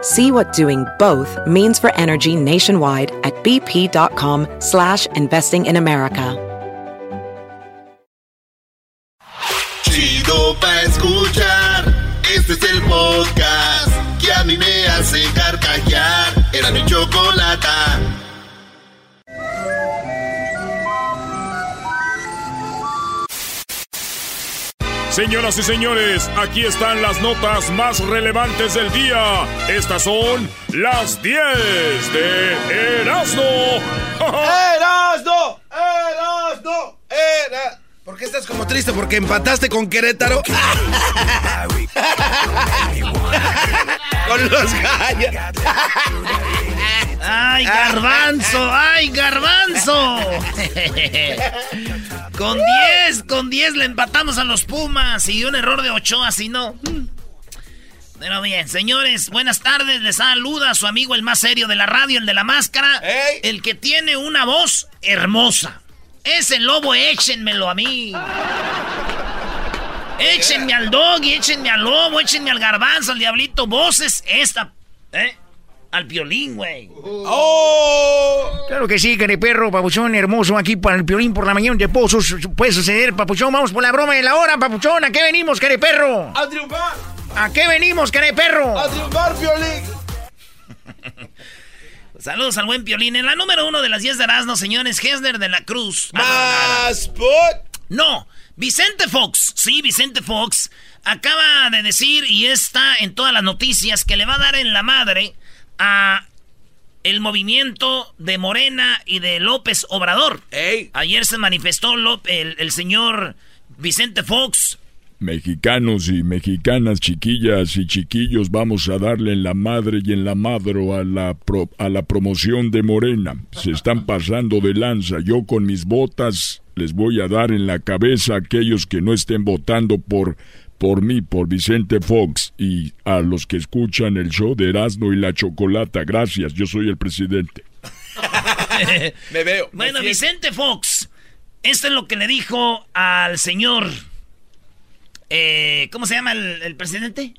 See what doing both means for energy nationwide at bp.com slash investing in America. Chido pa escuchar. Este es el podcast que a mí me hace carcajear. Era mi chocolata. Señoras y señores, aquí están las notas más relevantes del día. Estas son las 10 de Erasmo. ¡Erasno! ¡Erasno! ¡Era! ¿Por qué estás como triste? ¿Porque empataste con Querétaro? con los gallos. ¡Ay, garbanzo! ¡Ay, garbanzo! con 10, con 10 le empatamos a los Pumas y un error de Ochoa, si no. Pero bien, señores, buenas tardes. Les saluda a su amigo el más serio de la radio, el de la máscara. El que tiene una voz hermosa. Ese lobo, échenmelo a mí. Échenme al doggy, échenme al lobo, échenme al garbanzo, al diablito. Voces, esta. ¿Eh? Al violín, güey. ¡Oh! Claro que sí, perro, papuchón, hermoso, aquí para el violín por la mañana te puedo puede suceder, papuchón. Vamos por la broma de la hora, papuchón. ¿A qué venimos, perro? ¡A triunfar! ¿A qué venimos, perro? ¡A triunfar, violín! Saludos al buen Piolín. En la número uno de las 10 de Erasmo, señores, Hesner de la Cruz. ¡Más No, Vicente Fox. Sí, Vicente Fox acaba de decir, y está en todas las noticias, que le va a dar en la madre a el movimiento de Morena y de López Obrador. Ayer se manifestó el, el señor Vicente Fox Mexicanos y mexicanas, chiquillas y chiquillos, vamos a darle en la madre y en la madro a la, a la promoción de Morena. Se están pasando de lanza. Yo con mis botas les voy a dar en la cabeza a aquellos que no estén votando por, por mí, por Vicente Fox, y a los que escuchan el show de Erasmo y la Chocolata. Gracias, yo soy el presidente. me veo. Bueno, Vicente Fox, esto es lo que le dijo al señor eh, ¿Cómo se llama el, presidente?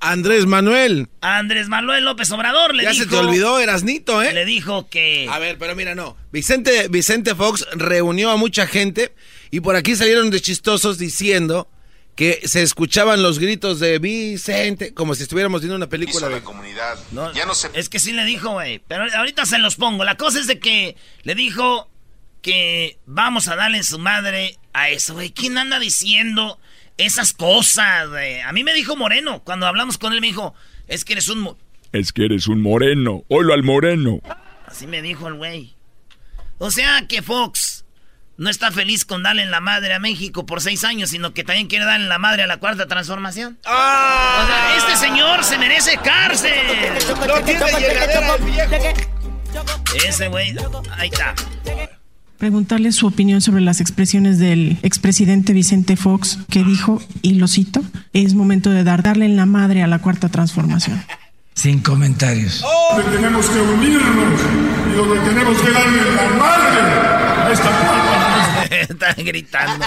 Andrés Manuel. Andrés Manuel López Obrador le ya dijo. Ya se te olvidó, Erasnito, ¿eh? Le dijo que. A ver, pero mira, no. Vicente, Vicente Fox reunió a mucha gente y por aquí salieron de chistosos diciendo que se escuchaban los gritos de Vicente, como si estuviéramos viendo una película de la comunidad. No, ya no sé. Es que sí le dijo, güey. Pero ahorita se los pongo. La cosa es de que le dijo que vamos a darle su madre a eso, güey. ¿Quién anda diciendo? esas cosas, güey. A mí me dijo Moreno. Cuando hablamos con él me dijo, es que eres un... Es que eres un moreno. Oilo al moreno. Así me dijo el güey. O sea que Fox no está feliz con darle en la madre a México por seis años, sino que también quiere darle en la madre a la cuarta transformación. ¡Ah! O sea, este señor se merece cárcel. No tiene llegadera el viejo. Ese güey, ahí está preguntarle su opinión sobre las expresiones del expresidente Vicente Fox, que dijo, y lo cito, es momento de dar, darle en la madre a la cuarta transformación. Sin comentarios. Oh. Tenemos que unirnos y donde tenemos que darle en la madre Están gritando.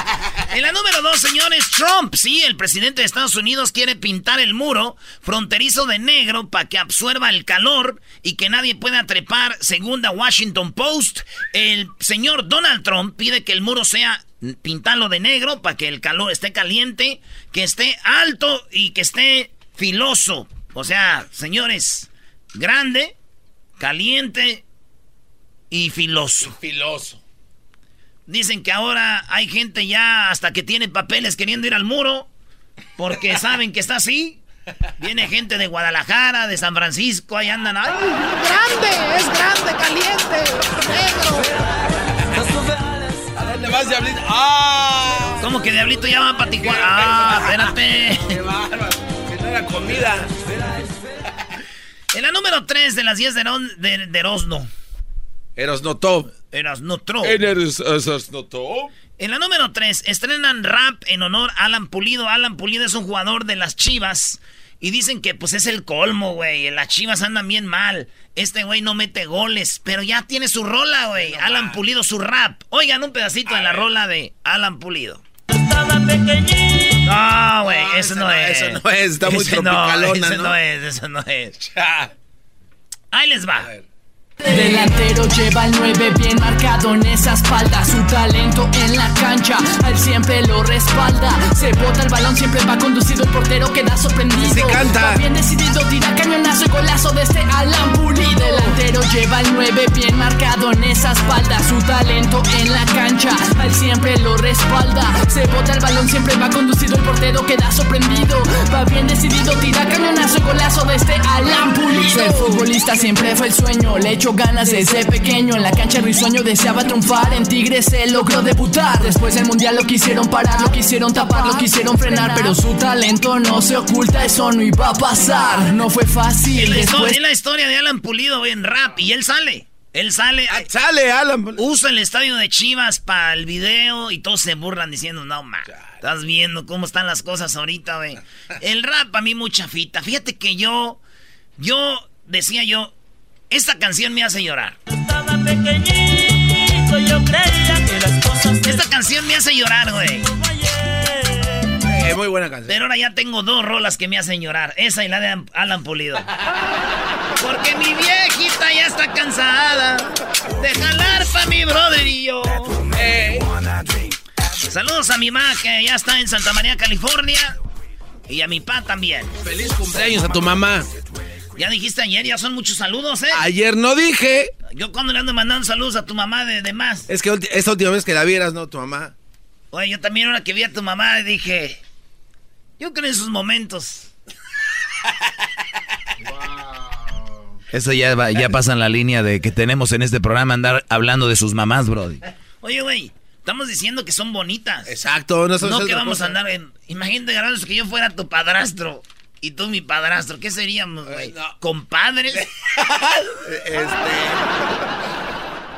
En la número dos, señores, Trump, sí, el presidente de Estados Unidos quiere pintar el muro fronterizo de negro para que absorba el calor y que nadie pueda trepar, según la Washington Post. El señor Donald Trump pide que el muro sea pintarlo de negro para que el calor esté caliente, que esté alto y que esté filoso. O sea, señores, grande, caliente y filoso. filoso. Dicen que ahora hay gente ya hasta que tiene papeles queriendo ir al muro porque saben que está así. Viene gente de Guadalajara, de San Francisco, ahí andan. ¡Ay, grande! ¡Es grande, caliente! ¡Negro! ¿A dónde vas, Diablito? ¡Ah! ¿Cómo que Diablito ya va para Tijuana? ¡Ah, espérate! ¡Qué bárbaro! Que no era comida. En la número 3 de las 10 de, de Erosno. Erosnotó. Erosnotó. Erosnotó. En la número 3, estrenan rap en honor a Alan Pulido. Alan Pulido es un jugador de las Chivas. Y dicen que pues es el colmo, güey. Las Chivas andan bien mal. Este güey no mete goles, pero ya tiene su rola, güey. Alan Pulido, su rap. Oigan un pedacito de la rola de Alan Pulido. No, güey, eso, no, es. Eso no es, está muy tropicalona, no, Eso ¿no? no es, eso no es. Ahí les va. Delantero lleva el 9 bien marcado en esa espalda. Su talento en la cancha, al siempre lo respalda. Se bota el balón, siempre va conducido El portero queda sorprendido. Sí canta. Va bien decidido, tira cañonazo y golazo de este Alan Pulido Delantero lleva el 9 bien marcado en esa espalda. Su talento en la cancha, al siempre lo respalda. Se bota el balón, siempre va conducido El portero queda sorprendido. Va bien decidido, tira cañonazo y golazo de este Alan Pulido Ser futbolista siempre fue el sueño. Le echó ganas desde pequeño En la cancha risueño deseaba triunfar En Tigres se logró debutar Después del mundial lo quisieron parar Lo quisieron tapar, lo quisieron frenar Pero su talento no se oculta Eso no iba a pasar No fue fácil Es la, Después es la historia de Alan Pulido en rap y él sale. Él sale. Ah, Sale, Alan. Usa el estadio de Chivas para el video y todos se burlan diciendo, no, ma, estás viendo cómo están las cosas ahorita, güey. El rap a mí mucha fita. Fíjate que yo, yo, decía yo, esta canción me hace llorar. Esta canción me hace llorar, güey. Eh, muy buena canción. Pero ahora ya tengo dos rolas que me hacen llorar. Esa y la de Alan Pulido. Porque mi viejita ya está cansada de jalar pa' mi brother y yo. Saludos a mi mamá que ya está en Santa María, California. Y a mi pa también. Feliz cumpleaños a tu mamá. Ya dijiste ayer, ya son muchos saludos, ¿eh? Ayer no dije. Yo cuando le ando mandando saludos a tu mamá de, de más. Es que esta última vez que la vieras, ¿no? Tu mamá. Oye, yo también ahora que vi a tu mamá dije, yo creo en sus momentos. Eso ya, va- ya pasa en la línea de que tenemos en este programa andar hablando de sus mamás, Brody. Oye, güey, estamos diciendo que son bonitas. Exacto, no, No que vamos a andar en... Imagínate, Garbanzo, que yo fuera tu padrastro y tú mi padrastro. ¿Qué seríamos, güey? ¿Compadres? Este.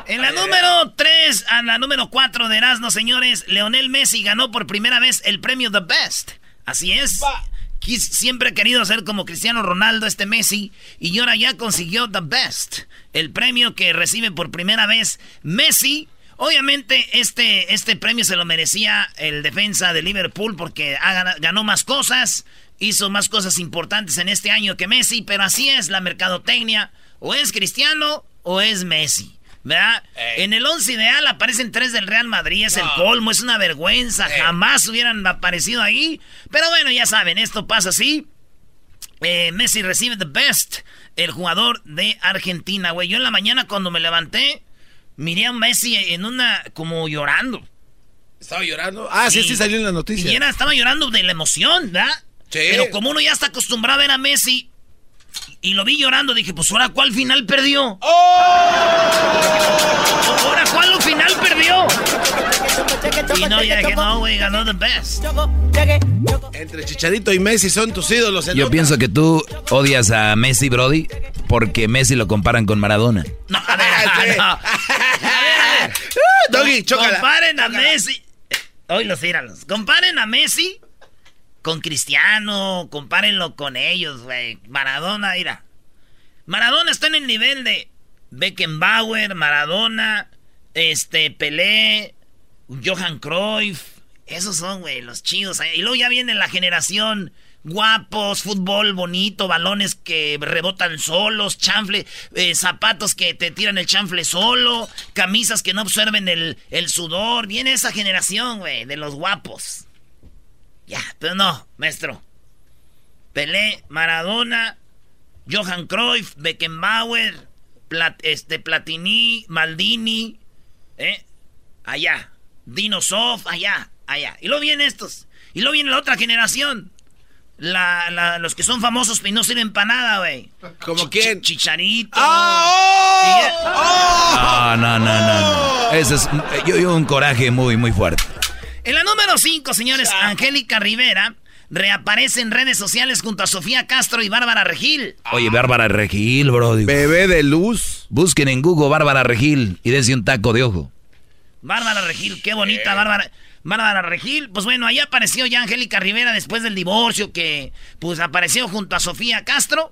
En la número 3 a la número 4 de Erasmo, señores, Leonel Messi ganó por primera vez el premio The Best. Así es. Quis- siempre ha querido ser como Cristiano Ronaldo, este Messi, y ahora ya consiguió The Best, el premio que recibe por primera vez Messi. Obviamente este, este premio se lo merecía el defensa de Liverpool porque ha ganó más cosas, hizo más cosas importantes en este año que Messi, pero así es la mercadotecnia, o es Cristiano o es Messi. ¿Verdad? En el 11 ideal aparecen tres del Real Madrid, es el colmo, es una vergüenza, jamás hubieran aparecido ahí. Pero bueno, ya saben, esto pasa así. Eh, Messi recibe the best, el jugador de Argentina, güey. Yo en la mañana cuando me levanté, miré a Messi en una, como llorando. Estaba llorando. Ah, sí, sí, salió en la noticia. Y era, estaba llorando de la emoción, ¿verdad? Sí. Pero como uno ya está acostumbrado a ver a Messi y lo vi llorando, dije, pues ahora cuál final perdió. Ahora cuál final perdió. Y no, ya dije, no, güey, ganó the best. Entre Chicharito y Messi son tus ídolos. Yo pienso que tú odias a Messi, Brody, porque Messi lo comparan con Maradona. No, a ver, no. A ver, a ver. Doggy, chócala. Comparen a Messi. Hoy los íralos. Comparen a Messi con Cristiano. Compárenlo con ellos, güey. Maradona, mira. Maradona está en el nivel de Beckenbauer, Maradona, este, Pelé, Johan Cruyff. Esos son, güey, los chidos. Y luego ya viene la generación guapos, fútbol bonito, balones que rebotan solos, chanfle, eh, zapatos que te tiran el chanfle solo, camisas que no absorben el, el sudor. Viene esa generación, güey, de los guapos. Ya, pero no, maestro. Pelé, Maradona, Johan Cruyff, Beckenbauer, Plat- este, Platini, Maldini, ¿eh? Allá. Dinosoft, allá, allá. Y luego vienen estos. Y luego viene la otra generación. La, la- los que son famosos y no sirven para nada, güey. ¿Como quién? Chicharito. Ah, no, no, no, no. Ese es yo, yo un coraje muy, muy fuerte. En la número 5, señores, Angélica Rivera reaparece en redes sociales junto a Sofía Castro y Bárbara Regil. Oye, Bárbara Regil, bro. Bebé de luz. Busquen en Google Bárbara Regil y dense un taco de ojo. Bárbara Regil, qué bonita Bárbara. Bárbara Regil, pues bueno, ahí apareció ya Angélica Rivera después del divorcio que pues apareció junto a Sofía Castro,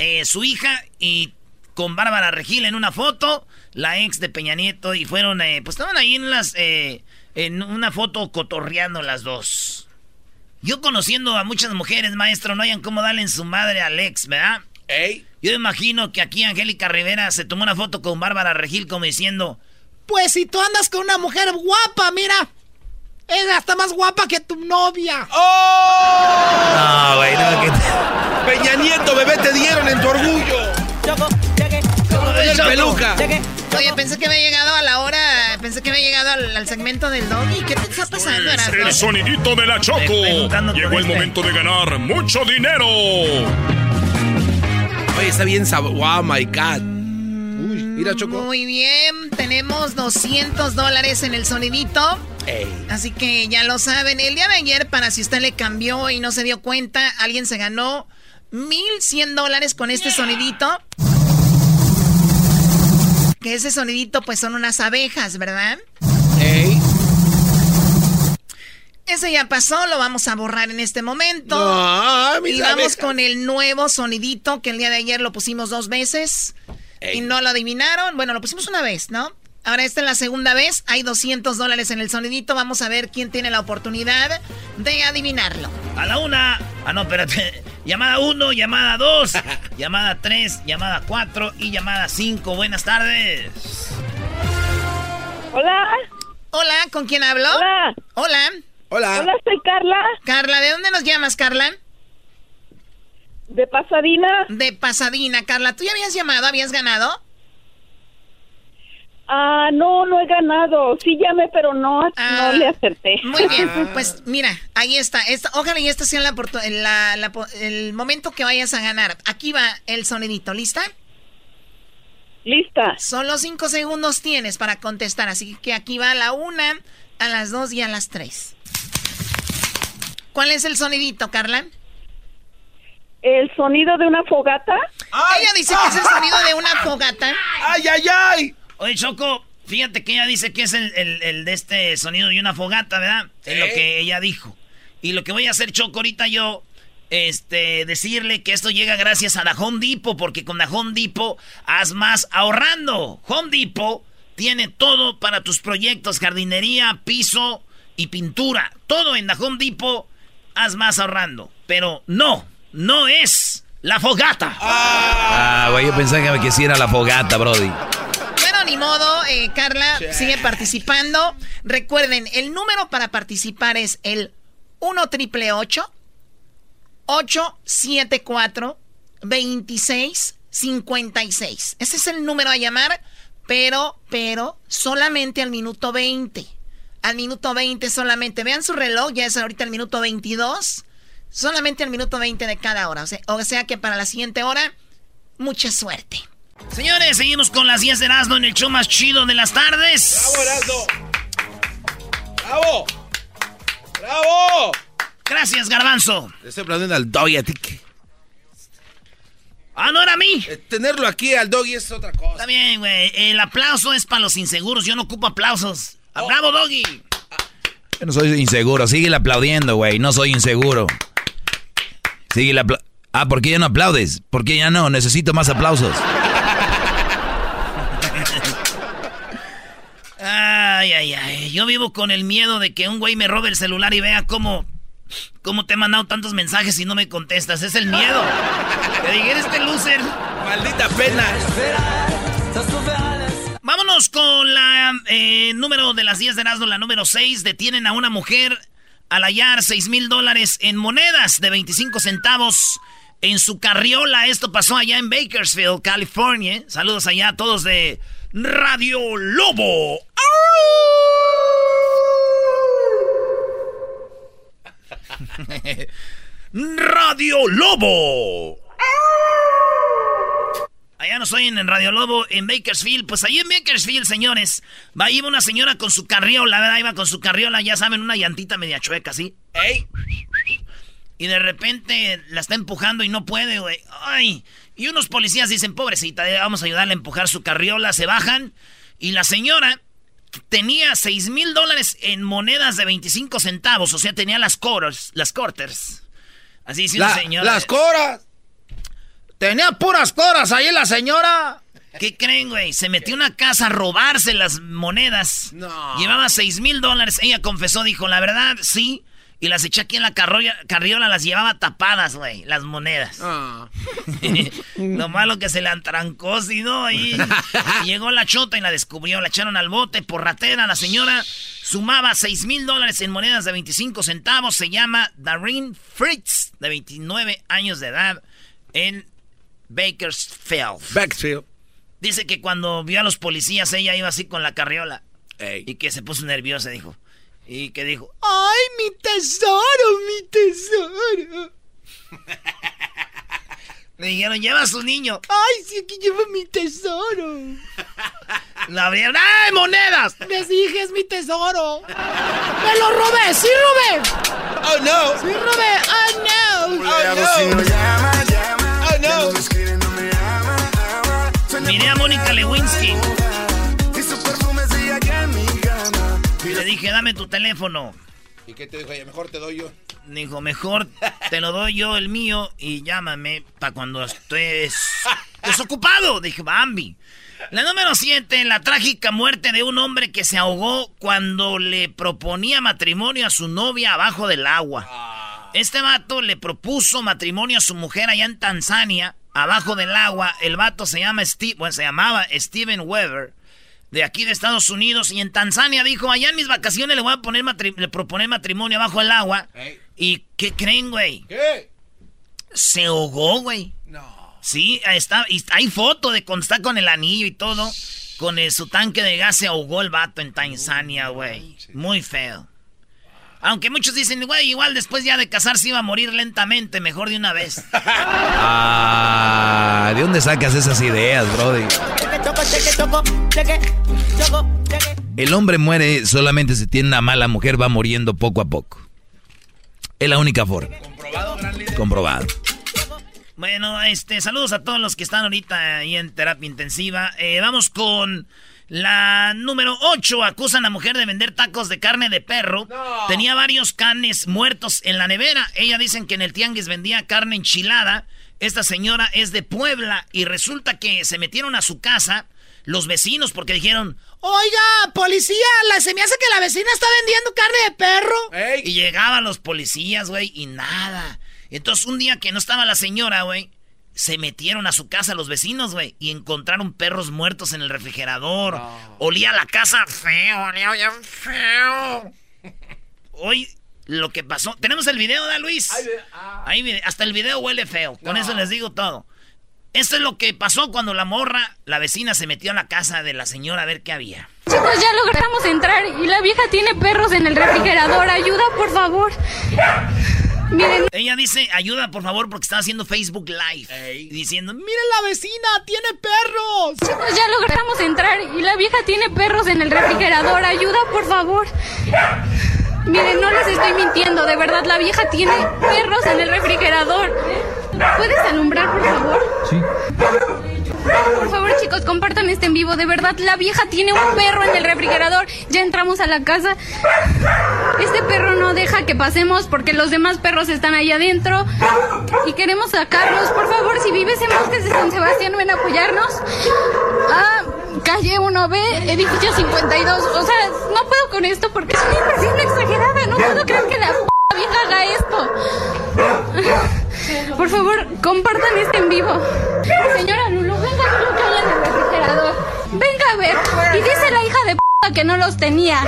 eh, su hija y con Bárbara Regil en una foto, la ex de Peña Nieto y fueron, eh, pues estaban ahí en las, eh, en una foto cotorreando las dos. Yo conociendo a muchas mujeres, maestro, no hayan cómo darle en su madre al ex, ¿verdad? Yo imagino que aquí Angélica Rivera se tomó una foto con Bárbara Regil como diciendo, Pues si tú andas con una mujer guapa, mira. Es hasta más guapa que tu novia. No, güey, no, que... Peña Nieto, bebé, te dieron en tu orgullo. ves, Choco? peluca. Oye, pensé que había llegado a la hora, pensé que había llegado al, al segmento del doggy. ¿Qué te está pasando, Erasmo? El sonidito de la Choco. Llegó el momento de ganar mucho dinero. Oye, está bien sabor. Wow, my God. Uy, mira, Choco. Muy bien, tenemos 200 dólares en el sonidito. Ey. Así que ya lo saben. El día de ayer, para si usted le cambió y no se dio cuenta, alguien se ganó 1100 dólares con este sonidito. Que ese sonidito, pues son unas abejas, ¿verdad? Ey. Eso ya pasó, lo vamos a borrar en este momento. No, y vamos abejas. con el nuevo sonidito que el día de ayer lo pusimos dos veces y no lo adivinaron. Bueno, lo pusimos una vez, ¿no? Ahora esta es la segunda vez. Hay 200 dólares en el sonidito. Vamos a ver quién tiene la oportunidad de adivinarlo. A la una. Ah, no, espérate. Llamada uno, llamada dos, llamada tres, llamada cuatro y llamada cinco. Buenas tardes. Hola. Hola, ¿con quién hablo? Hola. Hola. Hola. Hola, soy Carla. Carla, ¿de dónde nos llamas, Carla? De Pasadena. De Pasadena, Carla. ¿Tú ya habías llamado? ¿Habías ganado? Ah, no, no he ganado. Sí llamé, pero no, Ah, no le acerté. Muy bien, pues mira, ahí está. Esta, ojalá y esta sea la, la- la po- el momento que vayas a ganar. Aquí va el sonidito, ¿lista? Lista. Solo cinco segundos tienes para contestar, así que aquí va a la una, a las dos y a las tres. ¿Cuál es el sonidito, Carla? El sonido de una fogata. Ella dice que es el sonido de una fogata. ¡Ay, ay, ay! Oye, Choco, fíjate que ella dice que es el, el- el de este sonido de una fogata, ¿verdad? Es lo que ella dijo. Y lo que voy a hacer, Choco, ahorita yo, este, decirle que esto llega gracias a la Home Depot, porque con la Home Depot haz más ahorrando. Home Depot tiene todo para tus proyectos, jardinería, piso y pintura. Todo en la Home Depot, haz más ahorrando. Pero no, no es la fogata. Ah, güey, yo pensaba que quisiera la fogata, Brody. Ni modo, eh, Carla sigue participando. Recuerden, el número para participar es el 1 triple 874 2656. Ese es el número a llamar, pero, pero, solamente al minuto 20. Al minuto 20 solamente. Vean su reloj, ya es ahorita el minuto 22. Solamente al minuto 20 de cada hora. O sea, o sea que para la siguiente hora, mucha suerte. Señores, seguimos con las 10 de Erasmo en el show más chido de las tardes. ¡Bravo, Erasmo! ¡Bravo! ¡Bravo! Gracias, Garbanzo. Le estoy aplaudiendo al doggy a ti. ¿qué? Ah, no era a mí. Eh, tenerlo aquí al doggy es otra cosa. Está bien, güey. El aplauso es para los inseguros. Yo no ocupo aplausos. Oh. ¡Bravo, Doggy! Yo no soy inseguro, sigue aplaudiendo, güey, no soy inseguro. Sigue apla Ah, ¿por qué ya no aplaudes? ¿Por qué ya no? Necesito más aplausos. Ay, ay, ay. Yo vivo con el miedo de que un güey me robe el celular y vea cómo, cómo te he mandado tantos mensajes y no me contestas. Es el miedo. Que diga, "Eres este loser. Maldita pena. Vámonos con la eh, número de las 10 de Erasmo, la número 6. Detienen a una mujer al hallar 6 mil dólares en monedas de 25 centavos en su carriola. Esto pasó allá en Bakersfield, California. Saludos allá a todos de Radio Lobo. Radio Lobo. Allá nos oyen en Radio Lobo en Bakersfield. Pues ahí en Bakersfield, señores, va iba una señora con su carriola, ¿verdad? Iba con su carriola, ya saben, una llantita media chueca, ¿sí? ¡Ey! Y de repente la está empujando y no puede, güey. ¡Ay! Y unos policías dicen, pobrecita, vamos a ayudarle a empujar su carriola. Se bajan y la señora tenía 6 mil dólares en monedas de 25 centavos. O sea, tenía las quarters, las quarters. Así dice la, señora. ¡Las coras! Tenía puras coras ahí la señora. ¿Qué creen, güey? Se metió a una casa a robarse las monedas. No. Llevaba 6 mil dólares. Ella confesó, dijo, la verdad, sí. Y las eché aquí en la carriola, las llevaba tapadas, güey, las monedas. Ah. Lo malo que se le antrancó, si no, ahí. llegó la chota y la descubrió, la echaron al bote por ratera. La señora sumaba 6 mil dólares en monedas de 25 centavos. Se llama Darlene Fritz, de 29 años de edad, en Bakersfield. Bakersfield. Dice que cuando vio a los policías, ella iba así con la carriola. Y que se puso nerviosa, dijo. Y que dijo, ¡ay, mi tesoro, mi tesoro! Le dijeron, lleva a su niño. ¡Ay, sí, aquí lleva mi tesoro! La abrieron, ¡ay, monedas! Les dije, es mi tesoro. ¡Me lo robé! ¡Sí robé! ¡Oh, no! ¡Sí robé! ¡Oh, no! ¡Oh, no! Miré a Mónica Lewinsky. Dije, dame tu teléfono. ¿Y qué te dijo ella? Mejor te doy yo. Dijo, mejor te lo doy yo el mío y llámame para cuando estés desocupado. Dije, Bambi. La número 7, la trágica muerte de un hombre que se ahogó cuando le proponía matrimonio a su novia abajo del agua. Ah. Este vato le propuso matrimonio a su mujer allá en Tanzania, abajo del agua. El vato se llama Steve, bueno, se llamaba Steven Weber de aquí de Estados Unidos y en Tanzania dijo, allá en mis vacaciones le voy a poner le proponer matrimonio bajo el agua. ¿Y qué creen, güey? ¿Qué? Se ahogó, güey. No. Sí, está, y hay foto de cuando está con el anillo y todo. Con su tanque de gas se ahogó el vato en Tanzania, güey. Muy feo. Aunque muchos dicen, güey, igual después ya de casarse iba a morir lentamente, mejor de una vez. ah, ¿de dónde sacas esas ideas, brody? El hombre muere solamente si tiene una mala mujer, va muriendo poco a poco. Es la única forma. Comprobado, gran líder. Comprobado. Bueno, este, saludos a todos los que están ahorita ahí en terapia intensiva. Eh, vamos con la número 8 acusan a mujer de vender tacos de carne de perro. Tenía varios canes muertos en la nevera. Ella dicen que en el tianguis vendía carne enchilada. Esta señora es de Puebla y resulta que se metieron a su casa los vecinos porque dijeron, oiga, policía, la, se me hace que la vecina está vendiendo carne de perro. Y llegaban los policías, güey, y nada. Entonces un día que no estaba la señora, güey, se metieron a su casa los vecinos, güey, y encontraron perros muertos en el refrigerador. Olía la casa feo, olía bien feo. Hoy lo que pasó, tenemos el video, ¿da Luis? Ah. Ahí, hasta el video huele feo, con eso les digo todo. Esto es lo que pasó cuando la morra, la vecina, se metió a la casa de la señora a ver qué había. Chicos, ya logramos entrar y la vieja tiene perros en el refrigerador. Ayuda, por favor. Ella dice, ayuda por favor porque está haciendo Facebook Live. Diciendo, miren la vecina, tiene perros. Chicos, ya logramos entrar y la vieja tiene perros en el refrigerador. Ayuda por favor. Miren, no les estoy mintiendo, de verdad la vieja tiene perros en el refrigerador. ¿Puedes alumbrar, por favor? Sí. Por favor, chicos, compartan este en vivo. De verdad, la vieja tiene un perro en el refrigerador. Ya entramos a la casa. Este perro no deja que pasemos porque los demás perros están ahí adentro. Y queremos sacarlos. Por favor, si vives en Bosques de San Sebastián, ven a apoyarnos. Ah, calle 1B, edificio 52. O sea, no puedo con esto porque es una impresión exagerada. No puedo creer que la vieja haga esto. Por favor, compartan este en vivo. Señora Lulu, en el refrigerador. Venga a ver. Y dice la hija de p que no los tenía.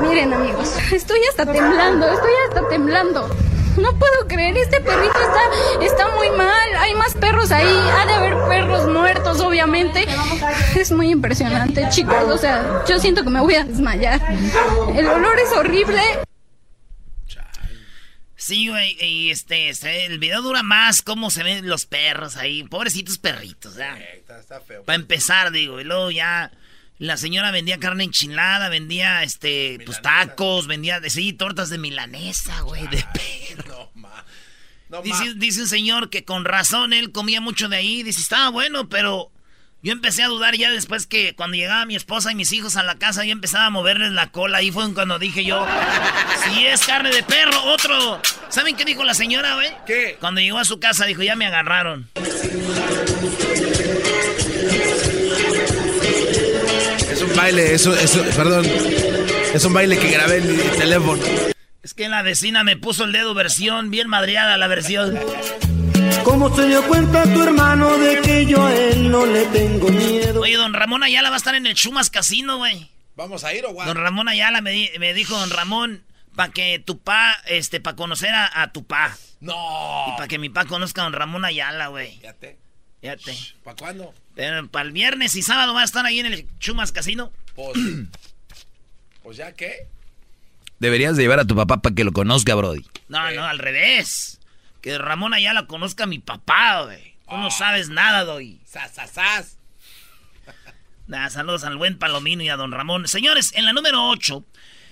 Miren, amigos, estoy hasta temblando, estoy hasta temblando. No puedo creer, este perrito está, está muy mal. Hay más perros ahí. Ha de haber perros muertos, obviamente. Es muy impresionante, chicos. O sea, yo siento que me voy a desmayar. El olor es horrible. Sí, güey, y este, este, el video dura más cómo se ven los perros ahí, pobrecitos perritos, ¿ya? está, está feo. Para empezar, digo, y luego ya la señora vendía carne enchilada, vendía, este, pues tacos, vendía, sí, tortas de milanesa, güey, de perro. No, ma. No, dice un señor que con razón él comía mucho de ahí. Dice, estaba bueno, pero yo empecé a dudar ya después que cuando llegaba mi esposa y mis hijos a la casa, yo empezaba a moverles la cola. Ahí fue cuando dije yo, si es carne de perro, otro. ¿Saben qué dijo la señora, güey? ¿Qué? Cuando llegó a su casa, dijo, ya me agarraron. Es un baile, eso, eso, perdón. Es un baile que grabé en mi teléfono. Es que la vecina me puso el dedo versión, bien madreada la versión. ¿Cómo se dio cuenta tu hermano de que yo a él no le tengo miedo? Oye, don Ramón Ayala va a estar en el Chumas Casino, güey. ¿Vamos a ir o guau? Don Ramón Ayala me, di- me dijo, don Ramón, para que tu pa, este, para conocer a, a tu pa. No. Y para que mi pa conozca a don Ramón Ayala, güey. Fíjate. Fíjate. ¿Para cuándo? para el viernes y sábado va a estar ahí en el Chumas Casino. Pues, pues ya qué. Deberías de llevar a tu papá para que lo conozca, Brody. No, no, al revés. Que Ramón Ayala conozca a mi papá, güey. Tú no sabes nada, doy. Sas, sas, sas. Nah, saludos al buen Palomino y a don Ramón. Señores, en la número 8,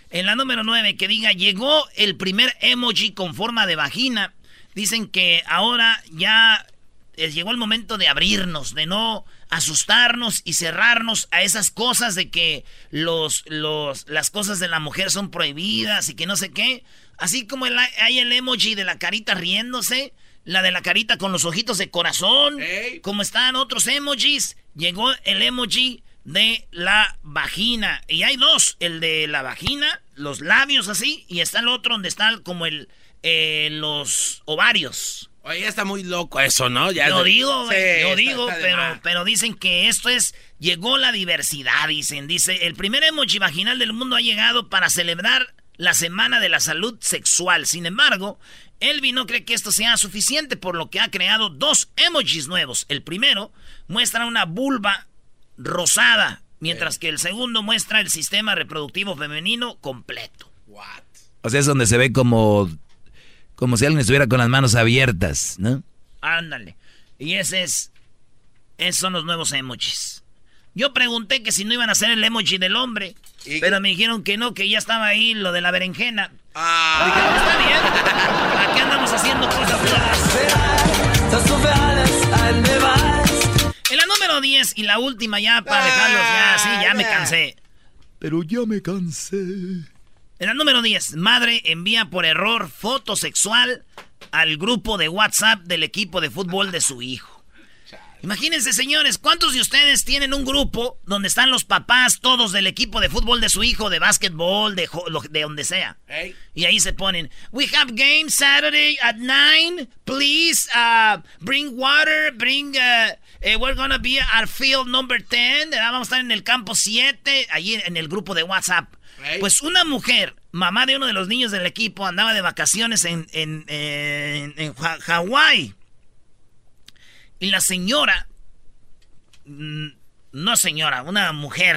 en la número 9, que diga, llegó el primer emoji con forma de vagina. Dicen que ahora ya llegó el momento de abrirnos, de no asustarnos y cerrarnos a esas cosas de que los, los, las cosas de la mujer son prohibidas y que no sé qué. Así como el- hay el emoji de la carita riéndose, la de la carita con los ojitos de corazón, como están otros emojis, llegó el emoji de la vagina. Y hay dos, el de la vagina, los labios así, y está el otro donde está como el eh, los ovarios. Oye, está muy loco eso, ¿no? Ya Yo digo, Sí, yo está- digo, está pero, pero dicen que esto es, llegó la diversidad, dicen, dice, el primer emoji vaginal del mundo ha llegado para celebrar la Semana de la Salud Sexual. Sin embargo, Elvi no cree que esto sea suficiente, por lo que ha creado dos emojis nuevos. El primero muestra una vulva rosada, mientras que el segundo muestra el sistema reproductivo femenino completo. O sea, es donde se ve como, como si alguien estuviera con las manos abiertas, ¿no? Ándale. Y ese es. Esos son los nuevos emojis. Yo pregunté que si no iban a hacer el emoji del hombre. Pero me dijeron que no, que ya estaba ahí lo de la berenjena. Ah. Dije, "Pues está bien. Aquí andamos haciendo cosas. En la número 10 y la última ya para dejarlos ya, sí, ya me cansé. Pero ya me cansé. En la número 10, madre envía por error foto sexual al grupo de WhatsApp del equipo de fútbol de su hijo. Imagínense, señores, ¿cuántos de ustedes tienen un grupo donde están los papás todos del equipo de fútbol de su hijo, de básquetbol, de, de donde sea? Y ahí se ponen, we have game Saturday at 9, please uh, bring water, bring, uh, eh, we're gonna be at field number 10, ah, vamos a estar en el campo 7, allí en el grupo de WhatsApp. Pues una mujer, mamá de uno de los niños del equipo, andaba de vacaciones en, en, en- en Hawái. Y la señora, mm, no señora, una mujer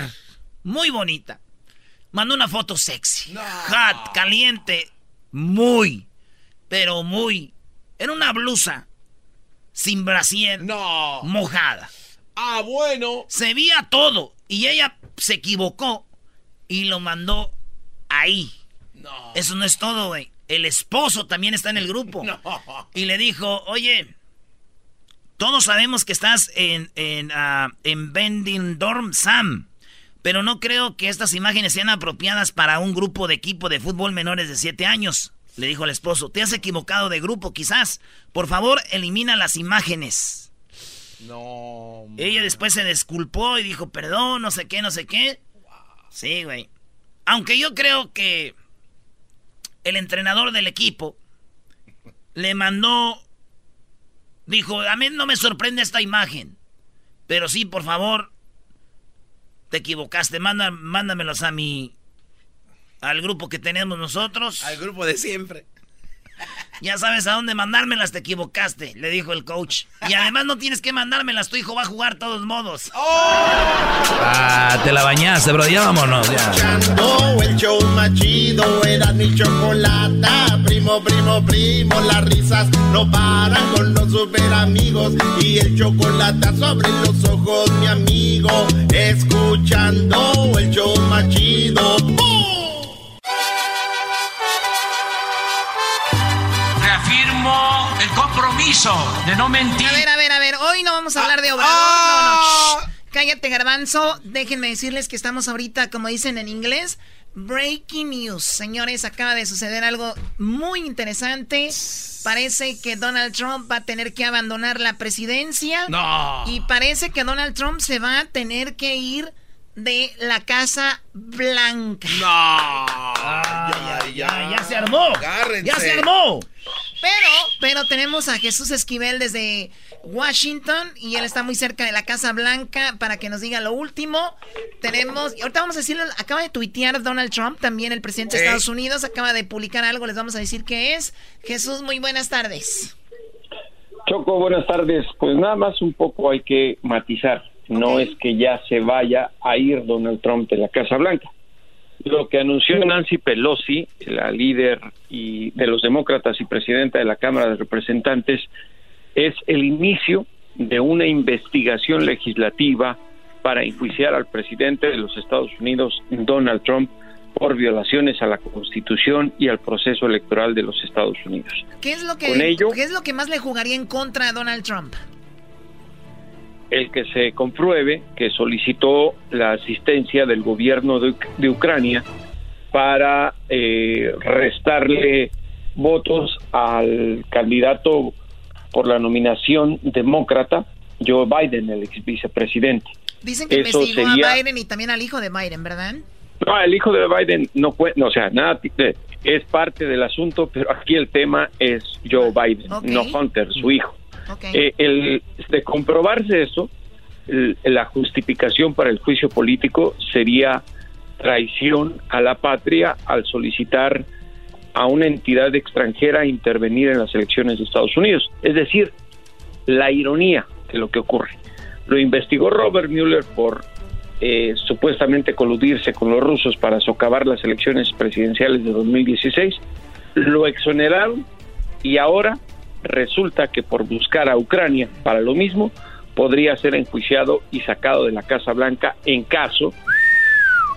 muy bonita, mandó una foto sexy, hot, caliente, muy, pero muy. Era una blusa sin brasier, No. mojada. Ah, bueno. Se veía todo y ella se equivocó y lo mandó ahí. No. Eso no es todo, güey. El esposo también está en el grupo. No. Y le dijo, oye, todos sabemos que estás en, en, ah, en Bending Dorm Sam, pero no creo que estas imágenes sean apropiadas para un grupo de equipo de fútbol menores de 7 años. Le dijo el esposo, te has equivocado de grupo quizás. Por favor, elimina las imágenes. No. Ella después se disculpó y dijo, perdón, no sé qué, no sé qué. Sí, güey. Aunque yo creo que el entrenador del equipo le mandó, dijo, a mí no me sorprende esta imagen, pero sí, por favor, te equivocaste, manda, mándamelos a mi, al grupo que tenemos nosotros. Al grupo de siempre. Ya sabes a dónde mandármelas, te equivocaste, le dijo el coach. Y además no tienes que mandármelas, tu hijo va a jugar de todos modos. Ah, te la bañaste, bro. Ya vámonos, ya. Oh, el show más chido era mi chocolata. Primo primo, primo, las risas no paran con los super amigos y el chocolate sobre los ojos, mi amigo, escuchando el show más chido. Compromiso de no mentir. A ver, a ver, a ver, hoy no vamos a hablar de Obrador, no, no, shh. Cállate, garbanzo. Déjenme decirles que estamos ahorita, como dicen en inglés, breaking news. Señores, acaba de suceder algo muy interesante. Parece que Donald Trump va a tener que abandonar la presidencia. No. Y parece que Donald Trump se va a tener que ir de la Casa Blanca. No. ya, ya, ya se armó. Ya se armó. Pero, pero tenemos a Jesús Esquivel desde Washington y él está muy cerca de la Casa Blanca para que nos diga lo último. Tenemos, y ahorita vamos a decirle, acaba de tuitear Donald Trump, también el presidente de Sí. Estados Unidos, acaba de publicar algo, les vamos a decir qué es. Jesús, muy buenas tardes. Choco, buenas tardes. Pues nada más un poco hay que matizar. No es que ya se vaya a ir Donald Trump de la Casa Blanca. Lo que anunció Nancy Pelosi, la líder y de los demócratas y presidenta de la Cámara de Representantes, es el inicio de una investigación legislativa para enjuiciar al presidente de los Estados Unidos, Donald Trump, por violaciones a la Constitución y al proceso electoral de los Estados Unidos. ¿Qué es lo que, Con ello- ¿qué es lo que más le jugaría en contra a Donald Trump? El que se compruebe que solicitó la asistencia del gobierno de, de Ucrania para eh, restarle votos al candidato por la nominación demócrata, Joe Biden, el ex vicepresidente. Dicen que Eso investigó sería- a Biden y también al hijo de Biden, ¿verdad? No, el hijo de Biden no cuenta, o sea, nada, eh, es parte del asunto, pero aquí el tema es Joe Biden, Ok. no Hunter, su hijo. Eh, el, de comprobarse eso, la justificación para el juicio político sería traición a la patria al solicitar a una entidad extranjera intervenir en las elecciones de Estados Unidos. Es decir, la ironía de lo que ocurre. Lo investigó Robert Mueller por eh, supuestamente coludirse con los rusos para socavar las elecciones presidenciales de 2016. Lo exoneraron y ahora resulta que por buscar a Ucrania para lo mismo podría ser enjuiciado y sacado de la Casa Blanca en caso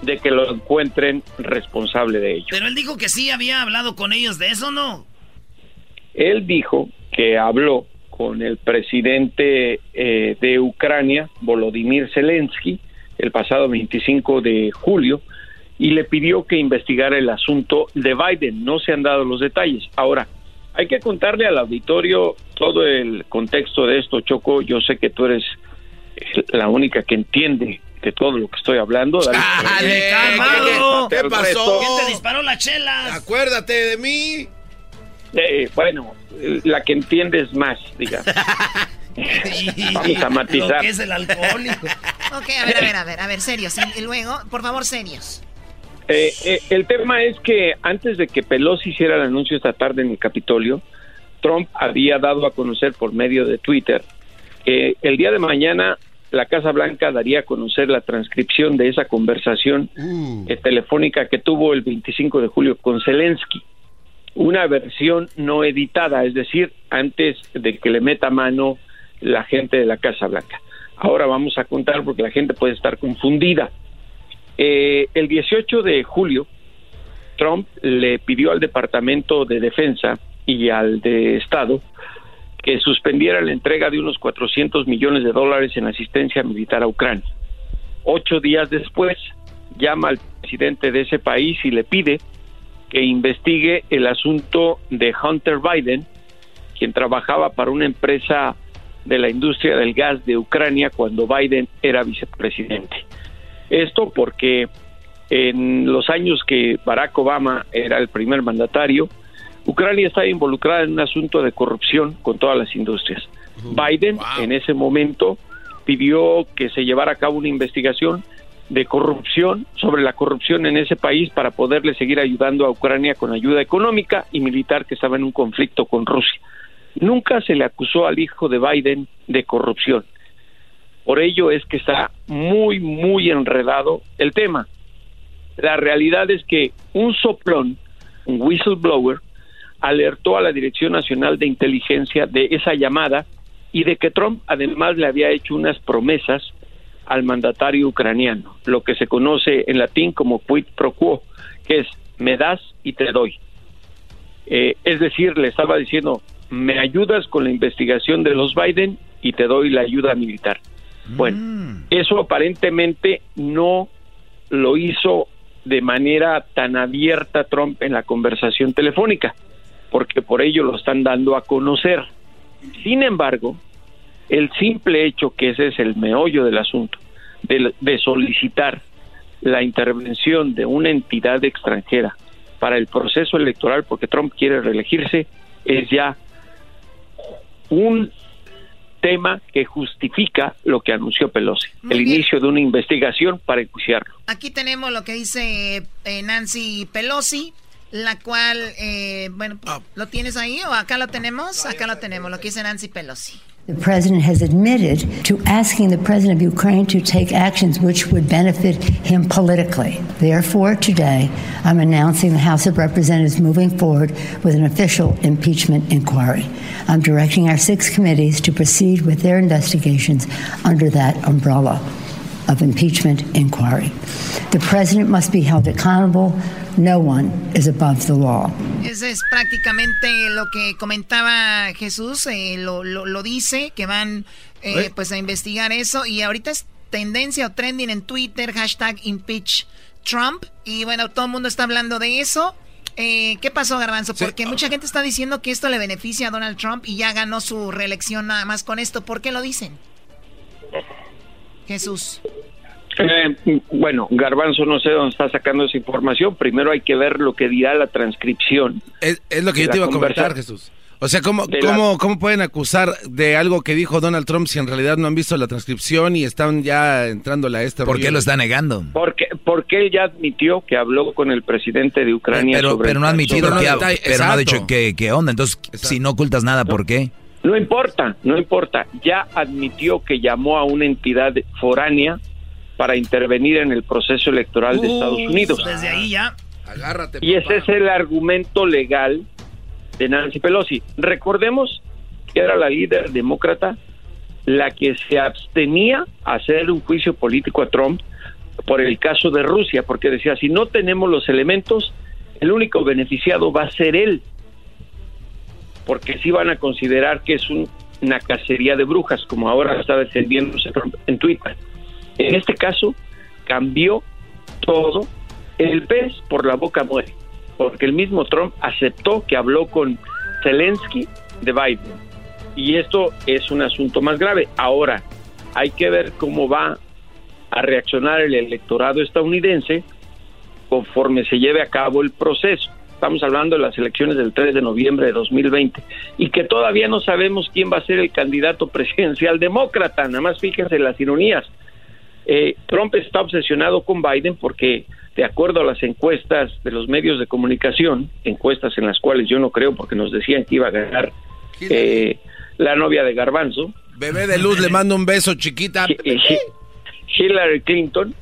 de que lo encuentren responsable de ello. Pero él dijo que sí había hablado con ellos de eso, ¿no? Él dijo que habló con el presidente eh, de Ucrania, Volodymyr Zelensky, el pasado 25 de julio, y le pidió que investigara el asunto de Biden. No se han dado los detalles. Ahora, hay que contarle al auditorio todo el contexto de esto, Choco. Yo sé que tú eres la única que entiende de todo lo que estoy hablando. Dale. ¡Dale, calmado! ¿Qué pasó? ¿Quién te disparó las chelas? Acuérdate de mí. Eh, bueno, la que entiendes más, digamos. Vamos a matizar. Lo que es el alcohólico. Ok, a ver, a ver, a ver, a ver, serios. Y, y luego, por favor, serios. Eh, eh, el tema es que antes de que Pelosi hiciera el anuncio esta tarde en el Capitolio, Trump había dado a conocer por medio de Twitter que el día de mañana la Casa Blanca daría a conocer la transcripción de esa conversación eh, telefónica que tuvo el 25 de julio con Zelensky. Una versión no editada, es decir, antes de que le meta mano la gente de la Casa Blanca. Ahora vamos a contar porque la gente puede estar confundida. Eh, el 18 de julio, Trump le pidió al Departamento de Defensa y al de Estado que suspendiera la entrega de unos 400 millones de dólares en asistencia militar a Ucrania. Ocho días después, llama al presidente de ese país y le pide que investigue el asunto de Hunter Biden, quien trabajaba para una empresa de la industria del gas de Ucrania cuando Biden era vicepresidente. Esto porque en los años que Barack Obama era el primer mandatario, Ucrania estaba involucrada en un asunto de corrupción con todas las industrias. Biden en ese momento pidió que se llevara a cabo una investigación de corrupción sobre la corrupción en ese país para poderle seguir ayudando a Ucrania con ayuda económica y militar que estaba en un conflicto con Rusia. Nunca se le acusó al hijo de Biden de corrupción. Por ello es que está muy, muy enredado el tema. La realidad es que un soplón, un whistleblower, alertó a la Dirección Nacional de Inteligencia de esa llamada y de que Trump además le había hecho unas promesas al mandatario ucraniano, lo que se conoce en latín como quid pro quo, que es me das y te doy. Eh, es decir, le estaba diciendo, me ayudas con la investigación de los Biden y te doy la ayuda militar. Bueno, Mm. eso aparentemente no lo hizo de manera tan abierta Trump en la conversación telefónica, porque por ello lo están dando a conocer. Sin embargo, el simple hecho que ese es el meollo del asunto, de, de solicitar la intervención de una entidad extranjera para el proceso electoral, porque Trump quiere reelegirse, es ya un tema que justifica lo que anunció Pelosi, el inicio de una investigación para enjuiciarlo. Aquí tenemos lo que dice eh, Nancy Pelosi, la cual, eh, bueno, ¿lo tienes ahí o acá lo tenemos? Acá lo tenemos, lo que dice Nancy Pelosi. The president has admitted to asking the president of Ukraine to take actions which would benefit him politically. Therefore, today, I'm announcing the House of Representatives moving forward with an official impeachment inquiry. I'm directing our six committees to proceed with their investigations under that umbrella of impeachment inquiry. The president must be held accountable. No one is above the law. Ese es prácticamente lo que comentaba Jesús, eh, lo, lo, lo, dice, que van ¿Eh? pues a investigar eso y ahorita es tendencia o trending en Twitter, hashtag impeach Trump y bueno, todo el mundo está hablando de eso. Eh, ¿Qué pasó, Garbanzo? Porque sí. mucha gente está diciendo que esto le beneficia a Donald Trump y ya ganó su reelección nada más con esto. ¿Por qué lo dicen? Jesús. Eh, bueno, Garbanzo no sé dónde está sacando esa información. Primero hay que ver lo que dirá la transcripción. Es, es lo que yo te iba a comentar, Jesús. O sea, ¿cómo, cómo, la... ¿cómo pueden acusar de algo que dijo Donald Trump si en realidad no han visto la transcripción y están ya entrándole a este ¿Por qué lo está negando? Porque, porque él ya admitió que habló con el presidente de Ucrania pero, sobre Pero no ha admitido que, ha, pero no ha dicho que, que onda. Entonces, exacto. si no ocultas nada, ¿por qué? No importa, no importa. Ya admitió que llamó a una entidad foránea para intervenir en el proceso electoral de Estados Unidos. Desde ahí ya. Agárrate. Y ese es el argumento legal de Nancy Pelosi. Recordemos que era la líder demócrata la que se abstenía a hacer un juicio político a Trump por el caso de Rusia, porque decía, si no tenemos los elementos, el único beneficiado va a ser él, porque sí van a considerar que es un, una cacería de brujas, como ahora está defendiéndose en Twitter. En este caso, cambió todo. El pez por la boca muere, porque el mismo Trump aceptó que habló con Zelensky de Biden. Y esto es un asunto más grave. Ahora, hay que ver cómo va a reaccionar el electorado estadounidense conforme se lleve a cabo el proceso. Estamos hablando de las elecciones del 3 de noviembre de 2020 y que todavía no sabemos quién va a ser el candidato presidencial demócrata. Nada más fíjense las ironías. Eh, Trump está obsesionado con Biden porque, de acuerdo a las encuestas de los medios de comunicación, encuestas en las cuales yo no creo porque nos decían que iba a ganar eh, la novia de Garbanzo. Bebé de luz, le mando un beso, chiquita. Hillary Clinton.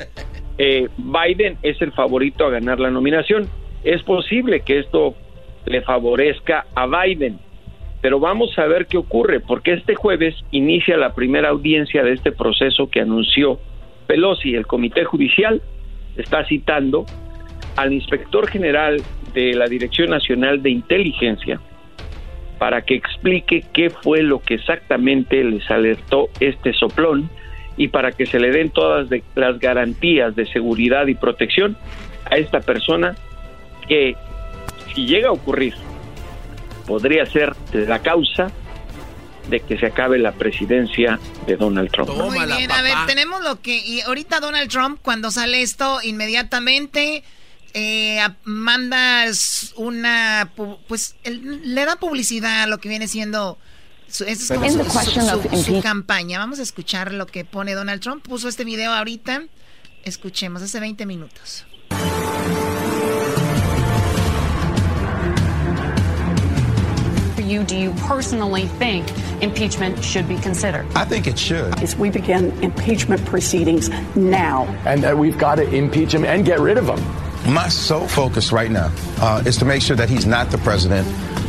Eh, Biden es el favorito a ganar la nominación. Es posible que esto le favorezca a Biden, pero vamos a ver qué ocurre, porque este jueves inicia la primera audiencia de este proceso que anunció Pelosi. El Comité Judicial está citando al inspector general de la Dirección Nacional de Inteligencia para que explique qué fue lo que exactamente les alertó este soplón y para que se le den todas las garantías de seguridad y protección a esta persona que si llega a ocurrir podría ser la causa de que se acabe la presidencia de Donald Trump. Muy bien, a ver, tenemos lo que y ahorita Donald Trump cuando sale esto inmediatamente eh, manda una pues le da publicidad a lo que viene siendo su, es como su, su, su, su, campaña. Vamos a escuchar lo que pone Donald Trump. Puso este video ahorita. Escuchemos, hace 20 minutos. You do you personally think impeachment should be considered? I think it should. Is we begin impeachment proceedings now. And that we've got to impeach him and get rid of him. My sole focus right now uh, is to make sure that he's not the president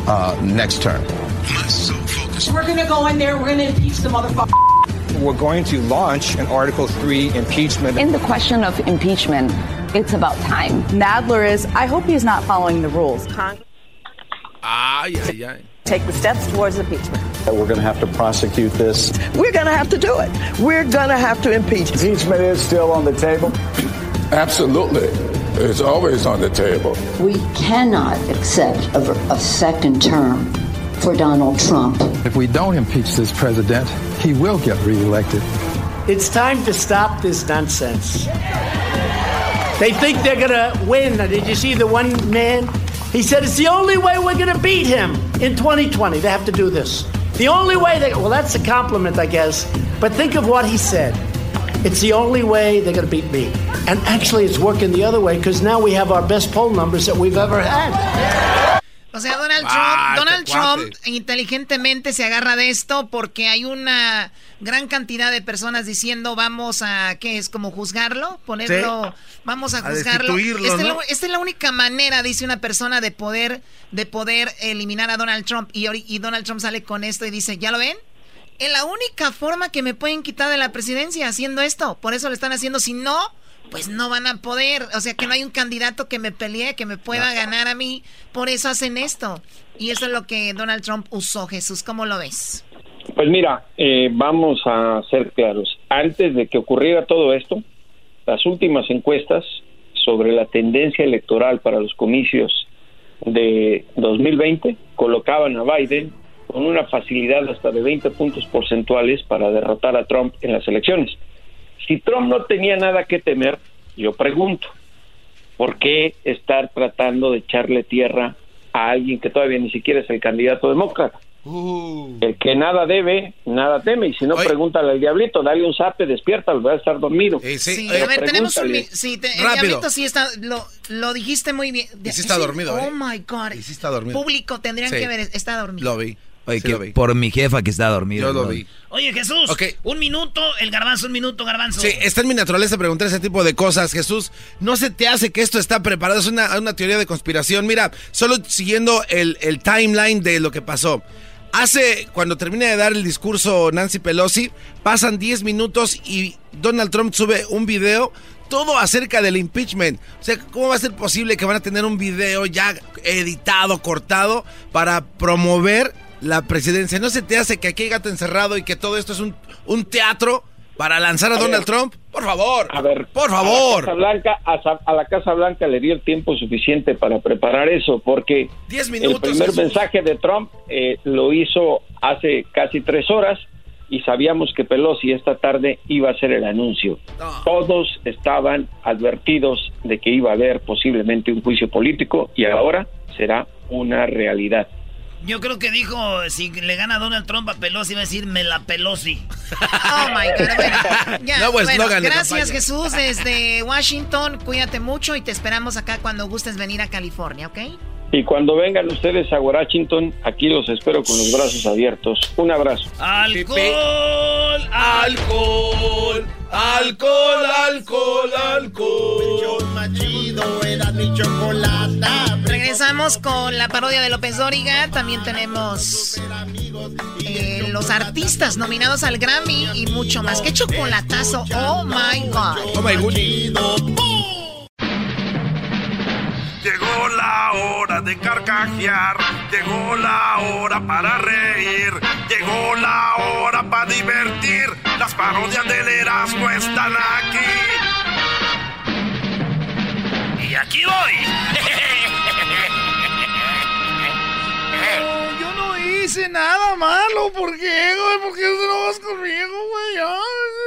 uh, next term. My sole focus. We're going to go in there, we're going to impeach the motherfucker. We're going to launch an Article 3 impeachment. In the question of impeachment, it's about time. Nadler is, I hope he's not following the rules. Ay, ay, ay. Take the steps towards impeachment. We're going to have to prosecute this. We're going to have to do it. We're going to have to impeach. Impeachment is still on the table. Absolutely. It's always on the table. We cannot accept a, a second term for Donald Trump. If we don't impeach this president, he will get reelected. It's time to stop this nonsense. They think they're going to win. Did you see the one man? He said it's the only way we're going to beat him in 2020. They have to do this. The only way they, well, that's a compliment, I guess. But think of what he said. It's the only way they're going to beat me. And actually, it's working the other way because now we have our best poll numbers that we've ever had. O sea, Donald Trump, Ah, Donald este cuate. Trump inteligentemente se agarra de esto porque hay una gran cantidad de personas diciendo vamos a, ¿qué es? Como juzgarlo, ponerlo, vamos a A juzgarlo. esta, ¿no? es la, esta es la única manera, dice una persona, de poder, de poder eliminar a Donald Trump. Y, y Donald Trump sale con esto y dice, ¿ya lo ven? Es la única forma que me pueden quitar de la presidencia haciendo esto. Por eso lo están haciendo. Si no, pues no van a poder. O sea, que no hay un candidato que me pelee, que me pueda ganar a mí. Por eso hacen esto. Y eso es lo que Donald Trump usó. Jesús, ¿cómo lo ves? Pues mira, eh, vamos a ser claros. Antes de que ocurriera todo esto, las últimas encuestas sobre la tendencia electoral para los comicios de 2020 colocaban a Biden con una facilidad hasta de 20 puntos porcentuales para derrotar a Trump en las elecciones. Si Trump no tenía nada que temer, yo pregunto, ¿por qué estar tratando de echarle tierra a alguien que todavía ni siquiera es el candidato demócrata? El que nada debe, nada teme. Y si no, pregúntale al diablito, dale un zape, despierta, va a estar dormido. Sí, Pero a ver, tenemos un... Sí, te- el Rápido. diablito sí está... Lo, lo dijiste muy bien. Y sí está dormido, Oh, ¿eh? my God. Y sí está dormido. Público, tendrían Sí. que ver. Está dormido. Lo vi. Oye, Sí que lo vi. por mi jefa que está dormida. Yo lo ¿no? vi. Oye, Jesús, un minuto, el garbanzo, un minuto, garbanzo. Sí, está en mi naturaleza preguntar ese tipo de cosas, Jesús. ¿No se te hace que esto está preparado? Es una, una teoría de conspiración. Mira, solo siguiendo el, el timeline de lo que pasó. Hace, cuando termina de dar el discurso Nancy Pelosi, pasan 10 minutos y Donald Trump sube un video todo acerca del impeachment. O sea, ¿cómo va a ser posible que van a tener un video ya editado, cortado, para promover la presidencia? ¿No se te hace que aquí hay gato encerrado y que todo esto es un, un teatro para lanzar a, A Donald ver. Trump? Por favor. A ver, Por A la favor. Casa Blanca, a, la Casa Blanca le dio el tiempo suficiente para preparar eso, porque Diez el minutos, primer Jesús. mensaje de Trump eh, lo hizo hace casi tres horas y sabíamos que Pelosi esta tarde iba a hacer el anuncio. Todos estaban advertidos de que iba a haber posiblemente un juicio político y ahora será una realidad. Yo creo que dijo, si le gana Donald Trump a Pelosi, va a decir, me la Pelosi. Oh my God. Bueno, ya, Nuevo bueno, eslogan de gracias. Jesús desde Washington. Cuídate mucho y te esperamos acá cuando gustes venir a California, ¿ok? Y cuando vengan ustedes a Washington, aquí los espero con los brazos abiertos. Un abrazo. Alcohol, alcohol, alcohol, alcohol, alcohol. Machido era mi chocolata. Regresamos con la parodia de López Dóriga. También tenemos eh, los artistas nominados al Grammy y mucho más. ¡Qué chocolatazo! ¡Oh my God! Oh my goodness. Llegó la hora de carcajear, llegó la hora para reír, llegó la hora para divertir. Las parodias del Erasmo están aquí. Y aquí voy. Yo no hice nada malo. ¿Por qué, güey? ¿Por qué no vas conmigo, güey? Ay,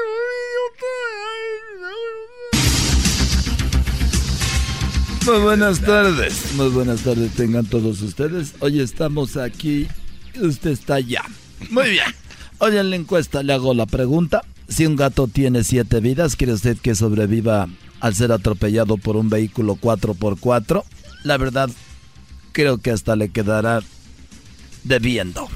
Muy buenas tardes, muy buenas tardes tengan todos ustedes. Hoy estamos aquí, usted está allá. Muy bien. Hoy en la encuesta le hago la pregunta. Si un gato tiene siete vidas, ¿quiere usted que sobreviva al ser atropellado por un vehículo 4x4? La verdad, creo que hasta le quedará debiendo.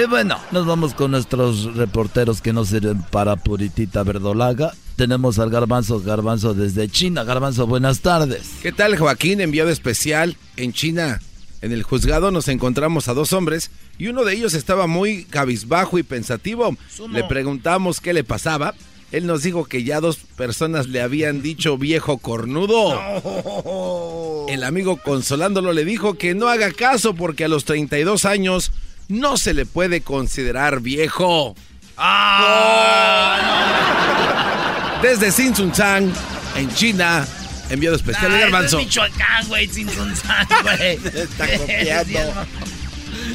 Y bueno, nos vamos con nuestros reporteros que no sirven para puritita verdolaga. Tenemos al Garbanzo, Garbanzo desde China. Garbanzo, buenas tardes. ¿Qué tal, Joaquín? Enviado especial en China. En el juzgado nos encontramos a dos hombres y uno de ellos estaba muy cabizbajo y pensativo. Sumo. Le preguntamos qué le pasaba. Él nos dijo que ya dos personas le habían dicho viejo cornudo. El amigo consolándolo le dijo que no haga caso porque a los 32 años no se le puede considerar viejo. Desde Sinsunzang, en China, enviado especial de Garbanzo. es Michoacán, güey, sin Sunsan, güey. Está copiando.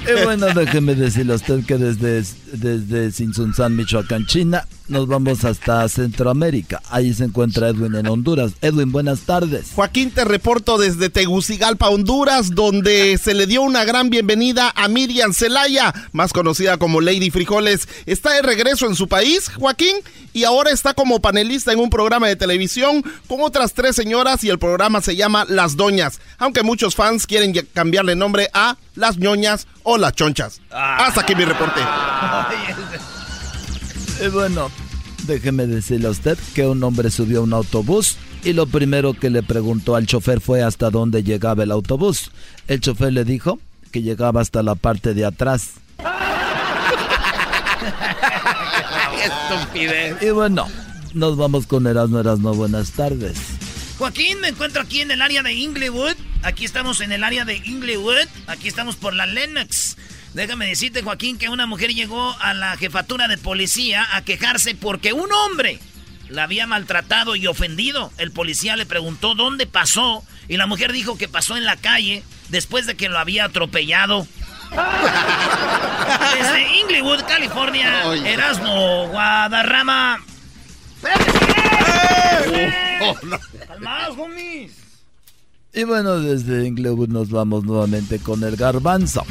Y bueno, déjeme decirle a usted que desde, desde Sinsunzán, Michoacán, China, nos vamos hasta Centroamérica. Ahí se encuentra Edwin en Honduras. Edwin, buenas tardes. Joaquín, te reporto desde Tegucigalpa, Honduras, donde se le dio una gran bienvenida a Miriam Celaya, más conocida como Lady Frijoles. Está de regreso en su país, Joaquín, y ahora está como panelista en un programa de televisión con otras tres señoras y el programa se llama Las Doñas, aunque muchos fans quieren cambiarle nombre a Las Ñoñas o Las Chonchas. Hasta aquí mi reporte. Y bueno, déjeme decirle a usted que un hombre subió a un autobús y lo primero que le preguntó al chofer fue hasta dónde llegaba el autobús. El chofer le dijo que llegaba hasta la parte de atrás. estupidez. Y bueno, nos vamos con Erasmo Erasmo. Buenas tardes. Joaquín, me encuentro aquí en el área de Inglewood. Aquí estamos en el área de Inglewood. Aquí estamos por la Lennox. Déjame decirte, Joaquín, que una mujer llegó a la jefatura de policía a quejarse porque un hombre la había maltratado y ofendido. El policía le preguntó dónde pasó y la mujer dijo que pasó en la calle después de que lo había atropellado. Desde Inglewood, California, Erasmo Guadarrama. Calmados, homies. Y bueno, desde Inglewood nos vamos nuevamente con el garbanzo.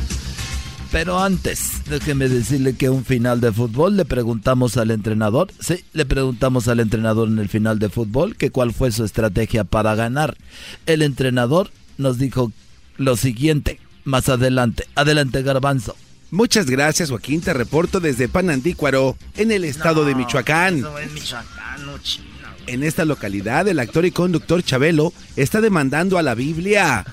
Pero antes, déjeme decirle que un final de fútbol le preguntamos al entrenador, sí, le preguntamos al entrenador en el final de fútbol que cuál fue su estrategia para ganar. El entrenador nos dijo lo siguiente, más adelante, adelante garbanzo. Muchas gracias, Joaquín. Te reporto desde Panandícuaro, en el estado de Michoacán. Eso es Michoacán, no China. En esta localidad, el actor y conductor Chabelo está demandando a la Biblia.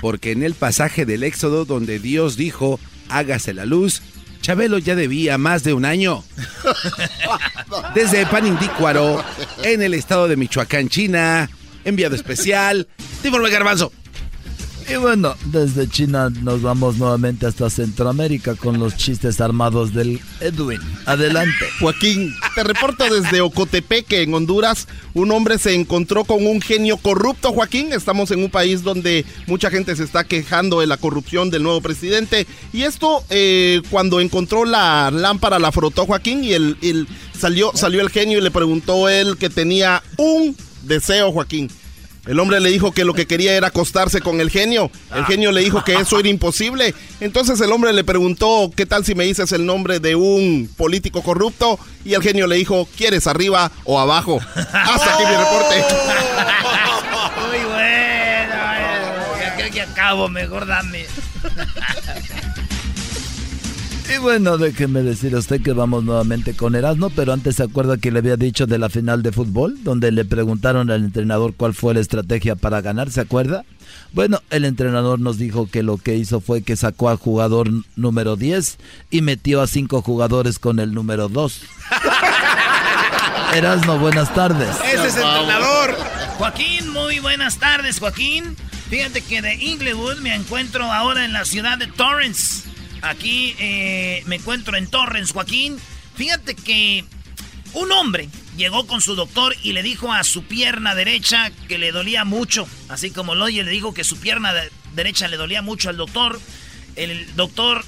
Porque en el pasaje del Éxodo donde Dios dijo, hágase la luz, Chabelo ya debía más de un año. Desde Panindícuaro, en el estado de Michoacán, China, enviado especial, el Garbanzo. Y bueno, desde China nos vamos nuevamente hasta Centroamérica con los chistes armados del Edwin. Adelante. Joaquín, te reporto desde Ocotepeque, en Honduras. Un hombre se encontró con un genio corrupto, Joaquín. Estamos en un país donde mucha gente se está quejando de la corrupción del nuevo presidente. Y esto, eh, cuando encontró la lámpara, la frotó Joaquín y el, el- salió, salió el genio y le preguntó él que tenía un deseo, Joaquín. El hombre le dijo que lo que quería era acostarse con el genio. El genio le dijo que eso era imposible. Entonces el hombre le preguntó, ¿qué tal si me dices el nombre de un político corrupto? Y el genio le dijo, ¿quieres arriba o abajo? Hasta aquí mi reporte. Muy bueno. Ya creo que acabo, mejor dame. Y bueno, déjeme decir a usted que vamos nuevamente con Erasmo, pero antes se acuerda que le había dicho de la final de fútbol, donde le preguntaron al entrenador cuál fue la estrategia para ganar, ¿se acuerda? Bueno, el entrenador nos dijo que lo que hizo fue que sacó al jugador número 10 y metió a cinco jugadores con el número 2. Erasmo, buenas tardes. Ese es el entrenador. Joaquín, muy buenas tardes, Joaquín. Fíjate que de Inglewood me encuentro ahora en la ciudad de Torrance. Aquí eh, me encuentro en Torrance, Joaquín. Fíjate que un hombre llegó con su doctor y le dijo a su pierna derecha que le dolía mucho. Así como lo oye, le dijo que su pierna de- derecha le dolía mucho al doctor. El doctor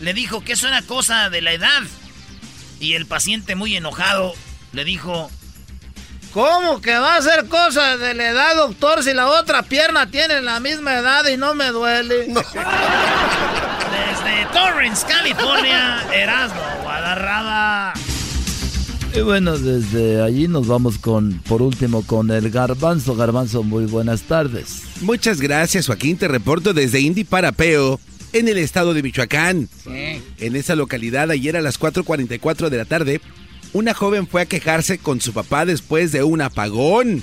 le dijo que eso era cosa de la edad. Y el paciente muy enojado le dijo, ¿Cómo que va a ser cosa de la edad, doctor, si la otra pierna tiene la misma edad y no me duele? Desde Torrance, California, Erasmo, Guadarrama. Y bueno, desde allí nos vamos con, por último, con el Garbanzo. Garbanzo, muy buenas tardes. Muchas gracias, Joaquín. Te reporto desde Indy Parapeo, en el estado de Michoacán. En esa localidad, ayer a las 4.44 de la tarde, una joven fue a quejarse con su papá después de un apagón.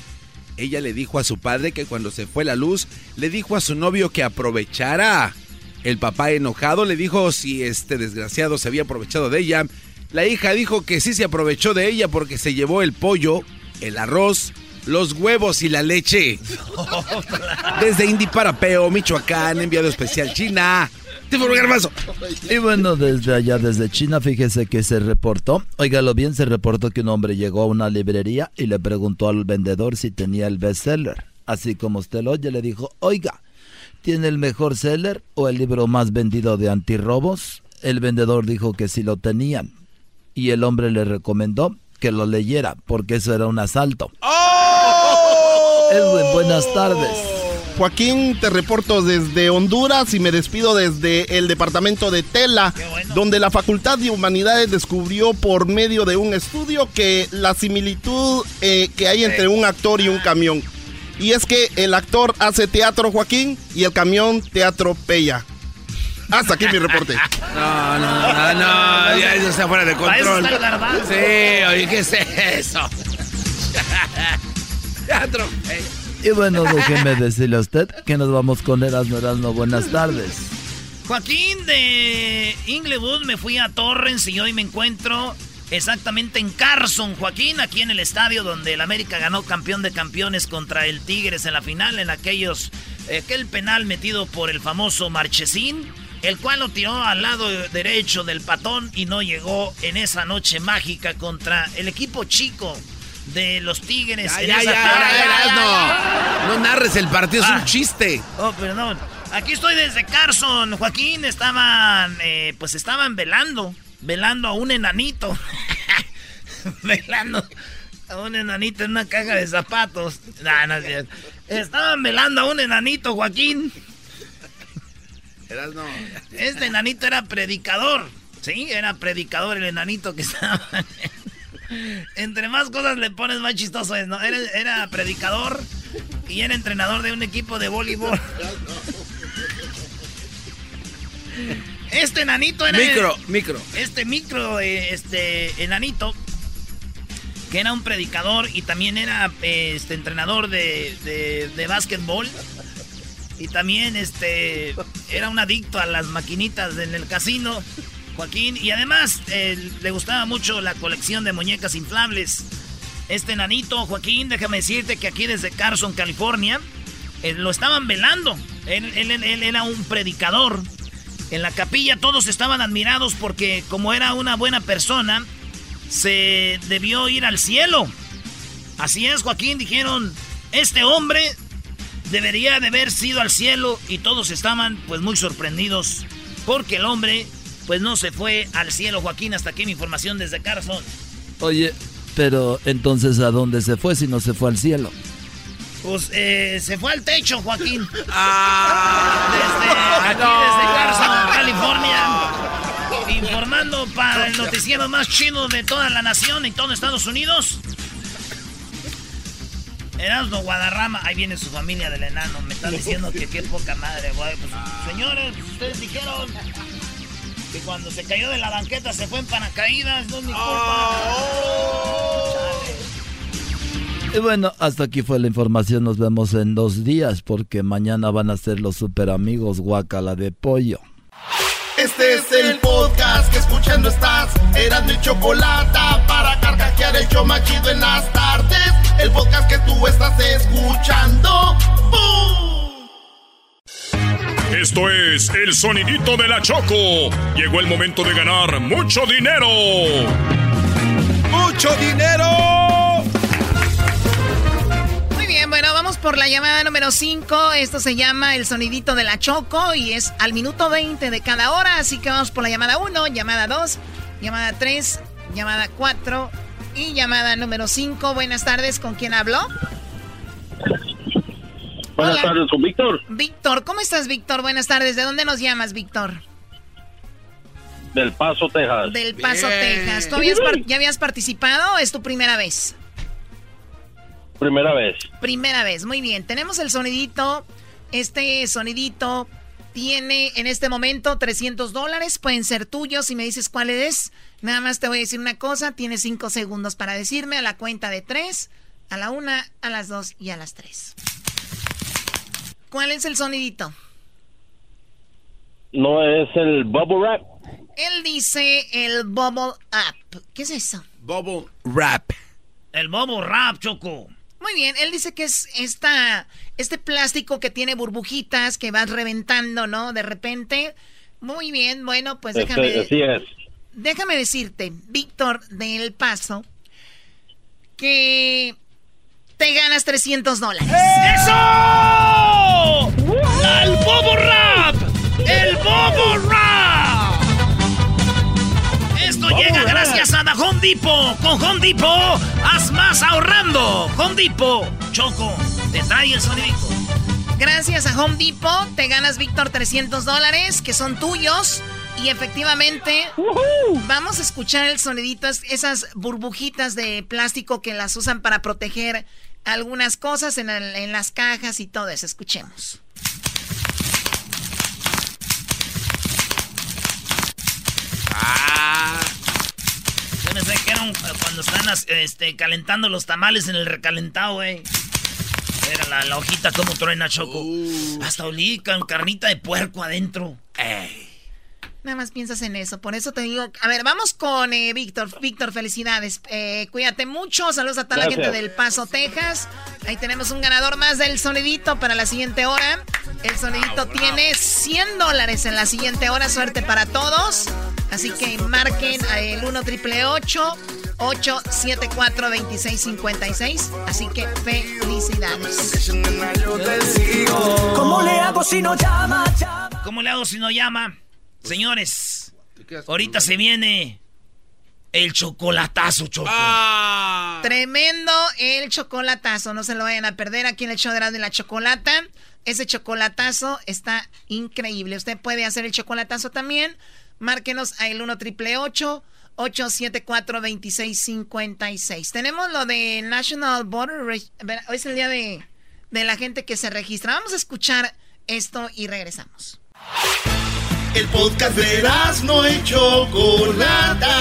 ella le dijo a su padre que cuando se fue la luz, le dijo a su novio que aprovechara. El papá enojado le dijo si este desgraciado se había aprovechado de ella. La hija dijo que sí se aprovechó de ella porque se llevó el pollo, el arroz, los huevos y la leche. Desde Indy Parapeo, Michoacán, enviado especial China. Y bueno, desde allá, desde China, fíjese que se reportó, óigalo bien, se reportó que un hombre llegó a una librería y le preguntó al vendedor si tenía el bestseller. Así como usted lo oye, le dijo, oiga, ¿tiene el mejor seller o el libro más vendido de antirrobos? El vendedor dijo que sí lo tenían. Y el hombre le recomendó que lo leyera, porque eso era un asalto. ¡Oh! Edwin, buenas tardes. Joaquín, te reporto desde Honduras y me despido desde el departamento de Tela, donde la Facultad de Humanidades descubrió por medio de un estudio que la similitud eh, que hay entre un actor y un camión. Y es que el actor hace teatro Joaquín y el camión teatro Pella. Hasta aquí mi reporte. No, no, no, no, ya eso está fuera de control. Sí, oye, ¿qué es eso? Teatro. Y bueno, déjeme decirle a usted que nos vamos con Erasmo Erasmo. Buenas tardes. Joaquín de Inglewood, me fui a Torrens y hoy me encuentro exactamente en Carson, Joaquín, aquí en el estadio donde el América ganó campeón de campeones contra el Tigres en la final, en aquellos, aquel penal metido por el famoso Marchesín, el cual lo tiró al lado derecho del patón y no llegó en esa noche mágica contra el equipo chico de los Tigres. Ya, en ya, esa ya, tarde. ya, ya, no. No narres el partido, es Ah. un chiste. Oh, perdón. Aquí estoy desde Carson, Joaquín. Estaban, eh, pues estaban velando, velando a un enanito. velando a un enanito en una caja de zapatos. No, no es cierto. Estaban velando a un enanito, Joaquín. Eras no. Este enanito era predicador. Sí, era predicador el enanito que estaba. Entre más cosas le pones, más chistoso es, ¿no? Era, era predicador y era entrenador de un equipo de voleibol. Este enanito era. Micro, micro. Este micro, eh, este enanito, que era un predicador y también era eh, este entrenador de, de, de básquetbol. Y también este era un adicto a las maquinitas en el casino, Joaquín. Y además eh, le gustaba mucho la colección de muñecas inflables. Este enanito, Joaquín, déjame decirte que aquí desde Carson, California, eh, lo estaban velando. Él, él- él- él era un predicador. En la capilla todos estaban admirados porque como era una buena persona, se debió ir al cielo. Así es, Joaquín, dijeron, este hombre debería de haber sido al cielo y todos estaban pues muy sorprendidos porque el hombre pues no se fue al cielo, Joaquín, hasta aquí mi información desde Carson. Oye, pero entonces ¿a dónde se fue si no se fue al cielo? Pues eh, se fue al techo, Joaquín. Ah. Desde aquí, desde Carson, California. Informando para el noticiero más chino de toda la nación y todo Estados Unidos. Erasmo Guadarrama, ahí viene su familia del enano, me están diciendo que qué poca madre, güey. Pues, señores, ustedes dijeron que cuando se cayó de la banqueta se fue en paracaídas, no es mi culpa. Y bueno, hasta aquí fue la información. Nos vemos en dos días porque mañana van a ser los super amigos guacala de pollo. Este es el podcast que escuchando estás. Eran mi chocolate para carcajear el show machido en las tardes. El podcast que tú estás escuchando. ¡Bum! Esto es el sonidito de la Choco. Llegó el momento de ganar mucho dinero. ¡Mucho dinero! Por la llamada número 5. Esto se llama el sonidito de la Choco y es al minuto 20 de cada hora. Así que vamos por la llamada 1, llamada 2, llamada 3, llamada 4 y llamada número 5. Buenas tardes, ¿con quién hablo? Buenas Hola. tardes, con Víctor, Víctor, ¿cómo estás, Víctor? Buenas tardes. ¿De dónde nos llamas, Víctor? del Paso, Texas. Del Paso, Bien. Texas. ¿Tú habías ya habías participado o es tu primera vez? Primera vez. Primera vez, muy bien. Tenemos el sonidito. Este sonidito tiene en este momento 300 dólares. Pueden ser tuyos si me dices cuál es. Nada más te voy a decir una cosa. Tienes 5 segundos para decirme a la cuenta de 3. A la una, a las dos y a las tres. ¿Cuál es el sonidito? No es el bubble wrap. Él dice el bubble up. ¿Qué es eso? Bubble wrap. El bubble wrap, Choco. Muy bien, él dice que es esta, este plástico que tiene burbujitas que vas reventando, ¿no? De repente. Muy bien, bueno, pues déjame. Así es. Déjame decirte, Víctor del Paso, que te ganas 300 dólares. ¡Eso! ¡El Bobo Rap! ¡El Bobo Rap! Llega gracias a The Home Depot. Con Home Depot, haz más ahorrando. Home Depot, Choco, te trae el sonidito. Gracias a Home Depot te ganas, Víctor, 300 dólares que son tuyos. Y efectivamente, vamos a escuchar el sonidito, esas burbujitas de plástico que las usan para proteger algunas cosas en, en las cajas y todo eso. Escuchemos. Ah. Yo pensé que eran cuando están este, calentando los tamales en el recalentado, güey. Era la, la, hojita como truena choco. Uh. Hasta olí con carnita de puerco adentro. Ey. Nada más piensas en eso. Por eso te digo. A ver, vamos con eh, Víctor. Víctor, felicidades. Eh, cuídate mucho. Saludos a toda la gente del Paso, Texas. Ahí tenemos un ganador más del sonidito para la siguiente hora. El sonidito tiene 100 dólares en la siguiente hora. Suerte para todos. Así que marquen el 1 triple 874 2656 Así que felicidades. ¿Cómo le hago si no llama? ¿Cómo le hago si no llama? Señores, ahorita se viene el chocolatazo, Choco. Ah. Tremendo el chocolatazo. No se lo vayan a perder aquí en el show de la chocolata. Ese chocolatazo está increíble. Usted puede hacer el chocolatazo también. Márquenos a el 1 triple 874 2656 Tenemos lo de National Border. Hoy es el día de, de la gente que se registra. Vamos a escuchar esto y regresamos. El podcast de no y Chocolata.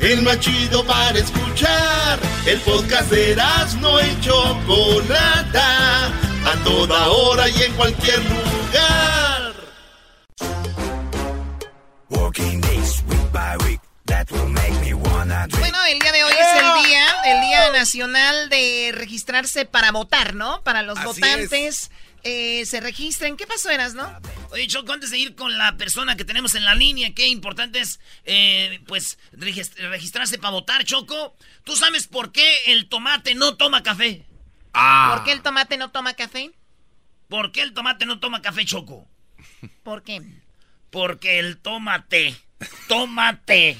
El más chido para escuchar. El podcast de no y Chocolata. A toda hora y en cualquier lugar. Bueno, el día de hoy es el día, el día nacional de registrarse para votar, ¿no? Para los votantes. Eh, se registren. ¿Qué pasó, Eras, no? Oye, Choco, antes de ir con la persona que tenemos en la línea, qué importante es, eh, pues, registrarse para votar, Choco. ¿Tú sabes por qué el tomate no toma café? Ah. ¿Por qué el tomate no toma café? ¿Por qué el tomate no toma café, Choco? ¿Por qué? Porque el tomate. Tómate.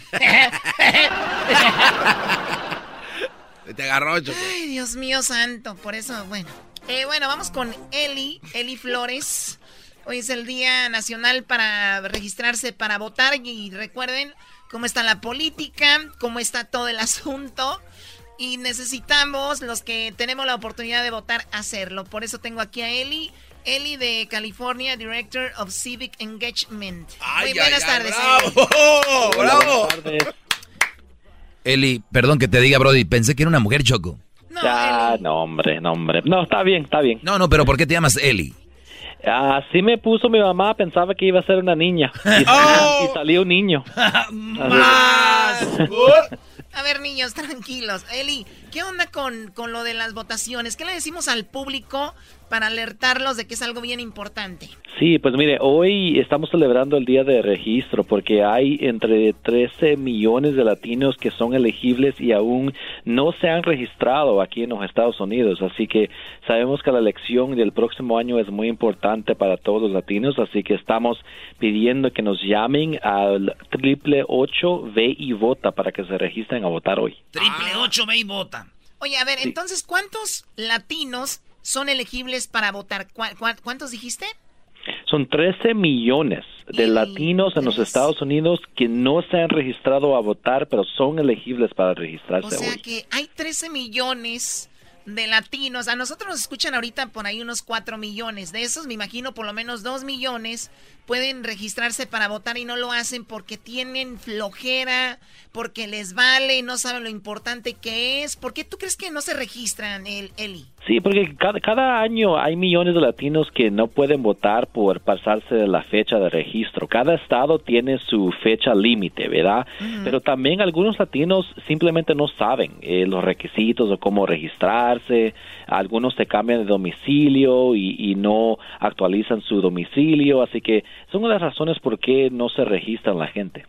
Te agarró, Choco. Ay, Dios mío santo. Por eso, bueno. Eh, bueno, vamos con Eli, Eli Flores. Hoy es el Día Nacional para registrarse para votar y recuerden cómo está la política, cómo está todo el asunto y necesitamos los que tenemos la oportunidad de votar hacerlo. Por eso tengo aquí a Eli. Eli de California, Director of Civic Engagement. Muy buenas tardes. bravo, bravo. Eli, perdón que te diga, Brody, pensé que era una mujer choco. No, ya, no, hombre, no, hombre. No, está bien, está bien. No, no, pero ¿por qué te llamas Eli? Así me puso mi mamá, pensaba que iba a ser una niña. Y, oh. salió un niño. Más. A ver, niños, tranquilos. Eli, ¿qué onda con, con lo de las votaciones? ¿Qué le decimos al público para alertarlos de que es algo bien importante. Sí, pues mire, hoy estamos celebrando el día de registro porque hay entre 13 millones de latinos que son elegibles y aún no se han registrado aquí en los Estados Unidos. Así que sabemos que la elección del próximo año es muy importante para todos los latinos, así que estamos pidiendo que nos llamen al triple ocho ve y vota para que se registren a votar hoy. Triple ocho ve y vota. Oye, a ver, entonces, ¿cuántos latinos son elegibles para votar. cuántos dijiste? Son 13 millones de latinos en los Estados Unidos que no se han registrado a votar, pero son elegibles para registrarse O sea hoy. que hay 13 millones de latinos. A nosotros nos escuchan ahorita por ahí unos 4 millones. De esos, me imagino, por lo menos 2 millones pueden registrarse para votar y no lo hacen porque tienen flojera, porque les vale, no saben lo importante que es. ¿Por qué tú crees que no se registran, el, Eli? Sí, porque cada, cada, año hay millones de latinos que no pueden votar por pasarse de la fecha de registro. Cada estado tiene su fecha límite, ¿verdad? Pero también algunos latinos simplemente no saben eh, los requisitos o cómo registrarse. Algunos se cambian de domicilio y, y no actualizan su domicilio. Así que son las razones por qué no se registran la gente.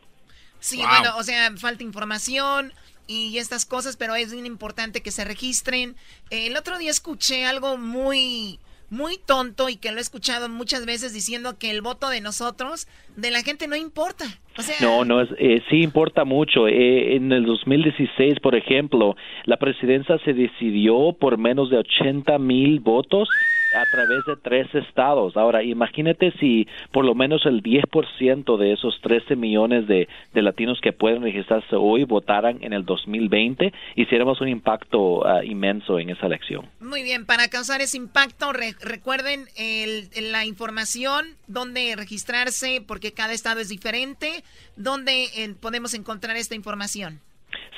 Sí, bueno, o sea, falta información y estas cosas, pero es bien importante que se registren. El otro día escuché algo muy muy tonto y que lo he escuchado muchas veces diciendo que el voto de nosotros, de la gente no importa. O sea, no, no, es, eh, sí importa mucho. Eh, en el 2016, por ejemplo, la presidencia se decidió por menos de 80 mil votos a través de tres estados. Ahora, imagínate si por lo menos el 10% de esos 13 millones de, de, latinos que pueden registrarse hoy votaran en el 2020, hiciéramos un impacto uh, inmenso en esa elección. Muy bien, para causar ese impacto, re recuerden el, la información, dónde registrarse, porque cada estado es diferente, dónde eh, podemos encontrar esta información.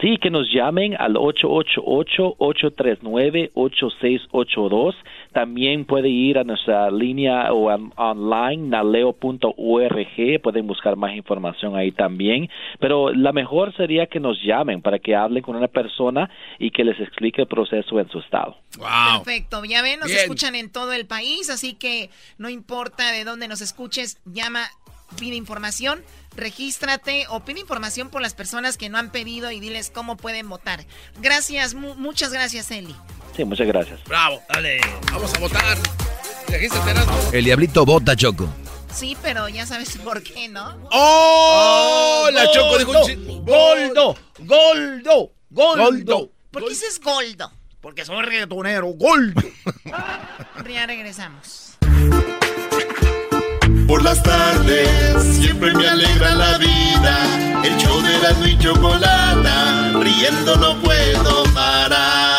Sí, que nos llamen al 888-839-8682. También puede ir a nuestra línea o um, online, naleo.org. Pueden buscar más información ahí también. Pero la mejor sería que nos llamen para que hablen con una persona y que les explique el proceso en su estado. Wow. Perfecto. Ya ven, nos Bien. escuchan en todo el país, así que no importa de dónde nos escuches, llama pide información, regístrate o pide información por las personas que no han pedido y diles cómo pueden votar. Gracias, mu muchas gracias, Eli. Sí, muchas gracias. Bravo, dale, vamos a votar. El diablito vota, Choco. Sí, pero ya sabes por qué, ¿no? ¡Oh! oh la Choco dijo un Goldo, Goldo, Goldo. ¿Por qué dices Goldo? Porque soy reggaetonero, Goldo. ya regresamos por las tardes siempre me alegra la vida. El show de la y chocolata, riendo no puedo parar.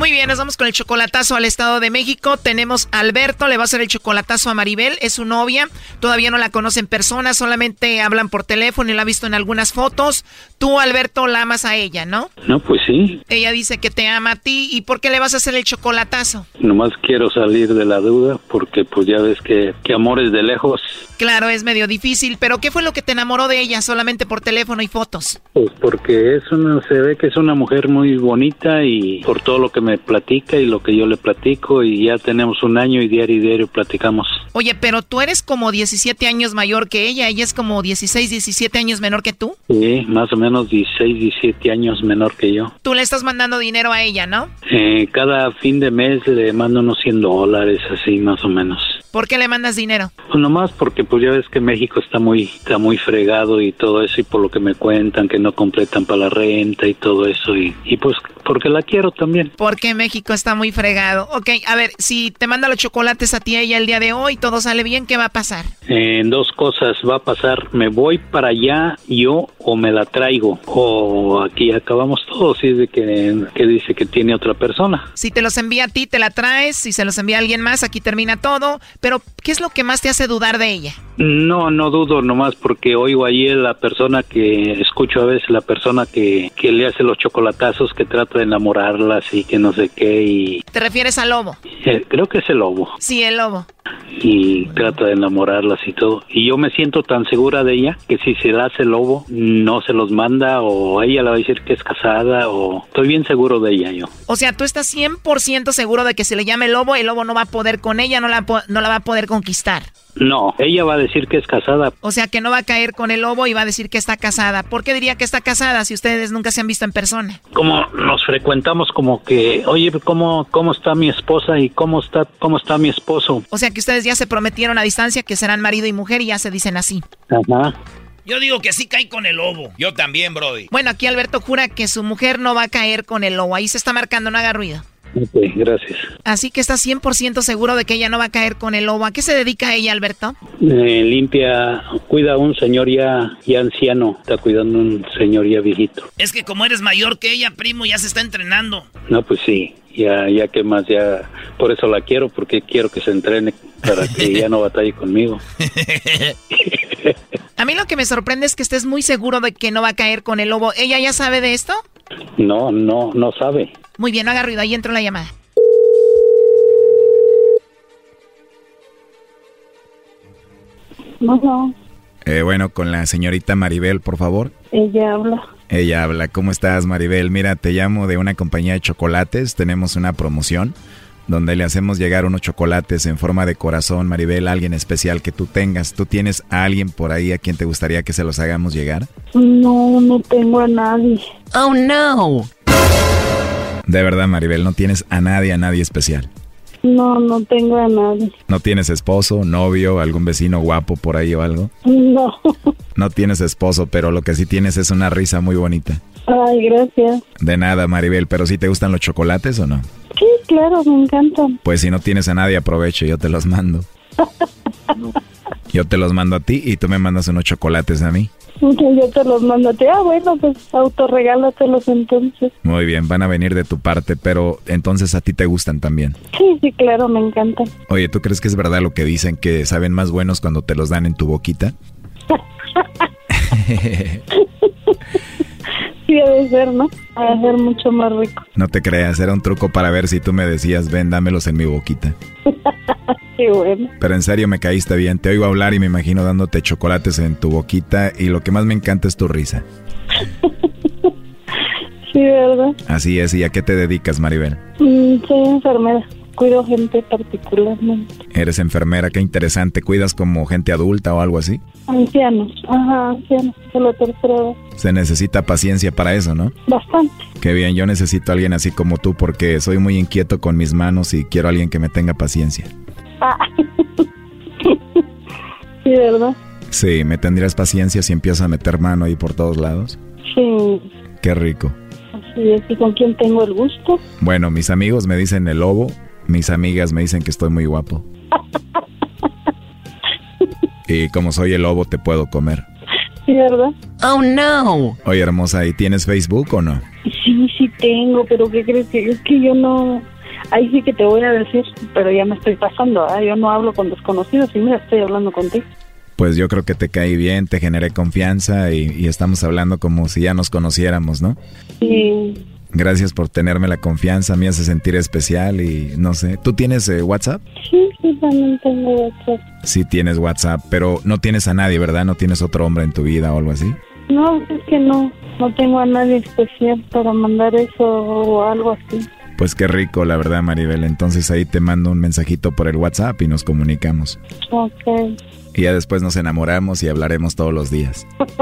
Muy bien, nos vamos con el chocolatazo al Estado de México. Tenemos a Alberto, le va a hacer el chocolatazo a Maribel, es su novia. Todavía no la conoce en persona, solamente hablan por teléfono y la ha visto en algunas fotos. Tú, Alberto, la amas a ella, ¿no? No, pues sí. Ella dice que te ama a ti. ¿Y por qué le vas a hacer el chocolatazo? Nomás quiero salir de la duda porque pues ya ves que, que amores de lejos. Claro, es medio difícil, pero ¿qué fue lo que te enamoró de ella solamente por teléfono y fotos? Pues porque es una, se ve que es una mujer muy bonita y por todo lo que me platica y lo que yo le platico y ya tenemos un año y diario y diario platicamos. Oye, pero tú eres como 17 años mayor que ella, ella es como 16, 17 años menor que tú. Sí, más o menos 16, 17 años menor que yo. Tú le estás mandando dinero a ella, ¿no? Eh, cada fin de mes le mando unos 100 dólares, así más o menos. ¿Por qué le mandas dinero? Pues nomás porque pues ya ves que México está muy está muy fregado y todo eso y por lo que me cuentan que no completan para la renta y todo eso y, y pues porque la quiero también. Porque México está muy fregado. Ok, a ver, si te manda los chocolates a ti ella el día de hoy, todo sale bien, ¿qué va a pasar? En dos cosas va a pasar, me voy para allá yo o me la traigo o aquí acabamos todos, si es de que, que dice que tiene otra persona. Si te los envía a ti, te la traes, si se los envía a alguien más, aquí termina todo, pero ¿qué es lo que más te hace dudar de ella? No, no dudo nomás porque oigo allí la persona que escucho a veces, la persona que, que le hace los chocolatazos, que trata de enamorarlas y que no sé qué. y ¿Te refieres al lobo? Eh, creo que es el lobo. Sí, el lobo. Y trata de enamorarlas y todo. Y yo me siento tan segura de ella que si se la hace el lobo, no se los manda o ella le va a decir que es casada o... Estoy bien seguro de ella yo. O sea, tú estás 100% seguro de que si le llame el lobo, el lobo no va a poder con ella, no la, no la va a poder conquistar. No, ella va a decir que es casada. O sea, que no va a caer con el lobo y va a decir que está casada. ¿Por qué diría que está casada si ustedes nunca se han visto en persona? Como nos frecuentamos como que, oye, ¿cómo, cómo está mi esposa y cómo está, cómo está mi esposo? O sea, que ustedes ya se prometieron a distancia que serán marido y mujer y ya se dicen así. Ajá. Yo digo que sí cae con el lobo. Yo también, Brody. Bueno, aquí Alberto jura que su mujer no va a caer con el lobo. Ahí se está marcando, no haga ruido. Ok, gracias. Así que está 100% seguro de que ella no va a caer con el lobo. ¿A qué se dedica ella, Alberto? Eh, limpia, cuida a un señor ya, ya anciano. Está cuidando a un señor ya viejito. Es que como eres mayor que ella, primo, ya se está entrenando. No, pues sí. Ya, ya que más, ya. Por eso la quiero, porque quiero que se entrene para que ya no batalle conmigo. A mí lo que me sorprende es que estés muy seguro de que no va a caer con el lobo. ¿Ella ya sabe de esto? No, no, no sabe. Muy bien, no haga ruido, ahí entró la llamada. No, Eh, bueno, con la señorita Maribel, por favor. ella habla. Ella habla. ¿Cómo estás, Maribel? Mira, te llamo de una compañía de chocolates. Tenemos una promoción donde le hacemos llegar unos chocolates en forma de corazón, Maribel, a alguien especial que tú tengas. ¿Tú tienes a alguien por ahí a quien te gustaría que se los hagamos llegar? No, no tengo a nadie. Oh, no. De verdad, Maribel, no tienes a nadie, a nadie especial. No, no tengo a nadie. ¿No tienes esposo, novio, algún vecino guapo por ahí o algo? No. No tienes esposo, pero lo que sí tienes es una risa muy bonita. Ay, gracias. De nada, Maribel, pero ¿sí te gustan los chocolates o no? Sí, claro, me encantan. Pues si no tienes a nadie, aprovecho, yo te los mando. Yo te los mando a ti y tú me mandas unos chocolates a mí. Yo te los mando. Ah, bueno, pues autorregálatelos entonces. Muy bien, van a venir de tu parte, pero entonces a ti te gustan también. Sí, sí, claro, me encantan. Oye, ¿tú crees que es verdad lo que dicen que saben más buenos cuando te los dan en tu boquita? Sí, debe ser, ¿no? Debe ser mucho más rico. No te creas, era un truco para ver si tú me decías, ven, dámelos en mi boquita. Qué bueno. Pero en serio me caíste bien, te oigo hablar y me imagino dándote chocolates en tu boquita y lo que más me encanta es tu risa. Sí, ¿verdad? Así es, ¿y a qué te dedicas, Maribel? Mm, soy enfermera. Cuido gente particularmente. Eres enfermera, qué interesante, ¿cuidas como gente adulta o algo así? Ancianos. Ajá, ancianos. De la tercera edad. Se necesita paciencia para eso, ¿no? Bastante. Qué bien, yo necesito a alguien así como tú porque soy muy inquieto con mis manos y quiero a alguien que me tenga paciencia. Ah. sí, ¿verdad? Sí, ¿me tendrías paciencia si empiezo a meter mano ahí por todos lados? Sí. Qué rico. Así es. ¿Y con quién tengo el gusto? Bueno, mis amigos me dicen el lobo, mis amigas me dicen que estoy muy guapo. Y como soy el lobo te puedo comer. Sí, ¿verdad? Oh, no. Oye, hermosa, ¿y tienes Facebook o no? Sí, sí tengo, pero ¿qué crees que es que yo no... Ahí sí que te voy a decir, pero ya me estoy pasando, ¿ah? Yo no hablo con desconocidos y mira, estoy hablando contigo. Pues yo creo que te caí bien, te generé confianza y, y estamos hablando como si ya nos conociéramos, ¿no? Sí. Gracias por tenerme la confianza, me hace sentir especial y no sé. ¿Tú tienes eh, WhatsApp? Sí, sí, también tengo WhatsApp. Sí tienes WhatsApp, pero no tienes a nadie, ¿verdad? ¿No tienes otro hombre en tu vida o algo así? No, es que no, no tengo a nadie especial para mandar eso o algo así. Pues qué rico, la verdad, Maribel. Entonces ahí te mando un mensajito por el WhatsApp y nos comunicamos. Ok. Y ya después nos enamoramos y hablaremos todos los días.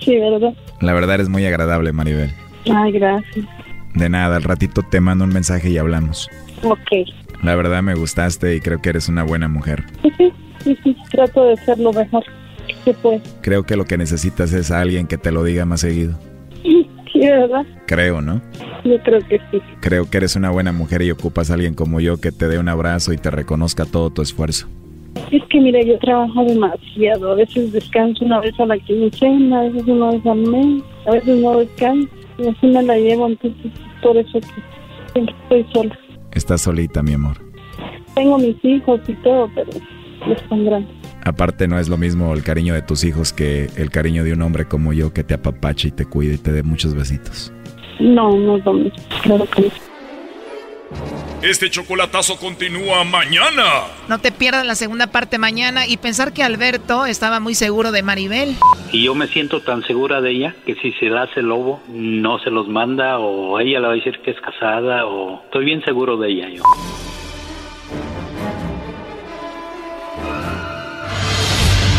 Sí, ¿verdad? La verdad eres muy agradable, Maribel. Ay, gracias. De nada, al ratito te mando un mensaje y hablamos. Ok. La verdad me gustaste y creo que eres una buena mujer. Sí, sí, sí, sí, trato de ser lo mejor que puedo. Creo que lo que necesitas es a alguien que te lo diga más seguido. Sí, ¿verdad? Creo, ¿no? Yo creo que sí. Creo que eres una buena mujer y ocupas a alguien como yo que te dé un abrazo y te reconozca todo tu esfuerzo. Es que mira, yo trabajo demasiado. A veces descanso una vez a la quincena, a veces una vez al mes, a veces no descanso. Y así me la llevo, entonces por eso que siempre estoy sola. Estás solita, mi amor. Tengo mis hijos y todo, pero están grandes. Aparte no es lo mismo el cariño de tus hijos que el cariño de un hombre como yo que te apapache y te cuide y te dé muchos besitos. No, no es lo mismo. Claro que no. Este chocolatazo continúa mañana. No te pierdas la segunda parte mañana y pensar que Alberto estaba muy seguro de Maribel. Y yo me siento tan segura de ella que si se la hace el lobo, no se los manda o ella le va a decir que es casada o estoy bien seguro de ella yo.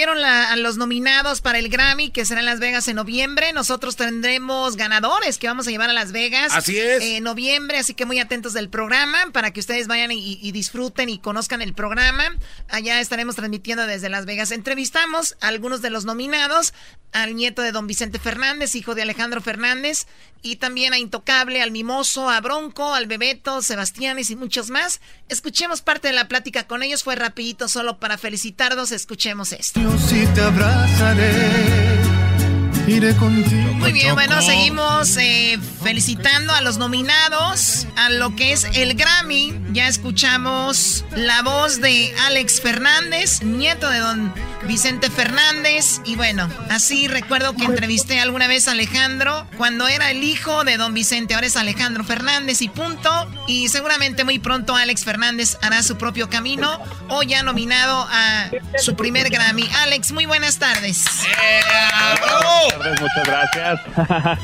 dieron la- a los nominados para el Grammy, que será en Las Vegas en noviembre. Nosotros tendremos ganadores que vamos a llevar a Las Vegas. Así es. En noviembre, así que muy atentos del programa para que ustedes vayan y, y disfruten y conozcan el programa. Allá estaremos transmitiendo desde Las Vegas. Entrevistamos a algunos de los nominados, al nieto de don Vicente Fernández, hijo de Alejandro Fernández, y también a Intocable, al Mimoso, a Bronco, al Bebeto, Sebastianes y muchos más. Escuchemos parte de la plática con ellos, fue rapidito solo para felicitarlos, escuchemos esto. Si te abrazaré, iré contigo. Muy bien, bueno, seguimos eh, felicitando a los nominados a lo que es el Grammy. Ya escuchamos la voz de Alex Fernández, nieto de don Vicente Fernández. Y bueno, así recuerdo que entrevisté alguna vez a Alejandro cuando era el hijo de don Vicente. Ahora es Alejandro Fernández y punto. Y seguramente muy pronto Alex Fernández hará su propio camino o ya nominado a su primer Grammy. Alex, muy buenas tardes. Tardes, muchas gracias.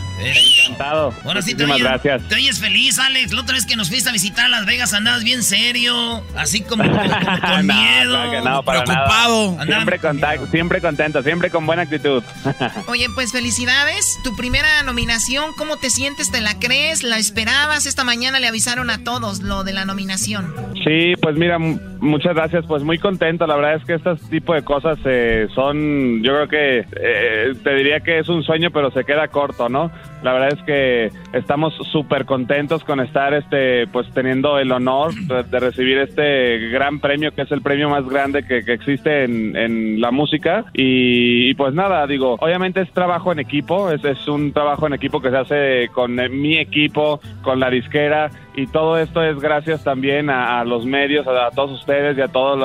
Encantado. Ahora sí te Muchísimas oyes, gracias. te oyes feliz, Alex. La otra vez que nos fuiste a visitar a Las Vegas andabas bien serio, así como, como con No, miedo, no, para preocupado. nada. Siempre, conta- siempre contento, siempre con buena actitud. Oye, pues felicidades. Tu primera nominación, ¿cómo te sientes? ¿Te la crees? ¿La esperabas? Esta mañana le avisaron a todos lo de la nominación. Sí, pues mira, muchas gracias. Pues muy contento. La verdad es que este tipo de cosas eh, son, yo creo que eh, te diría que es un sueño, pero se queda corto, ¿no? La verdad es que estamos súper contentos con estar, este, pues teniendo el honor de, de recibir este gran premio, que es el premio más grande que, que existe en, en la música. Y, pues nada, digo, obviamente es trabajo en equipo, es, es un trabajo en equipo que se hace con eh, mi equipo, con la disquera y todo esto es gracias también a, los medios, a, todos ustedes y a todos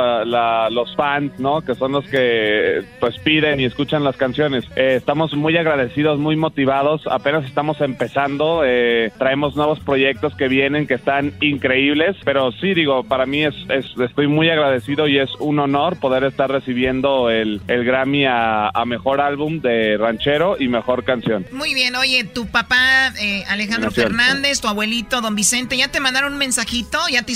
los fans, ¿no? Que son los que pues piden y escuchan las canciones. Eh, estamos muy agradecidos, muy motivados, apenas estamos empezando, eh, traemos nuevos proyectos que vienen que están increíbles, pero sí digo, para mí es, es- estoy muy agradecido y es un honor poder estar recibiendo el, el Grammy a, a mmejor álbum de ranchero y mejor canción. Muy bien, oye, tu papá eh, Alejandro Gracias. Fernández, tu abuelito don Vicente, ¿ya te mandaron un mensajito? ¿Ya te,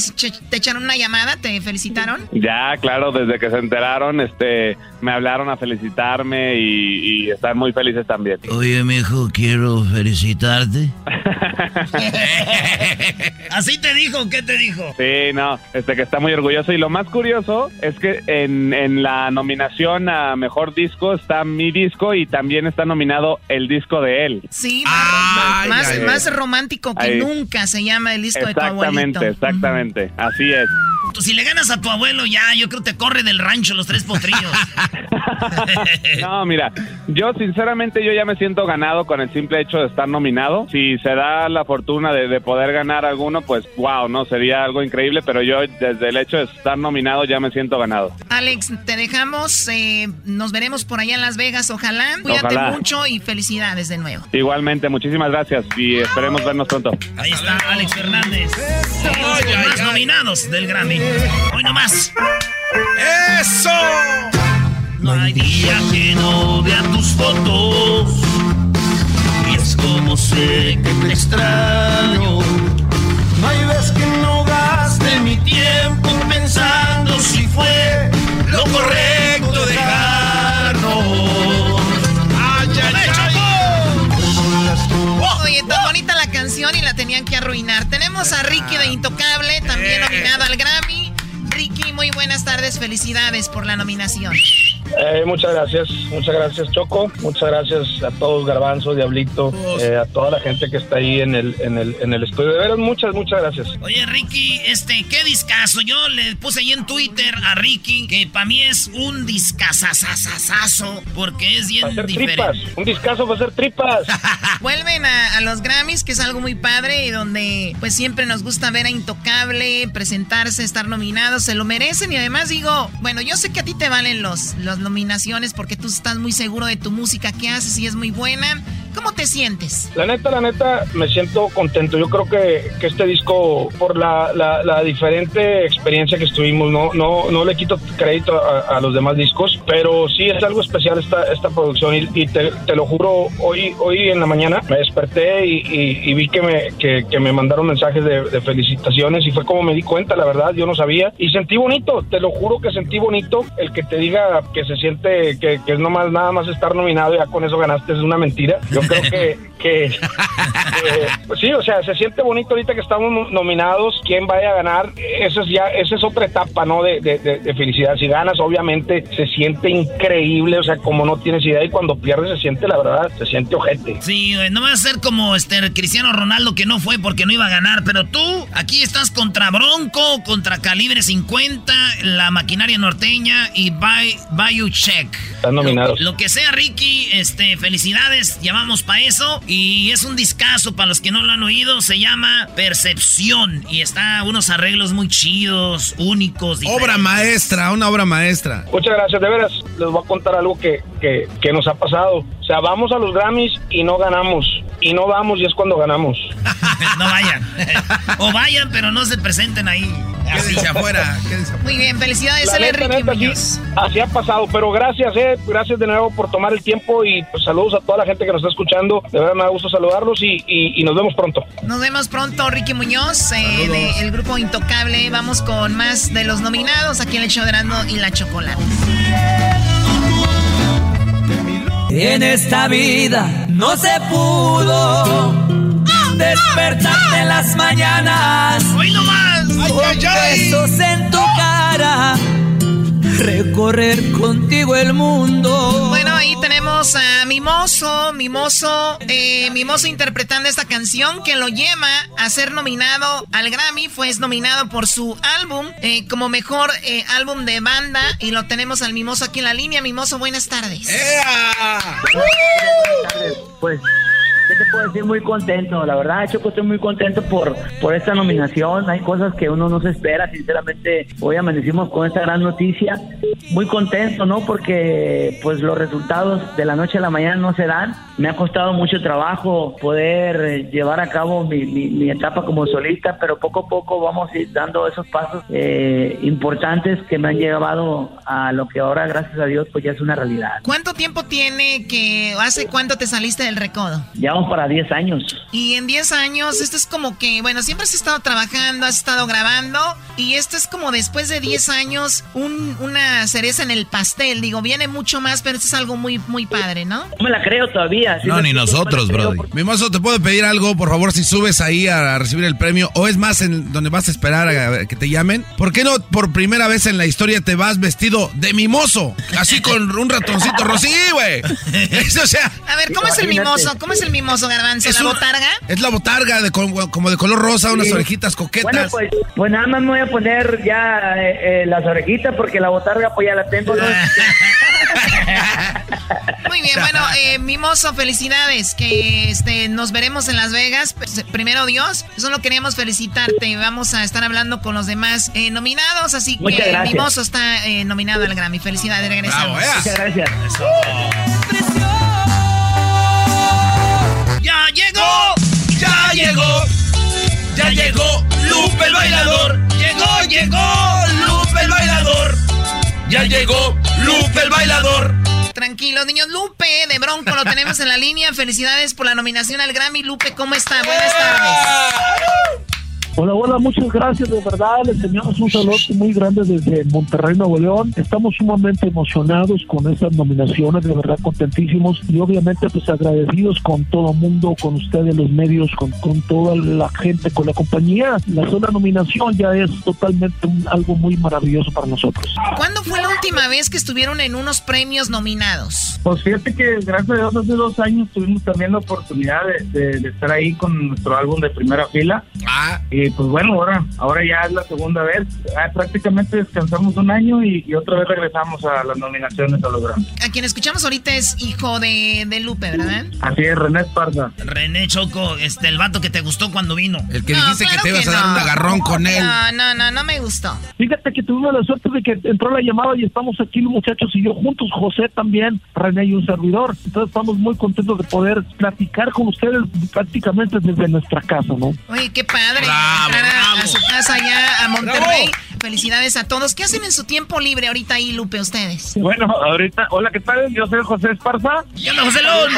te echaron una llamada? ¿Te felicitaron? Ya, claro, desde que se enteraron, este, me hablaron a felicitarme y, y están muy felices también. Oye, mijo, quiero felicitarte. ¿Así te dijo? ¿Qué te dijo? Sí, no, este que está muy orgulloso y lo más curioso es que en, en la nominación a mejor disco está mi disco y también está nominado el disco de él. Sí, más, más, ay, más ay. romántico que Ay. nunca se llama el disco de tu abuelito. Exactamente, exactamente, así es. Tú, Si le ganas a tu abuelo ya, yo creo que te corre del rancho los tres potrillos. No, mira, yo sinceramente yo ya me siento ganado con el simple hecho de estar nominado. Si se da la fortuna de, de poder ganar alguno, pues wow, no, sería algo increíble, pero yo desde el hecho de estar nominado ya me siento ganado. Alex, te dejamos, eh, nos veremos por allá en Las Vegas, ojalá. Cuídate Ojalá. mucho y felicidades de nuevo. Igualmente, muchísimas gracias y esperemos vernos pronto. Ahí está Alex Fernández. Más nominados del Grammy. Hoy nomás. ¡Eso! No hay día que no vea tus fotos. Y es como sé que te extraño. No hay vez que no gaste mi tiempo pensando si fue lo correcto dejarnos. ¡Ay, ay, Oye, tan bonita la canción y la tenían que arruinar. Tenemos a Ricky de Intocable, también nominado al Grammy. Ricky, muy buenas tardes, felicidades por la nominación. Eh, muchas gracias, muchas gracias Choco, muchas gracias a todos Garbanzo, Diablito, eh, a toda la gente que está ahí en el, en el, en el estudio. De veras, muchas, muchas gracias. Oye, Ricky, este, qué discazo. Yo le puse ahí en Twitter a Ricky que para mí es un discazazazazazo porque es bien diferente. Tripas, un discazo va a ser tripas. Vuelven a, a los Grammys, que es algo muy padre y donde pues siempre nos gusta ver a Intocable, presentarse, estar nominados, se lo merecen y además digo, bueno, yo sé que a ti te valen los, los las nominaciones porque tú estás muy seguro de tu música que haces y es muy buena. ¿Cómo te sientes? La neta, la neta, me siento contento. Yo creo que, que este disco, por la, la, diferente experiencia que estuvimos, no, no, no le quito crédito a, los demás discos, pero sí es algo especial esta, esta producción y, te, te, lo juro, hoy, hoy en la mañana me desperté y, vi que me, que, que me mandaron mensajes de, de, felicitaciones y fue como me di cuenta, la verdad, yo no sabía y sentí bonito, te lo juro que sentí bonito el que te diga que se siente que, que es nomás nada más estar nominado y ya con eso ganaste es una mentira. Yo creo que, que, pues sí, o sea, se siente bonito ahorita que estamos nominados, quién vaya a ganar, esa es ya, esa es otra etapa, ¿no? De, de, felicidad. Si ganas, obviamente se siente increíble, o sea, como no tienes idea, y cuando pierdes se siente, la verdad, se siente ojete. Sí, no va a ser como este Cristiano Ronaldo que no fue porque no iba a ganar, pero tú aquí estás contra Bronco, contra Calibre 50, la maquinaria norteña y Bayou Check. Están nominados. Lo, lo que sea, Ricky, este, felicidades, llamamos para eso. Y es un discazo para los que no lo han oído. Se llama Percepción. Y está unos arreglos muy chidos, únicos. Obra maestra, una obra maestra. Muchas gracias, de veras. Les voy a contar algo que, que, que nos ha pasado. O sea, vamos a los Grammys y no ganamos. Y no vamos y es cuando ganamos. no vayan. o vayan, pero no se presenten ahí. Quédense afuera, Muy bien, felicidades, a Ricky Así, ha pasado, pero gracias, eh, gracias de nuevo por tomar el tiempo y pues, saludos a toda la gente que nos está escuchando. De verdad me da gusto saludarlos y, y, nos vemos pronto. Nos vemos pronto, Ricky Muñoz, eh, del grupo Intocable. Vamos con más de los nominados aquí en el show de y la Chocolate. En esta vida no se pudo despertarte en las mañanas. ¡Hoy no más! Con besos en tu cara. Recorrer contigo el mundo. Bueno, ahí tenemos a Mimoso, Mimoso, eh, Mimoso interpretando esta canción que lo lleva a ser nominado al Grammy. Fue nominado por su álbum eh, como mejor eh, álbum de banda. Y lo tenemos al Mimoso aquí en la línea. Mimoso, buenas tardes. Buenas tardes. Pues ¿Qué te puedo decir? Muy contento, la verdad, Choco, estoy muy contento por, por esta nominación. Hay cosas que uno no se espera, sinceramente. Hoy amanecimos con esta gran noticia. Muy contento, ¿no? Porque pues los resultados de la noche a la mañana no se dan. Me ha costado mucho trabajo poder llevar a cabo mi, mi, etapa como solista, pero poco a poco vamos a ir dando esos pasos eh, importantes que me han llevado a lo que ahora, gracias a Dios, pues ya es una realidad. ¿Cuánto tiempo tiene que, hace cuánto te saliste del recodo? Ya para 10 años. Y en 10 años, esto es como que, bueno, siempre has estado trabajando, has estado grabando, y esto es como después de 10 años, un, una cereza en el pastel. Digo, viene mucho más, pero esto es algo muy, muy padre, ¿no? No me la creo todavía. No, ni nosotros, bro. Mi mozo, ¿te puedo pedir algo, por favor, si subes ahí a recibir el premio? O es más, en donde vas a esperar a que te llamen. ¿Por qué no por primera vez en la historia te vas vestido de mimoso? Así con un ratoncito rosí, güey. o sea. A ver, ¿cómo es el mimoso? ¿Cómo es el mimoso? garbanzo? ¿La botarga? Es la botarga, de, como de color rosa, unas orejitas coquetas. Bueno, pues, pues, nada más me voy a poner ya eh, eh, las orejitas porque la botarga pues ya la tengo. Muy bien, bueno, eh, Mimoso, felicidades, que este, nos veremos en Las Vegas. Pues, primero Dios, solo queríamos felicitarte. Vamos a estar hablando con los demás eh, nominados, así que Mimoso está nominado al Grammy. Felicidades, regresamos. Muchas gracias. ¡Ya llegó! ¡Ya llegó! ¡Ya llegó! ¡Lupe el bailador! ¡Llegó, llegó! ¡Lupe el bailador! ¡Ya llegó! ¡Lupe el bailador! Tranquilo, niños. Lupe de Bronco lo tenemos en la línea. Felicidades por la nominación al Grammy. Lupe, ¿cómo está? Buenas tardes. Hola, hola, muchas gracias, de verdad, les enviamos un saludo muy grande desde Monterrey, Nuevo León. Estamos sumamente emocionados con estas nominaciones, de verdad contentísimos y obviamente pues agradecidos con todo el mundo, con ustedes, los medios, con, con toda la gente, con la compañía. La sola nominación ya es totalmente algo muy maravilloso para nosotros. ¿Cuándo fue la última vez que estuvieron en unos premios nominados? Pues fíjate que gracias a Dios hace dos años tuvimos también la oportunidad de, de estar ahí con nuestro álbum de primera fila. Ah. Y pues bueno, ahora, ahora ya es la segunda vez. Ah, prácticamente descansamos un año y, otra vez regresamos a las nominaciones a los Grammy. A quien escuchamos ahorita es hijo de, de Lupe, ¿verdad? Así es, René Esparza. René Choco, este, el vato que te gustó cuando vino. El que dijiste que te ibas a dar un agarrón con él. No, no, no, no me gustó. Fíjate que tuvimos la suerte de que entró la llamada y estamos aquí los muchachos y yo juntos, José también, René y un servidor. Entonces estamos muy contentos de poder platicar con ustedes prácticamente desde nuestra casa, ¿no? Oye, qué padre. entrar a, su casa allá a Monterrey. Felicidades a todos. ¿Qué hacen en su tiempo libre ahorita ahí, Lupe, ustedes? Bueno, ahorita, hola, ¿qué tal? Yo soy José Esparza. Hola, José Lón.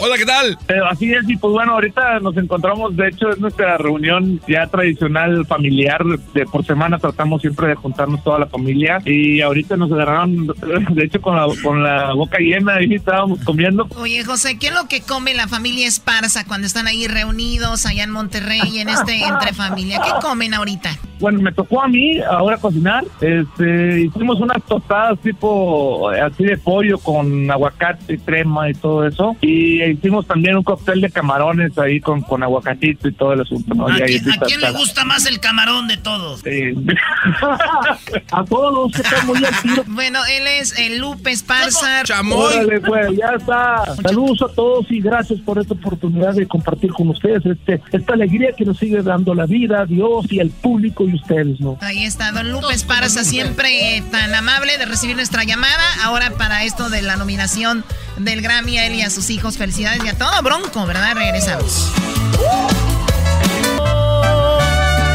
Hola, ¿qué tal? Eh, así es, y pues bueno, ahorita nos encontramos, de hecho, es nuestra reunión ya tradicional familiar. De por semana tratamos siempre de juntarnos toda la familia. Y ahorita nos agarraron, de hecho, con la, con la boca llena y estábamos comiendo. Oye, José, ¿qué es lo que come la familia Esparza cuando están ahí reunidos allá en Monterrey en este entre familia? ¿Qué comen ahorita? Bueno, me tocó a mí ahora cocinar. Este, hicimos unas tostadas tipo así de pollo con aguacate y crema y todo eso. Y hicimos también un cóctel de camarones ahí con, con aguacatito y todo el asunto. ¿A, quién, le gusta más el camarón de todos? a todos, muy Bueno, él es el Lupe Esparza. Órale, pues, ya está. Saludos a todos y gracias por esta oportunidad de compartir con ustedes este, esta alegría que nos sigue dando la vida, Dios y el público y ustedes, ¿no? Ahí está, don Lupe Esparza, siempre tan amable de recibir nuestra llamada. Ahora para esto de la nominación del Grammy a él y a sus hijos, felicidades y a todo bronco, ¿verdad? Regresamos.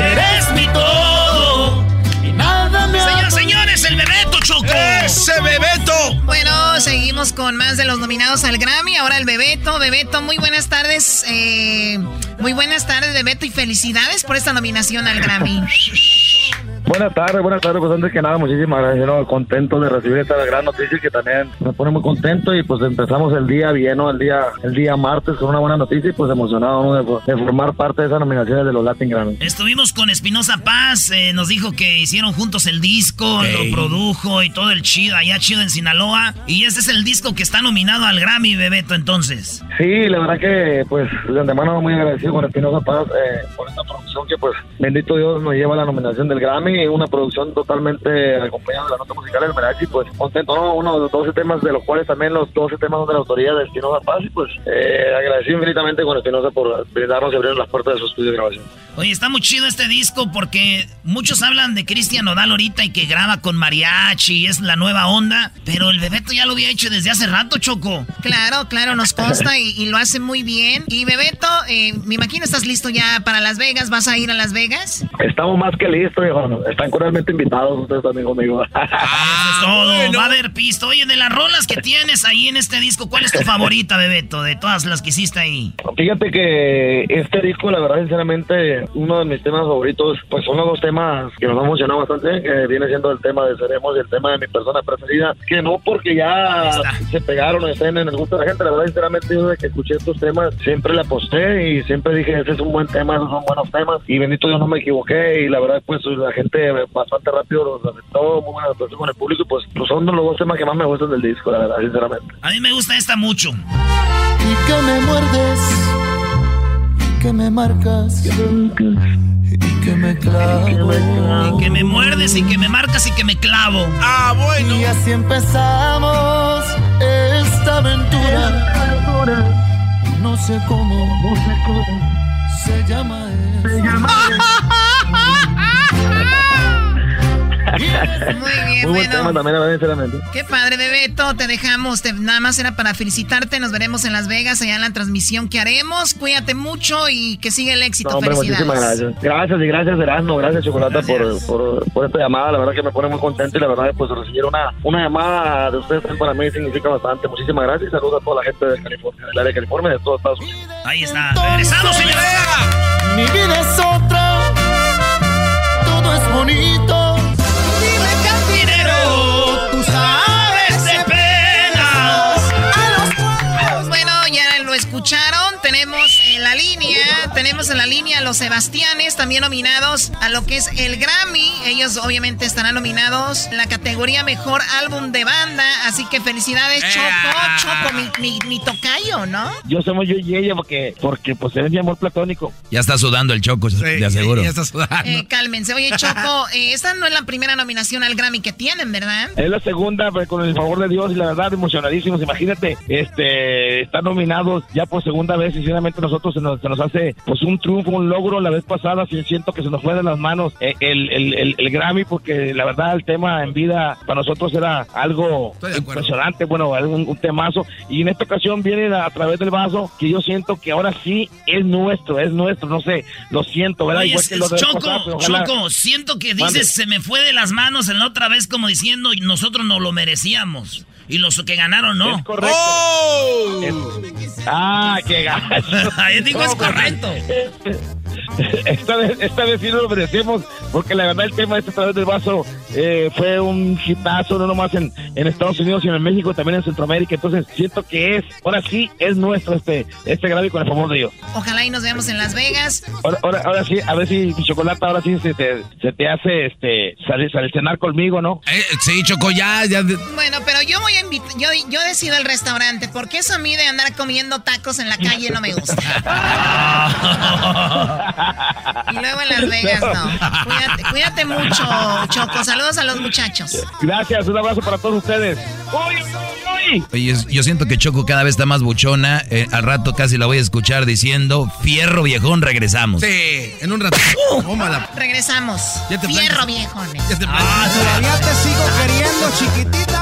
Eres mi todo y nada me Señoras, señores, el Bebeto Choco. ¡Ese Bebeto! Bueno, seguimos con más de los nominados al Grammy. Ahora el Bebeto. Bebeto, muy buenas tardes. Eh, muy buenas tardes, Bebeto, y felicidades por esta nominación al Grammy. Buenas tardes, buenas tardes. Pues antes que nada, muchísimas gracias. ¿no? Contento de recibir esta gran noticia que también me pone muy contento y pues empezamos el día bien, ¿no? El día, el día martes con una buena noticia y pues emocionado de, formar parte de esa nominación de los Latin Grammy. Estuvimos con Espinosa Paz, eh, nos dijo que hicieron juntos el disco, lo produjo y todo el chido, allá chido en Sinaloa. Y este es el disco que está nominado al Grammy, Bebeto, entonces. Sí, la verdad que pues de antemano muy agradecido con Espinosa Paz eh, por esta producción que pues bendito Dios nos lleva a la nominación del Grammy una producción totalmente acompañada de la nota musical del Merachi, pues contento, ¿no? Uno de los 12 temas, de los cuales también los 12 temas de la autoría de Espinosa Paz, y pues eh, agradecido infinitamente con Espinosa por brindarnos y abrir las puertas de su estudio de grabación. Oye, está muy chido este disco porque muchos hablan de Cristian Nodal ahorita y que graba con mariachi, es la nueva onda, pero el Bebeto ya lo había hecho desde hace rato, Choco. Claro, claro, nos consta y, lo hace muy bien. Y Bebeto, eh, me imagino estás listo ya para Las Vegas, ¿vas a ir a Las Vegas? Estamos más que listos, hijo. Están cordialmente invitados ustedes también conmigo. Ah, todo. Va a haber pisto. Oye, de las rolas que tienes ahí en este disco, ¿cuál es tu favorita, Bebeto, de todas las que hiciste ahí? Fíjate que este disco, la verdad, sinceramente, uno de mis temas favoritos, pues son los dos temas que nos han emocionado bastante, que viene siendo el tema de Seremos y el tema de mi persona preferida, que no porque ya se pegaron o estén en el gusto de la gente, la verdad, sinceramente, yo desde que escuché estos temas, siempre le aposté y siempre dije, ese es un buen tema, esos son buenos temas, y bendito Dios no me equivoqué, y la verdad, pues la gente bastante rápido los aceptó, muy buena actuación con el público, pues, pues son los dos temas que más me gustan del disco, la verdad, sinceramente. A mí me gusta esta mucho. Y que me muerdes, y que me marcas, y que me clavo. Y que me muerdes, y que me marcas, y que me clavo. Ah, bueno. Y así empezamos esta aventura. No sé cómo, no sé cómo se llama eso. Se llama Muy bien, Muy bueno. también, Qué padre, Bebeto. Te dejamos. nada más era para felicitarte. Nos veremos en Las Vegas, allá en la transmisión que haremos. Cuídate mucho y que siga el éxito. hombre, muchísimas gracias. Gracias y gracias, Erasmo. Gracias, Chocolata, por, por, por, esta llamada. La verdad que me pone muy contento y la verdad, pues recibir una, una llamada de ustedes para mí significa bastante. Muchísimas gracias y saludos a toda la gente de California, del área de California, de todos Estados Unidos. Ahí está. Regresamos, señora. Mi vida es otra. Todo es bonito pero tú de Bueno, ya lo escuchamos escucharon, tenemos en la línea, tenemos en la línea a los Sebastianes, también nominados a lo que es el Grammy. Ellos obviamente estarán nominados en la categoría Mejor Álbum de Banda. Así que felicidades, Choco, Choco, mi, mi, tocayo, ¿no? Yo somos yo y ella porque, porque pues es mi amor platónico. Ya está sudando el Choco, de aseguro. Ya está sudando. Eh, cálmense. Oye, Choco, eh, esta no es la primera nominación al Grammy que tienen, ¿verdad? Es la segunda, pues, con el favor de Dios y la verdad, emocionadísimos. Imagínate, este, estar nominados ya por segunda vez. Sinceramente, nosotros se nos, se nos hace pues un triunfo, un logro. La vez pasada, sí siento que se nos fue de las manos eh, el, el, el, Grammy, porque la verdad, el tema en vida para nosotros era algo impresionante, bueno, un, un, temazo. Y en esta ocasión viene a, través del vaso que yo siento que ahora sí es nuestro, es nuestro, no sé, lo siento, ¿verdad? Igual que lo Choco, Choco, siento que dices se me fue de las manos en la otra vez como diciendo nosotros no lo merecíamos. Y los que ganaron no. Es correcto. ¡Oh! Ah, qué gacho. digo es correcto. Esta vez, esta vez sí lo merecemos, porque la verdad el tema de este través del vaso eh, fue un hitazo, no nomás en, en Estados Unidos, sino en México, también en Centroamérica. Entonces siento que es, ahora sí, es nuestro este, este Grammy con el favor de Dios. Ojalá y nos veamos en Las Vegas. Ahora, ahora, sí, a ver si mi chocolate ahora sí se te, se te hace este salir, salir cenar conmigo, ¿no? Eh, sí, Choco, ya, ya. Bueno, pero yo voy a invitar, yo, yo decido el restaurante, porque eso a mí de andar comiendo tacos en la calle no me gusta. y luego en Las Vegas, no. Cuídate, cuídate mucho, Choco. Saludos a los muchachos. Gracias, un abrazo para todos ustedes. Oye, yo siento que Choco cada vez está más buchona. Eh, al rato casi la voy a escuchar diciendo, fierro viejón, regresamos. Sí, en un rato. regresamos. fierro viejón. Ah, todavía te sigo queriendo, chiquitita.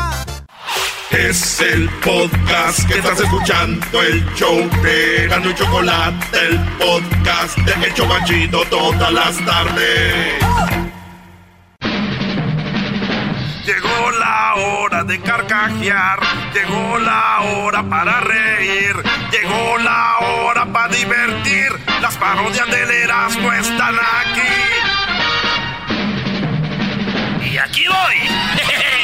Es el podcast que estás escuchando, el show de Gano y Chocolate, el podcast de Hecho Banchito todas las tardes. Llegó la hora de carcajear, llegó la hora para reír, llegó la hora para divertir. Las parodias del Erasmo están aquí. Y aquí voy.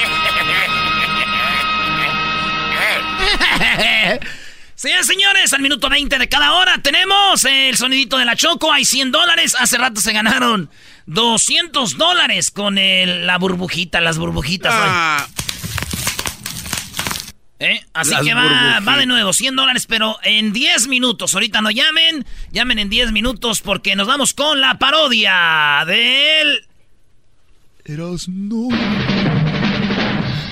Señores, señores, al minuto 20 de cada hora tenemos el sonidito de la Choco. Hay 100 dólares. Hace rato se ganaron 200 dólares con el, la burbujita, las burbujitas. Ah. ¿Eh? Así que va, va, de nuevo, 100 dólares, pero en 10 minutos. Ahorita no llamen, llamen en 10 minutos porque nos vamos con la parodia del... Erasno.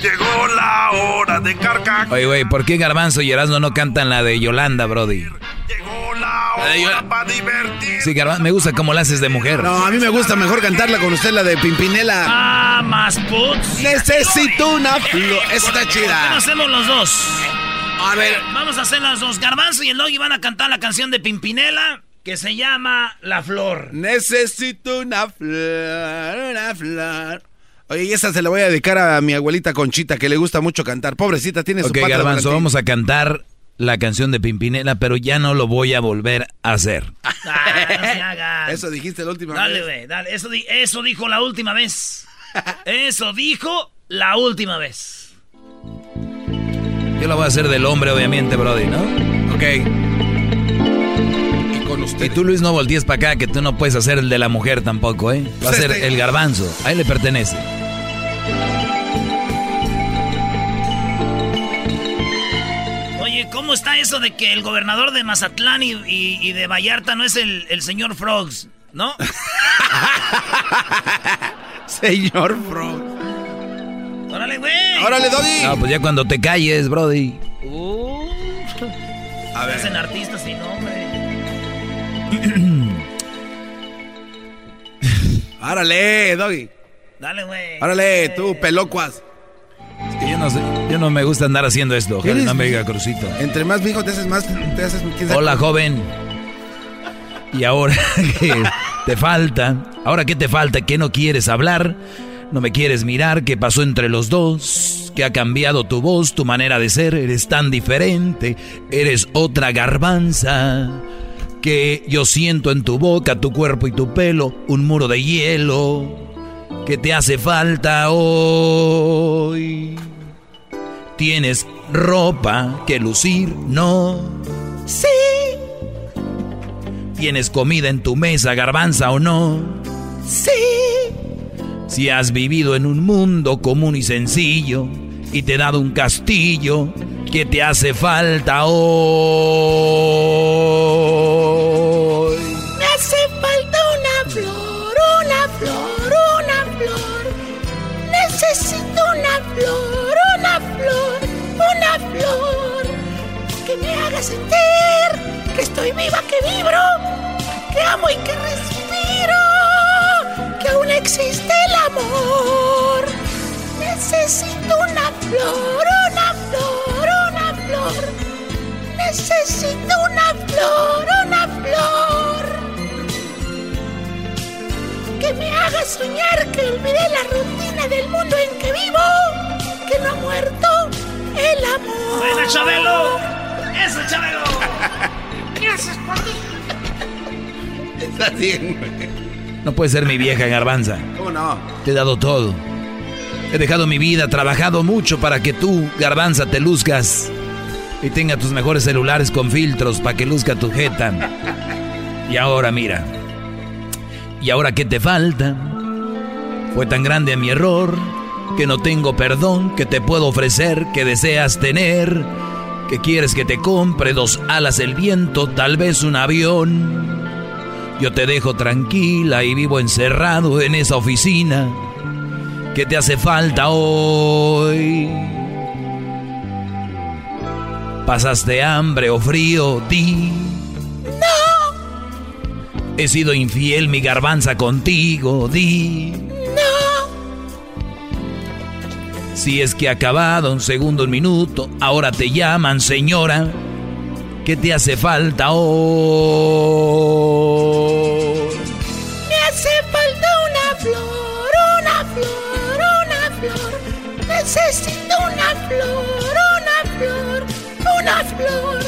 Llegó la hora de carcajear. Oye, güey, ¿por qué Garbanzo y Erasmo no cantan la de Yolanda, Brody? Llegó la hora para divertir. Sí, Garbanzo, me gusta cómo la haces de mujer. No, a mí me gusta mejor cantarla con usted, la de Pimpinela. Ah, más putz. Necesito una flor. Está chida. ¿Por hacemos los dos? A ver. Vamos a hacer las dos. Garbanzo y el Logi van a cantar la canción de Pimpinela que se llama La Flor. Necesito una flor, una flor. Oye, y esta se la voy a dedicar a mi abuelita Conchita, que le gusta mucho cantar. Pobrecita, tiene su Ok, Garbanzo, vamos a cantar la canción de Pimpinela, pero ya no lo voy a volver a hacer. Ah, eso dijiste la última dale, vez. Dale, güey, dale. Eso, eso dijo la última vez. Eso dijo la última vez. Yo la voy a hacer del hombre, obviamente, Brody, ¿no? Ok. Y con usted. Y tú, Luis, no voltees para acá, que tú no puedes hacer el de la mujer tampoco, ¿eh? Va a ser el garbanzo. A él le pertenece. Oye, ¿cómo está eso de que el gobernador de Mazatlán y, y, y de Vallarta no es el, el señor Frogs, no? señor Frogs. Órale, güey. Órale, Doggy. No, pues ya cuando te calles, Brody. Uh, a ver. Hacen artistas sin nombre. Árale, Doggy. Dale, güey. Árale, tú, pelocuas. Es que yo no sé, yo no me gusta andar haciendo esto, ojalá no me diga Crucito. Entre más viejo te haces más, te haces... Hola, joven. Y ahora que te falta, ahora qué te falta, que no quieres hablar, no me quieres mirar, qué pasó entre los dos, que ha cambiado tu voz, tu manera de ser, eres tan diferente, eres otra garbanza que yo siento en tu boca, tu cuerpo y tu pelo, un muro de hielo que te hace falta hoy. Tienes ropa que lucir, no. Sí. tienes comida en tu mesa, garbanza o no. Sí. Si has vivido en un mundo común y sencillo y te he dado un castillo, ¿qué te hace falta hoy? Me hace Necesito una flor, una flor, una flor. Que me haga sentir que estoy viva, que vibro, que amo y que respiro. Que aún existe el amor. Necesito una flor, una flor, una flor. Necesito una flor, una flor. Que olvidé la rutina del mundo en que vivo. Que no ha muerto el amor. ¡Buena, Chabelo! ¡Eso, Chabelo! Gracias por ti. Está bien. No puedes ser mi vieja garbanza. ¿Cómo no? Te he dado todo. He dejado mi vida, trabajado mucho para que tú, garbanza, te luzcas y tenga tus mejores celulares con filtros para que luzca tu jeta. Y ahora mira. ¿Y ahora qué te falta? Fue tan grande mi error que no tengo perdón que te puedo ofrecer que deseas tener. Que quieres que te compre dos alas el viento, tal vez un avión. Yo te dejo tranquila y vivo encerrado en esa oficina. ¿Qué te hace falta hoy? ¿Pasaste hambre o frío? Di. No, He sido infiel, mi garbanza contigo. Di. Si es que acabado un segundo, un minuto, ahora te llaman, señora. ¿Qué te hace falta hoy? Me hace falta una flor, una flor, una flor. Necesito una flor, una flor, una flor.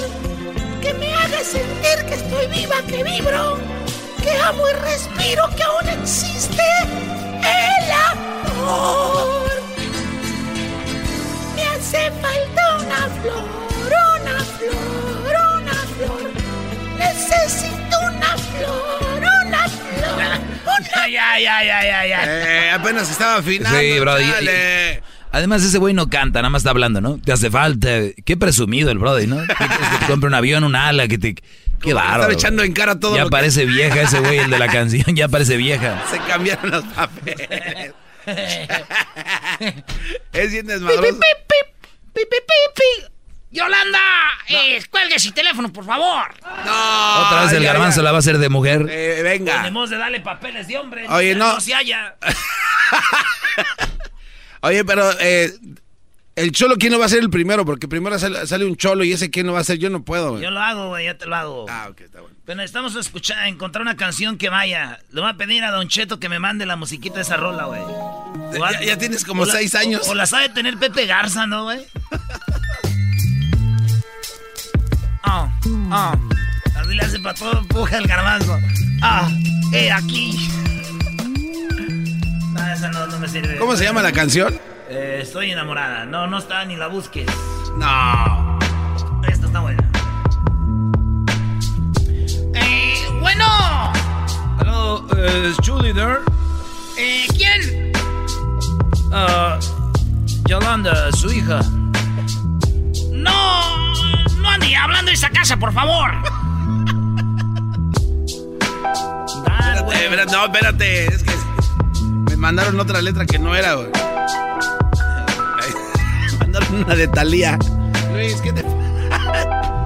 Que me haga sentir que estoy viva, que vibro, que amo y respiro, que aún existe el amor. Hace falta una flor, una flor, una flor. Necesito una flor, una flor. Una Ya, ya, ya, ya, ya. Eh, apenas estaba afinando. Sí, brody. dale. Además, ese güey no canta, nada más está hablando, ¿no? Te hace falta. Qué presumido el brody, ¿no? ¿Qué quieres que te compre un avión, un ala, que te... Qué bárbaro. Estaba echando en cara todo Ya lo que- parece vieja ese güey, el de la canción, ya parece vieja. Se cambiaron los papeles. es bien desmadroso. Pi, pi, pi, pi. Yolanda, eh, cuelgue su teléfono, por favor. No. Otra vez el ya, garbanzo la va a hacer de mujer. Eh, venga. Tenemos de darle papeles de hombre. Oye, no. No se halla. Oye, pero eh, el cholo, ¿quién no va a ser el primero? Porque primero sale, sale un cholo y ese quién no va a ser, yo no puedo. güey. Yo lo hago, güey, ya te lo hago. Ah, ok, está bueno. Pero necesitamos escuchar, encontrar una canción que vaya. Le voy a pedir a Don Cheto que me mande la musiquita de esa rola, güey. Ya, tienes como la- seis años. O, o la sabe tener Pepe Garza, ¿no, güey? Ah, ah. Así le hace para todo, empuja el garbanzo. Ah, eh, aquí. Ah, esa no, no me sirve. ¿Cómo se llama la canción? Eh, estoy enamorada. No, no está ni la busques. No. Esta está buena. Eh, bueno. Hello, is Julie there? Eh, ¿quién? Uh, Yolanda, su hija. No, no ande hablando de esa casa, por favor. Dale, Espérate, güey. espérate, no, espérate. Es que me mandaron otra letra que no era, güey. Me mandaron una de Talía. Luis, ¿qué te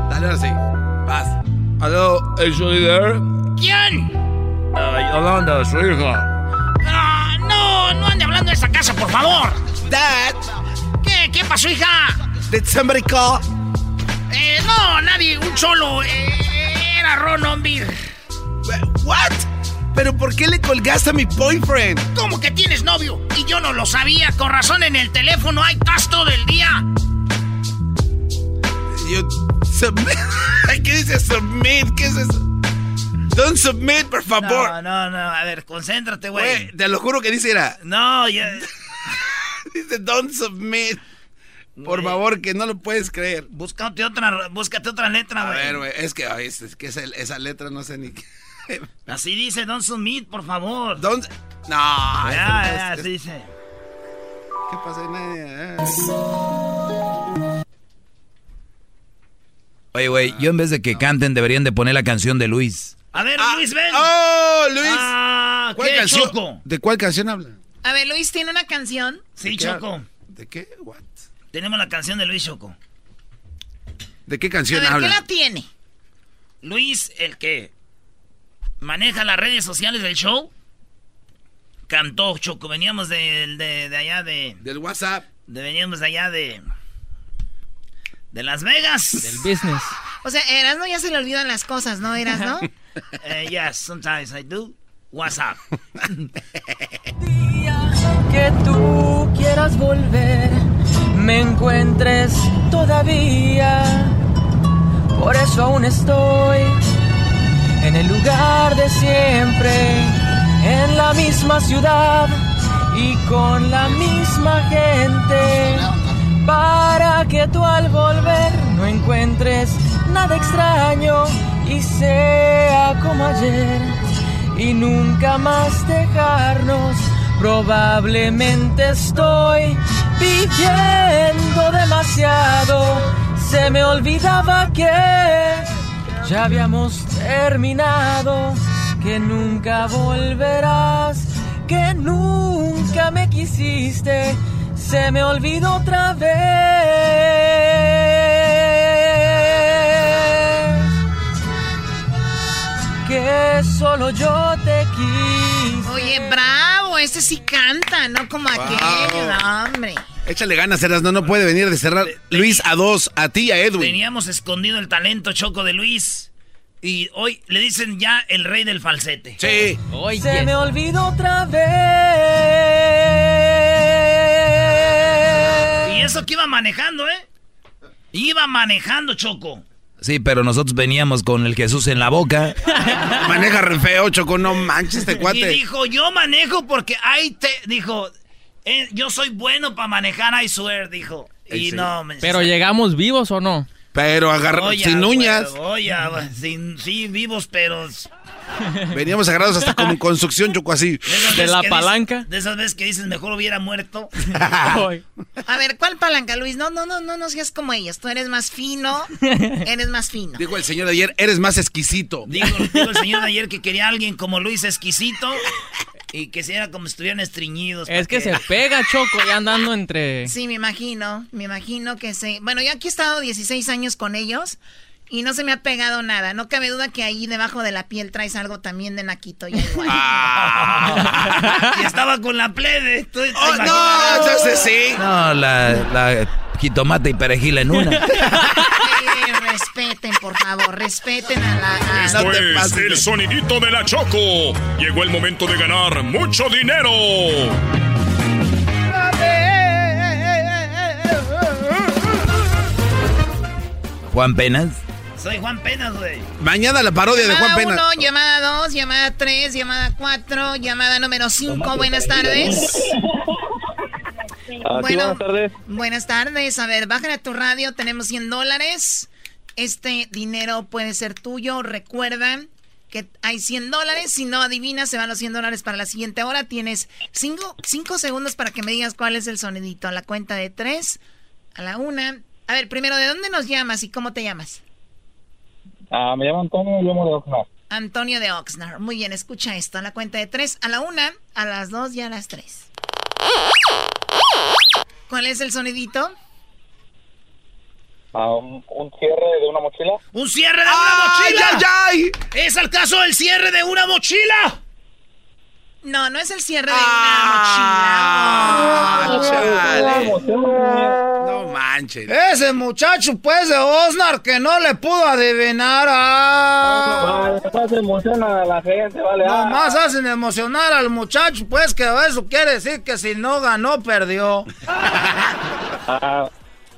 Dale ahora sí. Vas. Hello, is Julie there? ¿Quién? Uh, Yolanda, su hija. Ah, no, no ande hablando de esa casa, por favor. Dad, ¿Qué, qué pasó, hija? did somebody call? Eh, no, nadie, un cholo. Eh, era Ron Ombir. What? ¿Pero por qué le colgaste a mi boyfriend? ¿Cómo que tienes novio? Y yo no lo sabía. Con razón en el teléfono hay tas todo el día. Yo submit. ¿Qué dice submit? ¿Qué es eso? Don't submit, por favor. No, no, no. A ver, concéntrate, güey. Te lo juro que dice era. No, ya. Dice don't submit. Por favor, que no lo puedes creer. Búscate otra, búscate otra letra, A güey. ver, güey, es que, ay, es que esa, esa letra no sé ni qué. Así dice Don Sumit, por favor. Don... No, Ya, ya, es- así dice. ¿Qué pasa? Nadie- Oye, güey, yo en vez de que canten deberían de poner la canción de Luis. A ver, Luis, ven. ¡Oh, Luis! Ah, ¿Cuál ¿qué, canción? Choco? ¿De cuál canción habla? A ver, Luis tiene una canción. Sí, ¿De qué? Choco. ¿De qué? What? Tenemos la canción de Luis Choco. ¿De qué A canción ver, ¿qué habla? la tiene? Luis, el que maneja las redes sociales del show, cantó Choco. Veníamos de, de, de allá de. Del WhatsApp. de- veníamos de allá de. De Las Vegas. Del business. O sea, Erasmo ya se le olvidan las cosas, ¿no, Erasmo? Eh, yes, sometimes I do. What's up? que tú quieras volver, me encuentres todavía. Por eso aún estoy en el lugar de siempre, en la misma ciudad y con la misma gente. Para que tú al volver no encuentres nada extraño y sea como ayer y nunca más dejarnos. Probablemente estoy viviendo demasiado. Se me olvidaba que ya habíamos terminado, que nunca volverás, que nunca me quisiste. Se me olvidó otra vez que solo yo te quise. Oye, bravo, este sí canta, no como aquel, hombre. Échale ganas, Eras, no, no puede venir de cerrar. Luis a dos, a ti y a Edwin. Teníamos escondido el talento Choco de Luis. Y hoy le dicen ya el rey del falsete. Sí. Se me olvidó otra vez. Y eso que iba manejando, ¿eh? Iba manejando, Choco. Sí, pero nosotros veníamos con el Jesús en la boca. Maneja re feo, Choco, no manches este Y cuate. dijo, yo manejo porque ahí te... Dijo, eh, yo soy bueno para manejar, I swear, dijo. Y Sí. no, me... Pero llegamos vivos o no? Pero agarra Oye, sin uñas. Oye, sin, sí, vivos, pero... Veníamos agarrados hasta como en construcción, Choco, así. veces que dices- de esas veces que dices, mejor hubiera muerto. A ver, ¿cuál palanca, Luis? No, no, no, no, no seas como ellos. Tú eres más fino, eres más fino. Dijo el señor de ayer, eres más exquisito. Digo, digo el señor de ayer que quería a alguien como Luis exquisito y que sea como si estuvieran estreñidos. Es que se pega Choco ya andando entre... Sí, me imagino, me imagino que se... Bueno, yo aquí he estado 16 años con ellos y no se me ha pegado nada. No cabe duda que ahí debajo de la piel traes algo también de naquito ya igual. y estaba con la plebe. ¿tú te Oh, no, entonces sí. No, la, la jitomate y perejil en una. Eh, respeten, por favor, respeten a la... a- Esto es el sonidito de la Choco. Llegó el momento de ganar mucho dinero. Juan Penas. Soy Juan Penas, güey. Mañana la parodia de Juan Llamada Pena. 1, llamada 2, llamada 3, llamada 4, llamada número 5. Buenas tardes. Ah, sí, buenas tardes. Buenas tardes. A ver, bájale a tu radio. Tenemos 100 dólares. Este dinero puede ser tuyo. Recuerda que hay 100 dólares. Si no adivinas, se van los 100 dólares para la siguiente hora. Tienes 5 segundos para que me digas cuál es el sonidito. A la cuenta de 3, a la 1. A ver, primero, ¿de dónde nos llamas y cómo te llamas? Ah, me llamo Antonio y llamo de Oxnard. Antonio de Oxnard. Muy bien, escucha esto. A la cuenta de 3, a la 1, a las 2 y a las 3. ¿Cuál es el sonidito? Ah, un, cierre de una mochila. ¡Un cierre de una mochila! ¿Es el caso del cierre de una mochila? No, no es el cierre de Ah, una mochila. No manches. Ese muchacho, pues, de Osnar, que no le pudo adivinar. Ah. se emociona la gente, vale. ah. Nomás hacen emocionar al muchacho, pues, que eso quiere decir que si no ganó, perdió. Ah,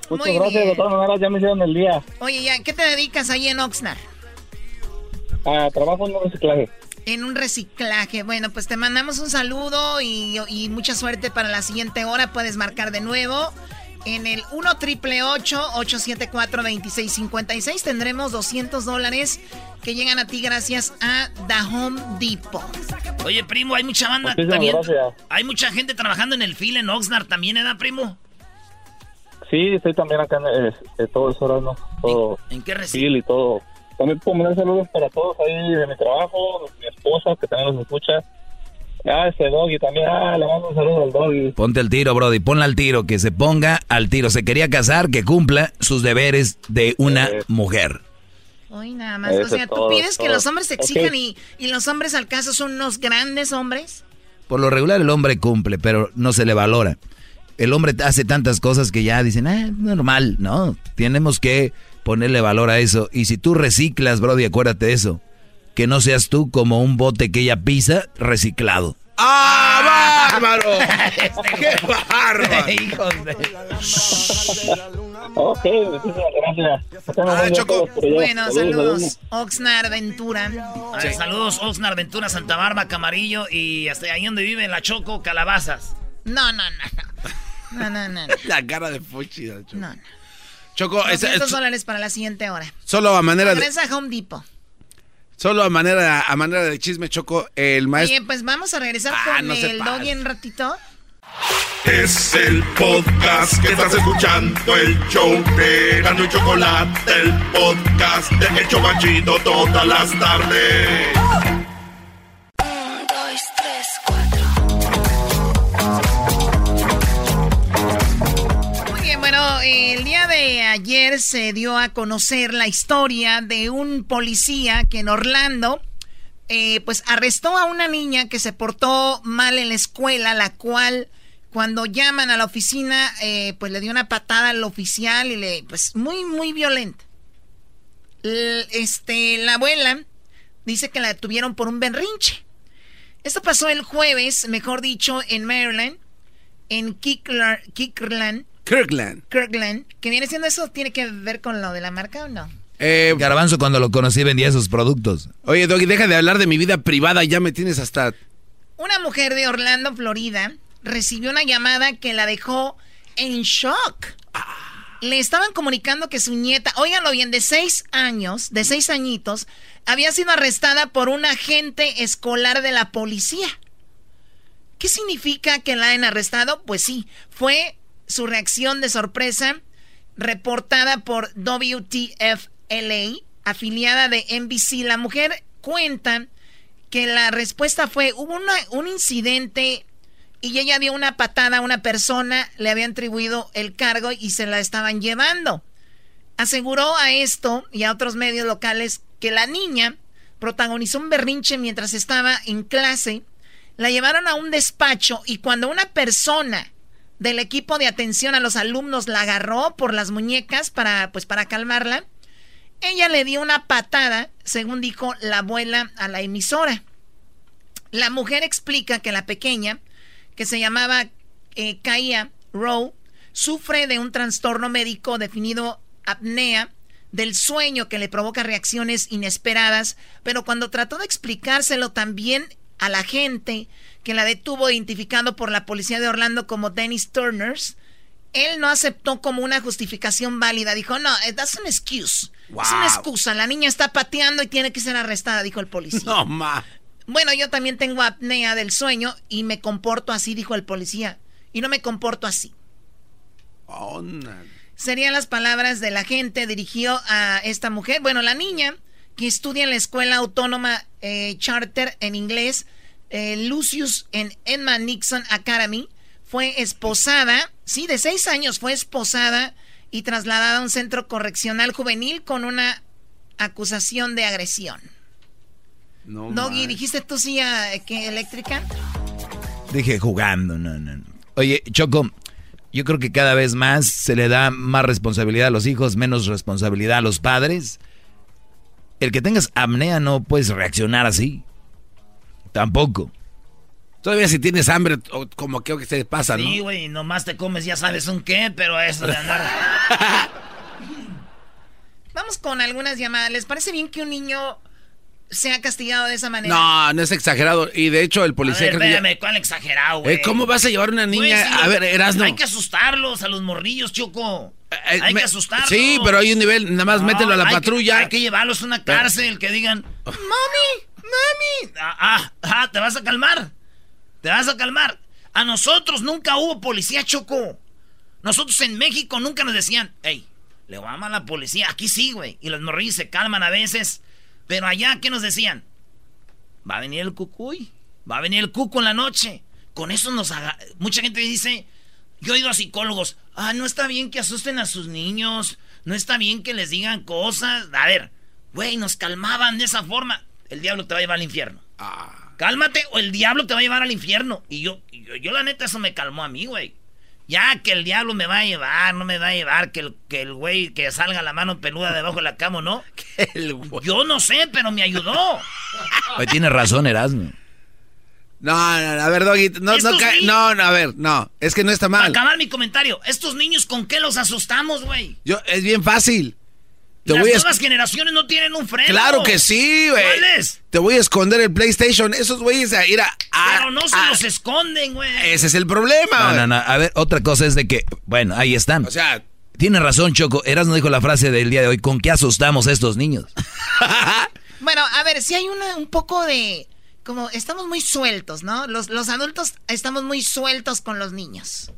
muchas Muy gracias, bien. de todas maneras ya me hicieron el día. Oye, ya, ¿qué te dedicas ahí en Oxnard? Ah, trabajo en un reciclaje. En un reciclaje. Bueno, pues te mandamos un saludo y, y mucha suerte para la siguiente hora. Puedes marcar de nuevo. En el 1 triple 874 2656 tendremos 200 dólares que llegan a ti gracias a The Home Depot. Oye, primo, hay mucha banda Muchísimas también. gracias. Hay mucha gente trabajando en el fil en Oxnard también, ¿eh, primo? Sí, estoy también acá en eh, eh, todo eso, ¿no? Todo. ¿En qué Phil y todo. También puedo mandar saludos para todos ahí de mi trabajo, mi esposa que también nos escucha. Ah, ese doggy también. Ah, le mando un saludo al doggy. Ponte al tiro, Brody, ponla al tiro, que se ponga al tiro. Se quería casar, que cumpla sus deberes de una mujer. Hoy nada más. O sea, tú todo, pides que los hombres se exijan y, y los hombres al caso son unos grandes hombres. Por lo regular el hombre cumple, pero no se le valora. El hombre hace tantas cosas que ya dicen, ah, normal, ¿no? Tenemos que ponerle valor a eso. Y si tú reciclas, Brody, acuérdate de eso. Que no seas tú como un bote que ella pisa reciclado. ¡Ah, bárbaro! ¡Qué bárbaro! Hijos de... Ok, muchísimas gracias. Por allá. Bueno, saludos. Oxnard Ventura. Ah, Saludos, Oxnard, Ventura, Santa Barba, Camarillo y hasta ahí donde vive la Choco, Calabazas. No, no, no. No, no, no. no. La cara de Fuchi. Choco. No, no. Choco, es- 200 es- dólares para la siguiente hora. solo a manera de, Regresa a Home Depot. Solo a manera, a manera de chisme, Choco, el maestro. Oye, pues vamos a regresar Ah, con no el doggy en ratito. Es el podcast que estás escuchando, el show de Gano y Chocolate, el podcast de Hecho Machito todas las tardes. El día de ayer se dio a conocer la historia de un policía que en Orlando, eh, pues arrestó a una niña que se portó mal en la escuela, la cual cuando llaman a la oficina, eh, pues le dio una patada al oficial y le, pues muy, muy violenta. Este, la abuela dice que la detuvieron por un berrinche. Esto pasó el jueves, mejor dicho, en Maryland, en Kirkland, Kirkland. Kirkland, que viene siendo eso, ¿tiene que ver con lo de la marca o no? Eh, Garbanzo cuando lo conocí vendía sus productos. Oye, Doggy, deja de hablar de mi vida privada, ya me tienes hasta... Una mujer de Orlando, Florida, recibió una llamada que la dejó en shock. Le estaban comunicando que su nieta, óiganlo bien, de seis años, de seis añitos, había sido arrestada por un agente escolar de la policía. ¿Qué significa que la hayan arrestado? Pues sí, fue su reacción de sorpresa reportada por WTFLA, afiliada de NBC. La mujer cuenta que la respuesta fue, hubo un incidente y ella dio una patada a una persona, le habían atribuido el cargo y se la estaban llevando. Aseguró a esto y a otros medios locales que la niña protagonizó un berrinche mientras estaba en clase, la llevaron a un despacho y cuando una persona del equipo de atención a los alumnos la agarró por las muñecas para pues para calmarla, ella le dio una patada, según dijo la abuela a la emisora. La mujer explica que la pequeña, que se llamaba eh, Kaya Rowe, sufre de un trastorno médico definido apnea del sueño que le provoca reacciones inesperadas, pero cuando trató de explicárselo también a la gente que la detuvo identificado por la policía de Orlando como Dennis Turners, él no aceptó como una justificación válida. Dijo, no, eh, that's an excuse. Es una excusa. La niña está pateando y tiene que ser arrestada, dijo el policía. No, ma. Bueno, yo también tengo apnea del sueño y me comporto así, dijo el policía. Y no me comporto así. Oh, Serían las palabras de la gente dirigió a esta mujer. Bueno, la niña que estudia en la escuela autónoma eh, charter en inglés, eh, Lucius en Emma Nixon Academy, fue esposada, sí, de seis años, fue esposada y trasladada a un centro correccional juvenil con una acusación de agresión. No, Doggy, dijiste tú sí a, que eléctrica. Dije jugando, no, no. no. Oye, Choco, yo creo que cada vez más se le da más responsabilidad a los hijos, menos responsabilidad a los padres. El que tengas apnea no puedes reaccionar así. Tampoco. Todavía si tienes hambre, o como creo que se pasa, ¿no? Sí, güey, nomás te comes, ya sabes un qué, pero eso de andar. Vamos con algunas llamadas. ¿Les parece bien que un niño se ha castigado de esa manera. No, no es exagerado. Y de hecho, el policía. A ver, creo que ya- espérame, ¿cuál exagerado, güey? Eh, ¿Cómo vas a llevar una niña? Güey, sí, a ver, Erasno. Hay que asustarlos a los morrillos, Choco. hay me- que asustarlos. Sí, pero hay un nivel, nada más No, mételo a la hay que- patrulla. hay que llevarlos a una cárcel, que digan, mami, mami. Ah, ah, ah, te vas a calmar. Te vas a calmar. A nosotros nunca hubo policía, Choco. Nosotros en México nunca nos decían, hey, le vamos a la policía. Aquí sí, güey. Y los morrillos se calman a veces. Pero allá, ¿qué nos decían? Va a venir el cucuy. Va a venir el cuco en la noche. Con eso nos haga... Mucha gente dice... Yo he ido a psicólogos. Ah, no está bien que asusten a sus niños. No está bien que les digan cosas. A ver, güey, nos calmaban de esa forma. El diablo te va a llevar al infierno. Cálmate o el diablo te va a llevar al infierno. Y yo, yo, yo la neta, eso me calmó a mí, güey. Ya que el diablo me va a llevar, no me va a llevar, que el, que el güey que salga la mano peluda debajo de la cama, ¿o ¿no? Yo no sé, pero me ayudó. Oye, tienes razón, Erasmo. No, no, no, a ver, Doggy, no, no, no, no, a ver, no, es que no está Para mal. acabar mi comentario, estos niños, ¿con qué los asustamos, güey? Yo, es bien fácil. Te Las voy a es- nuevas generaciones no tienen un freno. Claro que sí, güey. ¿Cuál es? Te voy a esconder el PlayStation. Esos güeyes a ir a. a- Pero no se a- los esconden, güey. Ese es el problema. No, no, no. A ver, otra cosa es de que, bueno, ahí están. O sea, Tienes razón, Choco. Erasmo dijo la frase del día de hoy. ¿Con qué asustamos a estos niños? Bueno, a ver, si hay una, un poco de... Como estamos muy sueltos, ¿no? Los, los adultos estamos muy sueltos con los niños.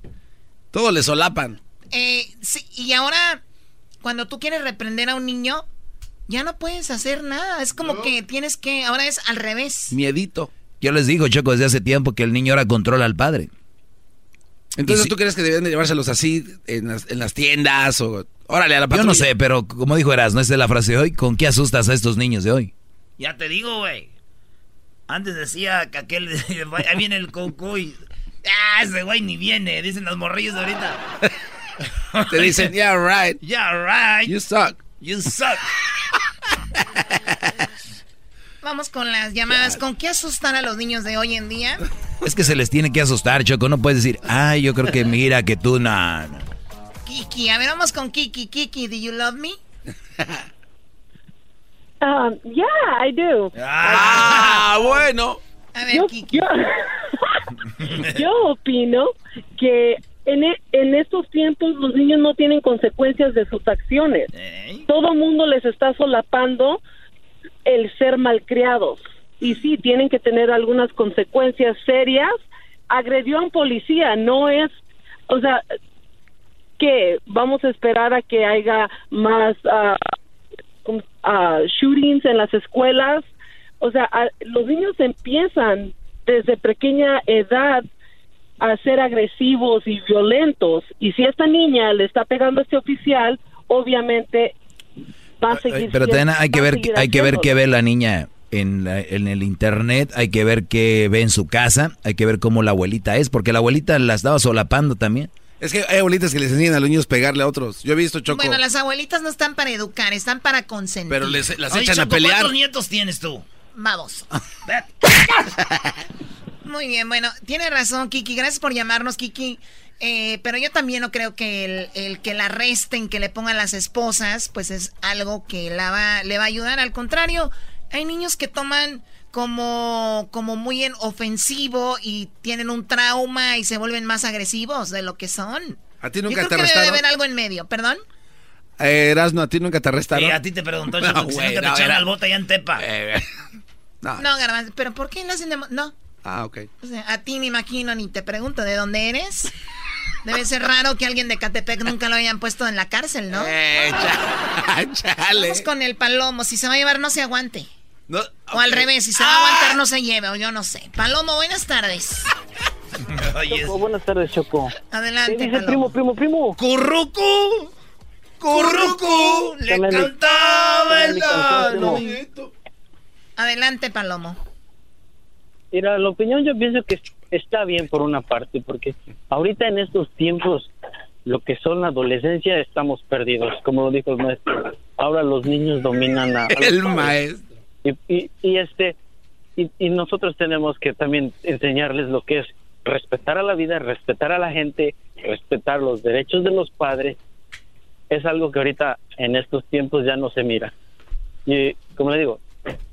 todos le solapan. Eh, sí, y ahora, cuando tú quieres reprender a un niño, ya no puedes hacer nada. Es como que tienes que... Ahora es al revés. Miedito. Yo les digo, Choco, desde hace tiempo que el niño ahora controla al padre. Entonces, Y si- ¿tú crees que deben de llevárselos así en las, en las tiendas o. Órale, a la Yo patrulla? no sé, pero como dijo Erasmo, esa es la frase de hoy. ¿Con qué asustas a estos niños de hoy? Ya te digo, güey. Antes decía que aquel... Ahí viene el cucuy. Ah, ese güey ni viene, dicen los morrillos de ahorita. Te dicen, yeah, right. Yeah, right. You suck. You suck. Vamos con las llamadas. ¿Con qué asustar a los niños de hoy en día? Es que se les tiene que asustar, Choco. No puedes decir, ay, yo creo que mira que tú, no, no. Kiki, a ver, vamos con Kiki. Kiki, ¿do you love me? Um, yeah, I do. Ah, bueno. A ver, yo, Kiki. yo, yo opino que en, e- en estos tiempos los niños no tienen consecuencias de sus acciones. Todo mundo les está solapando el ser malcriados. Y sí, tienen que tener algunas consecuencias serias. Agredió a un policía, no es, o sea, que vamos a esperar a que haya más ah, shootings en las escuelas. O sea, a- los niños empiezan desde pequeña edad a ser agresivos y violentos. Y si esta niña le está pegando a este oficial, obviamente va a seguir. Pero siendo- hay que ver, hay que ver qué ve la niña en, la- en el internet, hay que ver qué ve en su casa, hay que ver cómo la abuelita es, porque la abuelita la estaba solapando también. Es que hay abuelitas que les enseñan a los niños pegarle a otros. Yo he visto Choco. Bueno, las abuelitas no están para educar, están para consentir. Pero les, las Oye, echan a pelear. ¿Cuántos nietos tienes tú? Vamos. Muy bien, bueno, tiene razón, Kiki. Gracias por llamarnos, Kiki. Eh, pero yo también no creo que el, el que la arresten, que le pongan las esposas, pues es algo que la va, le va a ayudar. Al contrario, hay niños que toman como, como muy en ofensivo y tienen un trauma y se vuelven más agresivos de lo que son. ¿A ti Yo nunca creo te que debe arrestaron? haber algo en medio, ¿perdón? Eh, Erasno, ¿a ti nunca te arrestaron? Sí, a ti te preguntó, No, si güey, nunca te no, echaron al bote allá en Tepa. No. No, Garbanzo, pero ¿por qué lo hacen de... No, Ah, ok. O sea, a ti me imagino ni te pregunto de dónde eres. Debe ser raro que alguien de Catepec nunca lo hayan puesto en la cárcel, ¿no? Eh, chale. Vamos con el palomo. Si se va a llevar, no se aguante. No, O al revés, si se va a aguantar, no se lleve, o yo no sé. Palomo, buenas tardes. Choco, buenas tardes, Choco. Adelante, ¿Qué dice Palomo. primo, primo, primo? ¡Currucu! ¡Currucu! Le cantaba el. Adelante, Palomo. Mira, la opinión yo pienso que está bien por una parte, porque ahorita en estos tiempos, lo que son la adolescencia, estamos perdidos, como lo dijo el maestro. Ahora los niños dominan a, a El maestro. Y, y, y este y, y nosotros tenemos que también enseñarles lo que es respetar a la vida, respetar a la gente, respetar los derechos de los padres. Es algo que ahorita en estos tiempos ya no se mira. Y como le digo,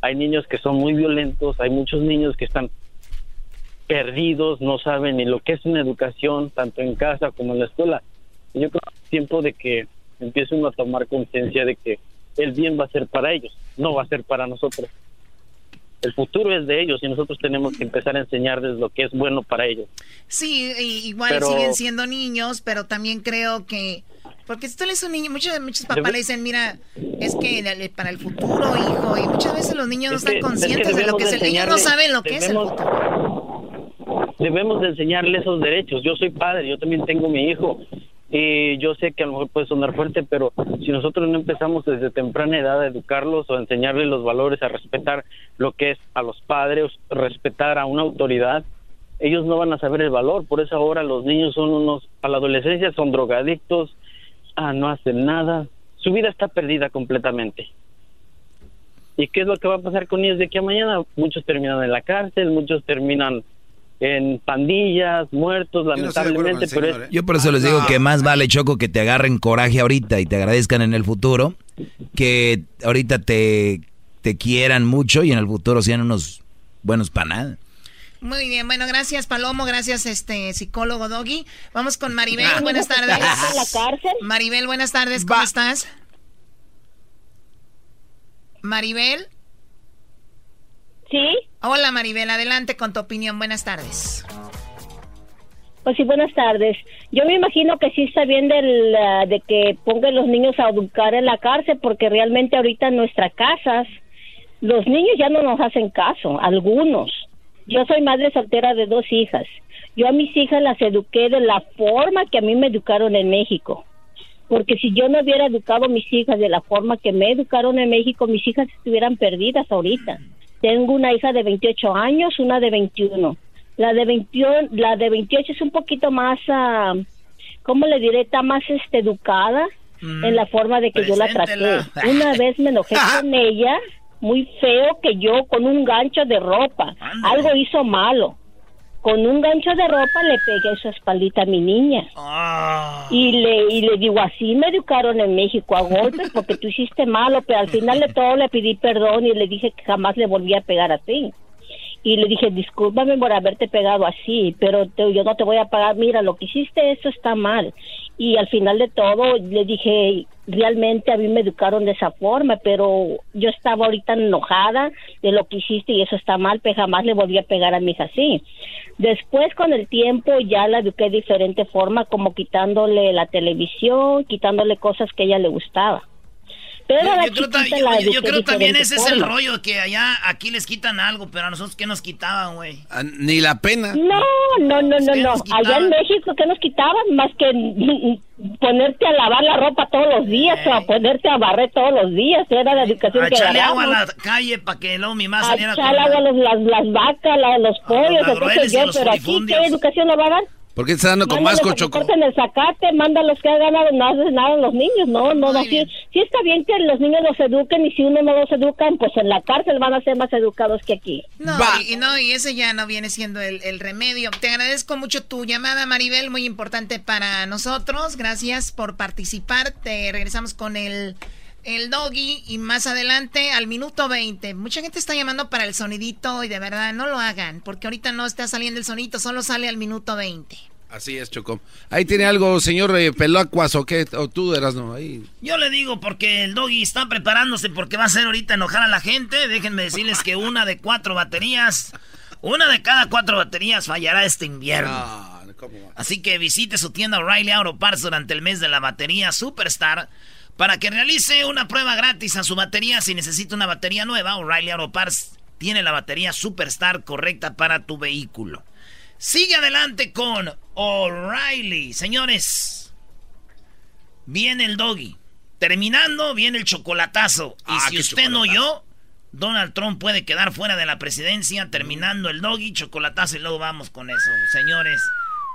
hay niños que son muy violentos, hay muchos niños que están perdidos, no saben ni lo que es una educación, tanto en casa como en la escuela. Y yo creo que es tiempo de que empiecen a tomar conciencia de que el bien va a ser para ellos, no va a ser para nosotros. El futuro es de ellos y nosotros tenemos que empezar a enseñarles lo que es bueno para ellos. Sí, igual siguen siendo niños, pero también creo que porque si tú eres un niño, muchos, muchos papás le dicen, mira, es que para el futuro, hijo, y muchas veces los niños no están conscientes de lo que es el niño, no saben lo que es el futuro. Debemos de enseñarle esos derechos. Yo soy padre, yo también tengo mi hijo y yo sé que a lo mejor puede sonar fuerte, pero si nosotros no empezamos desde temprana edad a educarlos o a enseñarles los valores, a respetar lo que es a los padres, respetar a una autoridad, ellos no van a saber el valor. Por eso ahora los niños son unos, a la adolescencia son drogadictos, ah, no hacen nada. Su vida está perdida completamente. ¿Y qué es lo que va a pasar con ellos de aquí a mañana? Muchos terminan en la cárcel, muchos terminan en pandillas, muertos, lamentablemente. pero ¿eh? Yo por eso les digo que más vale, Choco, que te agarren coraje ahorita y te agradezcan en el futuro, que ahorita te, te quieran mucho y en el futuro sean unos buenos para nada. Muy bien, bueno, gracias Palomo, gracias este psicólogo Doggy. Vamos con Maribel, buenas tardes. Maribel, buenas tardes, ¿cómo estás? Maribel. Sí. Hola Maribel, adelante con tu opinión. Buenas tardes. Pues sí, buenas tardes. Yo me imagino que sí está bien del, de que pongan los niños a educar en la cárcel, porque realmente ahorita en nuestras casas los niños ya no nos hacen caso, algunos. Yo soy madre soltera de dos hijas. Yo a mis hijas las eduqué de la forma que a mí me educaron en México. Porque si yo no hubiera educado a mis hijas de la forma que me educaron en México, mis hijas estuvieran perdidas ahorita. Tengo una hija de 28 años, una de 21. La de 21, la de 28 es un poquito más, uh, ¿cómo le diré? Está más este, educada mm. en la forma de que yo la traté. Una vez me enojé con ella, muy feo que yo con un gancho de ropa. Algo hizo malo con un gancho de ropa le pegué su espaldita a mi niña. Ah. Y le y le digo, así me educaron en México a golpes porque tú hiciste malo, pero al final de todo le pedí perdón y le dije que jamás le volví a pegar a ti. Y le dije, discúlpame por haberte pegado así, pero yo no te voy a pagar, mira, lo que hiciste, eso está mal. Y al final de todo le dije, realmente a mí me educaron de esa forma, pero yo estaba ahorita enojada de lo que hiciste y eso está mal, pero jamás le volví a pegar a mi hija así. Después con el tiempo ya la eduqué de diferente forma, como quitándole la televisión, quitándole cosas que ella le gustaba. Pero yo, creo, yo, creo también ese es el rollo, que allá aquí les quitan algo, pero a nosotros ¿qué nos quitaban, güey? Ah, ni la pena. No, no, no, no, no. Allá en México ¿qué nos quitaban? Más que ponerte a lavar la ropa todos los días o a ponerte a barrer todos los días. Era la educación a que echarle agua a la calle para que luego mi mamá saliera a echarle agua a los, las, las vacas, los pollos, entonces yo, pero aquí ¿qué educación le va a dar? ¿Por qué está dando con más Choco? en el zacate, mándalos que hagan nada, nada los niños, no, no, no, sí, sí, está bien que los niños los eduquen y si uno no los educan, pues en la cárcel van a ser más educados que aquí. No, y, no, y ese ya no viene siendo el, el, remedio. Te agradezco mucho tu llamada, Maribel, muy importante para nosotros. Gracias por participar. Te regresamos con el el doggy y más adelante al minuto 20. Mucha gente está llamando para el sonidito y de verdad no lo hagan porque ahorita no está saliendo el sonito, solo sale al minuto 20. Así es, Choco. Ahí tiene algo, señor eh, Peloacuas, o qué, o tú eras, no, ahí. Yo le digo porque el doggy está preparándose porque va a hacer ahorita enojar a la gente. Déjenme decirles que una de cuatro baterías, una de cada cuatro baterías fallará este invierno. Ah, Así que visite su tienda O'Reilly Auto Parts durante el mes de la batería Superstar para que realice una prueba gratis a su batería. Si necesita una batería nueva, O'Reilly Auto Parts tiene la batería Superstar correcta para tu vehículo. Sigue adelante con O'Reilly. Señores, viene el doggy. Terminando, viene el chocolatazo. Y ah, si usted no oyó, Donald Trump puede quedar fuera de la presidencia. Terminando el doggy, chocolatazo y luego vamos con eso. Señores,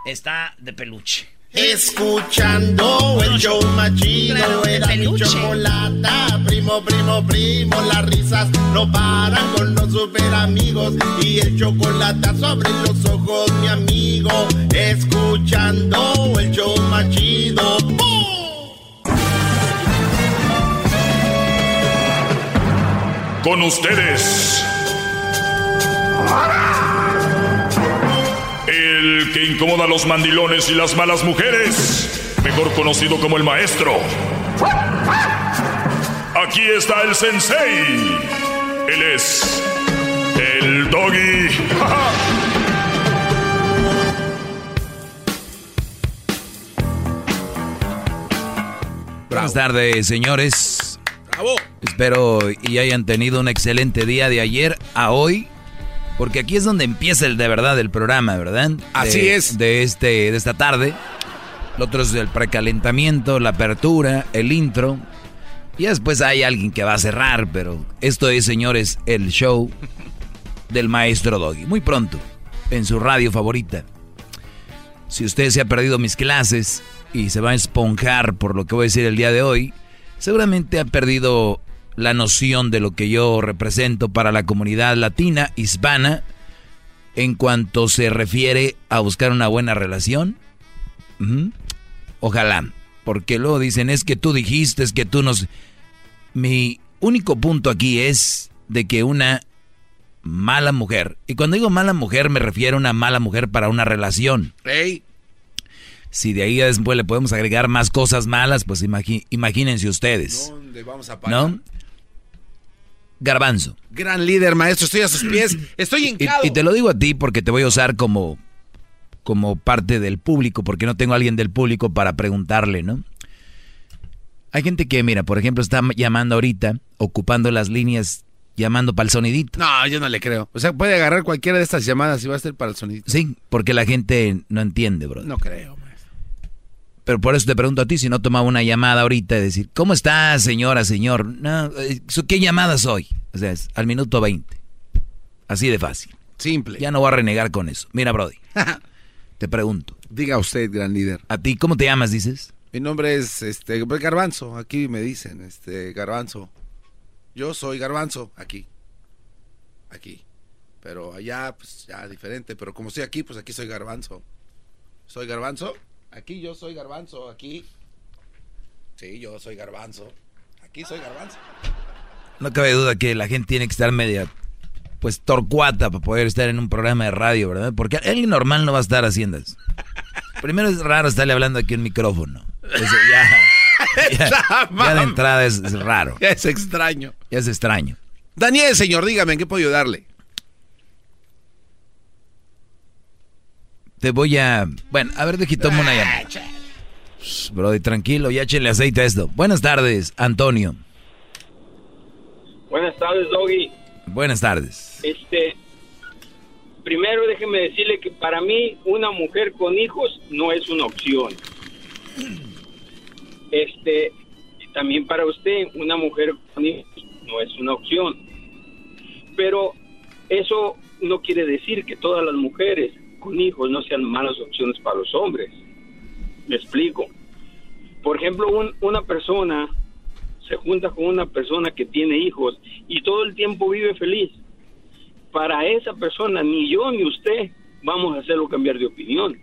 está de peluche. Escuchando el show machido, era mi chocolata, primo, primo, primo, las risas no paran con los super amigos y el chocolate sobre los ojos, mi amigo, escuchando el show machido. con ustedes. El que incomoda a los mandilones y las malas mujeres, mejor conocido como el maestro. Aquí está el sensei. Él es el doggy. Buenas tardes, señores. Espero y hayan tenido un excelente día de ayer a hoy. Porque aquí es donde empieza el de verdad el programa, ¿verdad? Así es. De, este, de esta tarde. Lo otro es el precalentamiento, la apertura, el intro. Y después hay alguien que va a cerrar, pero esto es, señores, el show del maestro Doggy. Muy pronto, en su radio favorita. Si usted se ha perdido mis clases y se va a esponjar por lo que voy a decir el día de hoy, seguramente ha perdido la noción de lo que yo represento para la comunidad latina, hispana, en cuanto se refiere a buscar una buena relación. Ojalá, porque luego dicen, es que tú dijiste, es que tú nos... Mi único punto aquí es de que una mala mujer, y cuando digo mala mujer me refiero a una mala mujer para una relación. Ey, Si de ahí después le podemos agregar más cosas malas, pues imagínense ustedes. ¿dónde vamos a parar? ¿No? Garbanzo. Gran líder, maestro. Estoy a sus pies. Estoy hincado. y te lo digo a ti porque te voy a usar como, como parte del público, porque no tengo a alguien del público para preguntarle, ¿no? Hay gente que, mira, por ejemplo, está llamando ahorita, ocupando las líneas, llamando para el sonidito. No, yo no le creo. O sea, puede agarrar cualquiera de estas llamadas y va a ser para el sonido. Sí, porque la gente no entiende, bro. No creo. Pero por eso te pregunto a ti si no tomaba una llamada ahorita y decir, ¿cómo estás, señora, señor? No, eh, ¿Qué llamada soy? O sea, es al minuto 20. Así de fácil. Simple. Ya no voy a renegar con eso. Mira, Brody. te pregunto. Diga usted, gran líder. ¿A ti cómo te llamas, dices? Mi nombre es este pues, Garbanzo. Aquí me dicen, este Garbanzo. Yo soy Garbanzo aquí. Aquí. Pero allá, pues ya diferente. Pero como estoy aquí, pues aquí soy Garbanzo. ¿Soy Garbanzo? Aquí yo soy Garbanzo. Aquí. Sí, yo soy Garbanzo. Aquí soy Garbanzo. No cabe duda que la gente tiene que estar media, pues, torcuata para poder estar en un programa de radio, ¿verdad? Porque alguien normal no va a estar haciendo eso. Primero es raro estarle hablando aquí en un micrófono. Eso ya, ya, ya de entrada es, es raro. Ya es extraño. Ya es extraño. Daniel, señor, dígame, ¿en qué puedo ayudarle? Te voy a... Bueno, a ver, deje tomo una llamada. Brody, tranquilo, ya échenle aceite a esto. Buenas tardes, Antonio. Buenas tardes, Doggy. Buenas tardes. Este, primero déjeme decirle que para mí una mujer con hijos no es una opción. Este, y también para usted una mujer con hijos no es una opción. Pero eso no quiere decir que todas las mujeres con hijos no sean malas opciones para los hombres. Me explico. Por ejemplo, un- una persona se junta con una persona que tiene hijos y todo el tiempo vive feliz. Para esa persona, ni yo ni usted vamos a hacerlo cambiar de opinión.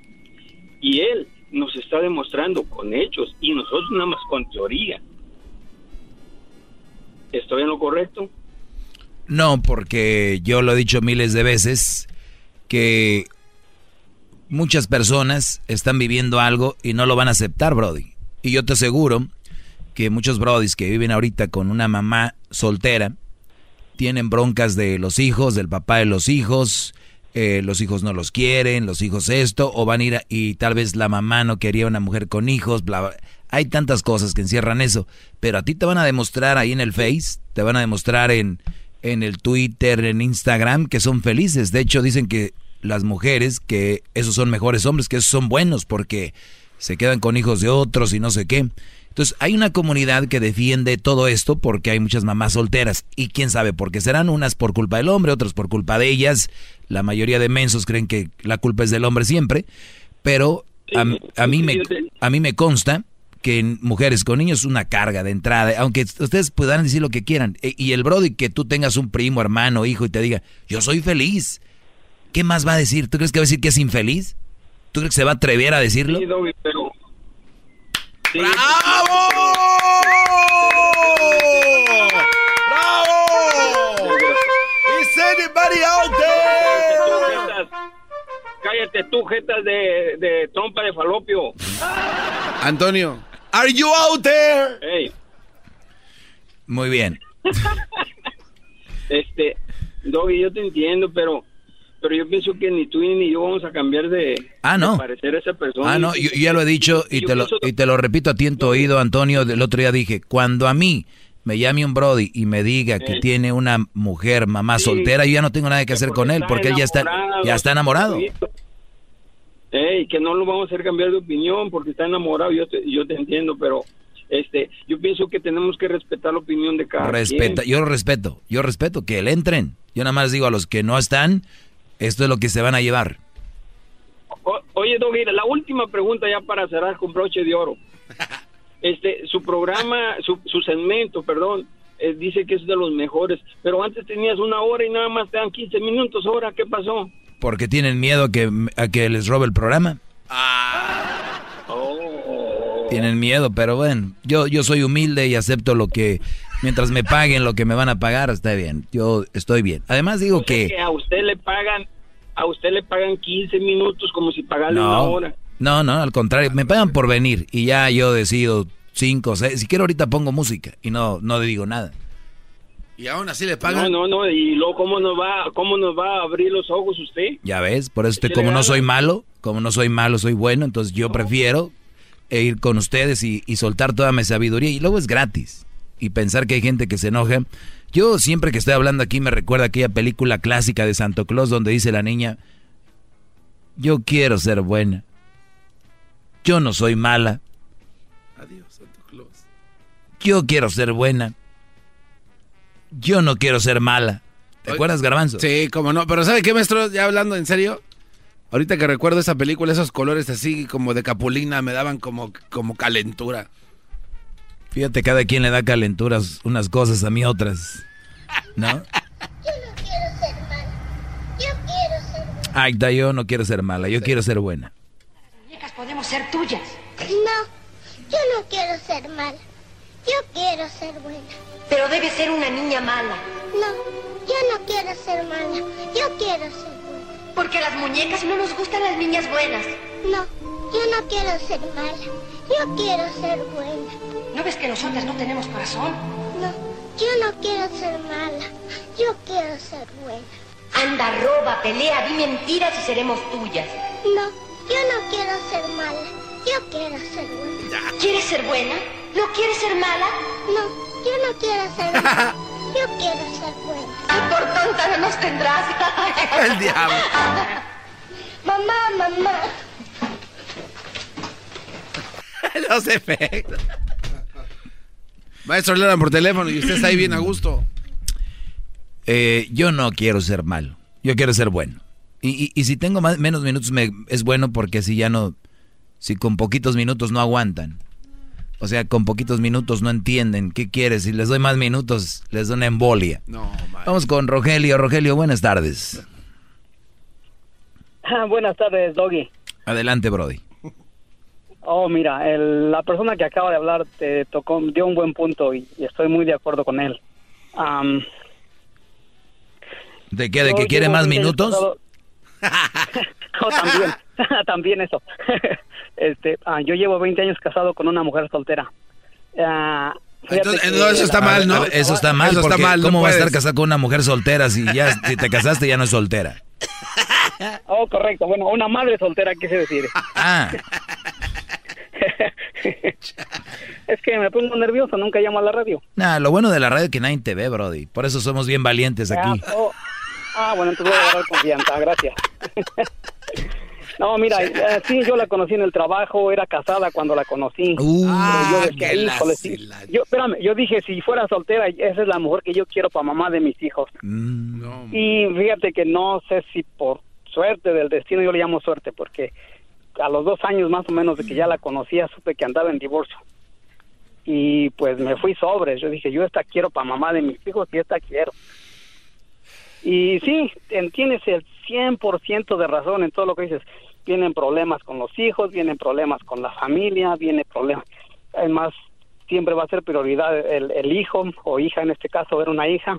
Y él nos está demostrando con hechos y nosotros nada más con teoría. ¿Estoy en lo correcto? No, porque yo lo he dicho miles de veces que muchas personas están viviendo algo y no lo van a aceptar, Brody. Y yo te aseguro que muchos Brodis que viven ahorita con una mamá soltera tienen broncas de los hijos, del papá de los hijos, eh, los hijos no los quieren, los hijos esto, o van a ir a- y tal vez la mamá no quería una mujer con hijos, bla, bla. Hay tantas cosas que encierran eso, pero a ti te van a demostrar ahí en el Face, te van a demostrar en, en el Twitter, en Instagram, que son felices. De hecho, dicen que las mujeres, que esos son mejores hombres, que esos son buenos porque se quedan con hijos de otros y no sé qué. Entonces, hay una comunidad que defiende todo esto porque hay muchas mamás solteras. Y quién sabe por qué serán unas por culpa del hombre, otras por culpa de ellas. La mayoría de mensos creen que la culpa es del hombre siempre. Pero a, a mí, me, a mí me consta que en mujeres con niños es una carga de entrada. Aunque ustedes puedan decir lo que quieran. E- Y el brody que tú tengas un primo, hermano, hijo y te diga, yo soy feliz. ¿Qué más va a decir? ¿Tú crees que va a decir que es infeliz? ¿Tú crees que se va a atrever a decirlo? Sí, Doggy, pero... Sí, ¡Bravo! Everybody out there. Cállate tú, jetas de, de trompa de falopio. Antonio, are you out there? Hey, Muy bien. este, Doggy, yo te entiendo, pero pero yo pienso que ni tú ni yo vamos a cambiar de, Ah, no. de parecer a esa persona. Ah, no, yo, yo ya lo he dicho y te lo, y te lo repito a ti en tu oído, Antonio. Del otro día dije, cuando a mí me llame un Brody y me diga que Eh. tiene una mujer, mamá Sí. soltera, yo ya no tengo nada que hacer con él porque él ya está, enamorado, ya está enamorado. Ey, que no lo vamos a hacer cambiar de opinión porque está enamorado, yo te, yo te entiendo, pero este, yo pienso que tenemos que respetar la opinión de cada Respeta, quien. yo lo respeto, yo respeto que le entren. Yo nada más digo a los que no están, esto es lo que se van a llevar. O- oye, Doggy, la última pregunta ya para cerrar con broche de oro. Este, su programa, su, su segmento, perdón, eh, dice que es de los mejores, pero antes tenías una hora y nada más te dan 15 minutos, ahora, ¿qué pasó? Porque tienen miedo a que, a que les robe el programa. Oh. Tienen miedo, pero bueno, yo, yo soy humilde y acepto lo que, mientras me paguen lo que me van a pagar, está bien. Yo estoy bien. Además digo O sea que... que a usted le pagan, a usted le pagan 15 minutos como si pagarle una No, hora. no, no, al contrario, me pagan por venir y ya yo decido cinco, seis, si quiero ahorita pongo música y no, no digo nada. Y aún así le No, pagan. no, no, y luego cómo nos va, cómo nos va a abrir los ojos usted. Ya ves, por eso como no soy malo, como no soy malo, soy bueno, entonces yo prefiero e ir con ustedes y, y soltar toda mi sabiduría y luego es gratis. Y pensar que hay gente que se enoja. Yo siempre que estoy hablando aquí me recuerda aquella película clásica de Santo Claus donde dice la niña, yo quiero ser buena. Yo no soy mala. Adiós, Santo Claus. Yo quiero ser buena. Yo no quiero ser mala. ¿Te Oye, acuerdas, Garbanzo? Sí, como no. Pero ¿sabe qué, maestro? Ya hablando en serio. Ahorita que recuerdo esa película, esos colores así como de capulina me daban como, como calentura. Fíjate, cada quien le da calenturas unas cosas, a mí otras. ¿No? Yo no quiero ser mala. Yo quiero ser buena. Ay, da, yo no quiero ser mala, yo quiero ser buena. muñecas podemos ser tuyas. No, yo no quiero ser mala. Yo quiero ser buena. Pero debe ser una niña mala. No, yo no quiero ser mala. Yo quiero ser buena. Porque a las muñecas no nos gustan las niñas buenas. No, yo no quiero ser mala. Yo quiero ser buena. ¿No ves que nosotras no tenemos corazón? No, yo no quiero ser mala. Yo quiero ser buena. Anda, roba, pelea, di mentiras y seremos tuyas. No, yo no quiero ser mala. Yo quiero ser buena. ¿Quieres ser buena? ¿No quieres ser mala? No, yo no quiero ser mala. Yo quiero ser buena. Y por tonta no nos tendrás. El diablo. Mamá, mamá. Los efectos. Maestro, le por teléfono y usted está ahí bien a gusto. Eh, yo no quiero ser malo, yo quiero ser bueno. Y, y- y si tengo más, menos minutos me, es bueno porque si ya no, si con poquitos minutos no aguantan. O sea, con poquitos minutos no entienden qué quieres. Si les doy más minutos, les doy una embolia. No, Vamos con Rogelio. Rogelio, buenas tardes. Ah, Buenas tardes, Doggy. Adelante, Brody. Oh, mira, el- la persona que acaba de hablar te tocó, dio un buen punto y, y estoy muy de acuerdo con él. ¿De qué? ¿De que quiere más 20 años minutos? casado- Oh, también, también eso. Este, ah, yo llevo 20 años casado con una mujer soltera. Ah, Entonces, entonces eso está mal, ¿no? Eso está mal, Eso está mal, no ¿cómo va a estar casado con una mujer soltera si ya si te casaste ya no es soltera? Oh, correcto. Bueno, una madre soltera, quise decir. Ah, es que me pongo nervioso, nunca llamo a la radio. nah, lo bueno de la radio es que nadie te ve, Brody. Por eso somos bien valientes aquí. Ah, oh, ah, bueno, entonces voy a agarrar confianza, gracias. no, mira, eh, sí, yo la conocí en el trabajo, era casada cuando la conocí. Uh. Pero yo decía, que la híjole, sí. Yo, espérame, yo dije, si fuera soltera, esa es la mujer que yo quiero para mamá de mis hijos. Mm. Y fíjate que no sé si por suerte del destino, yo le llamo suerte, porque a los dos años más o menos de que ya la conocía, supe que andaba en divorcio. Y pues me fui sobre, yo dije, yo esta quiero para mamá de mis hijos y esta quiero. Y sí, en- tienes el 100% de razón en todo lo que dices. Vienen problemas con los hijos, vienen problemas con la familia, viene problemas. Además, siempre va a ser prioridad el, el hijo o hija, en este caso, era una hija.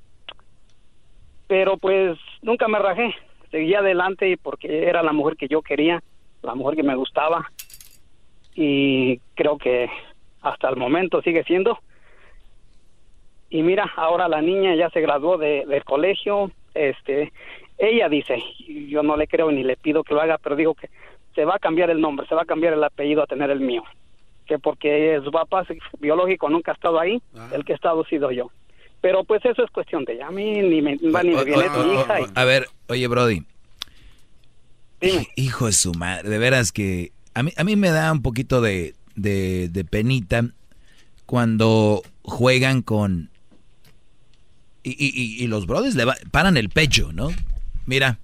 Pero pues nunca me rajé, seguí adelante porque era la mujer que yo quería, la mujer que me gustaba y creo que hasta el momento sigue siendo. Y mira, ahora la niña ya se graduó de, del colegio, este, ella dice, yo no le creo ni le pido que lo haga, pero digo que se va a cambiar el nombre, se va a cambiar el apellido a tener el mío. Que porque su papá biológico nunca ha estado ahí, el que ha estado ha sido yo. Pero pues eso es cuestión de ella. A mí ni me va ni me viene tu hija. y- A ver, oye, Brody. Hijo de su madre, de veras que a mí, a mí me da un poquito de, de, de penita cuando juegan con... Y, y- y- y los brothers le va- paran el pecho, ¿no? Mira,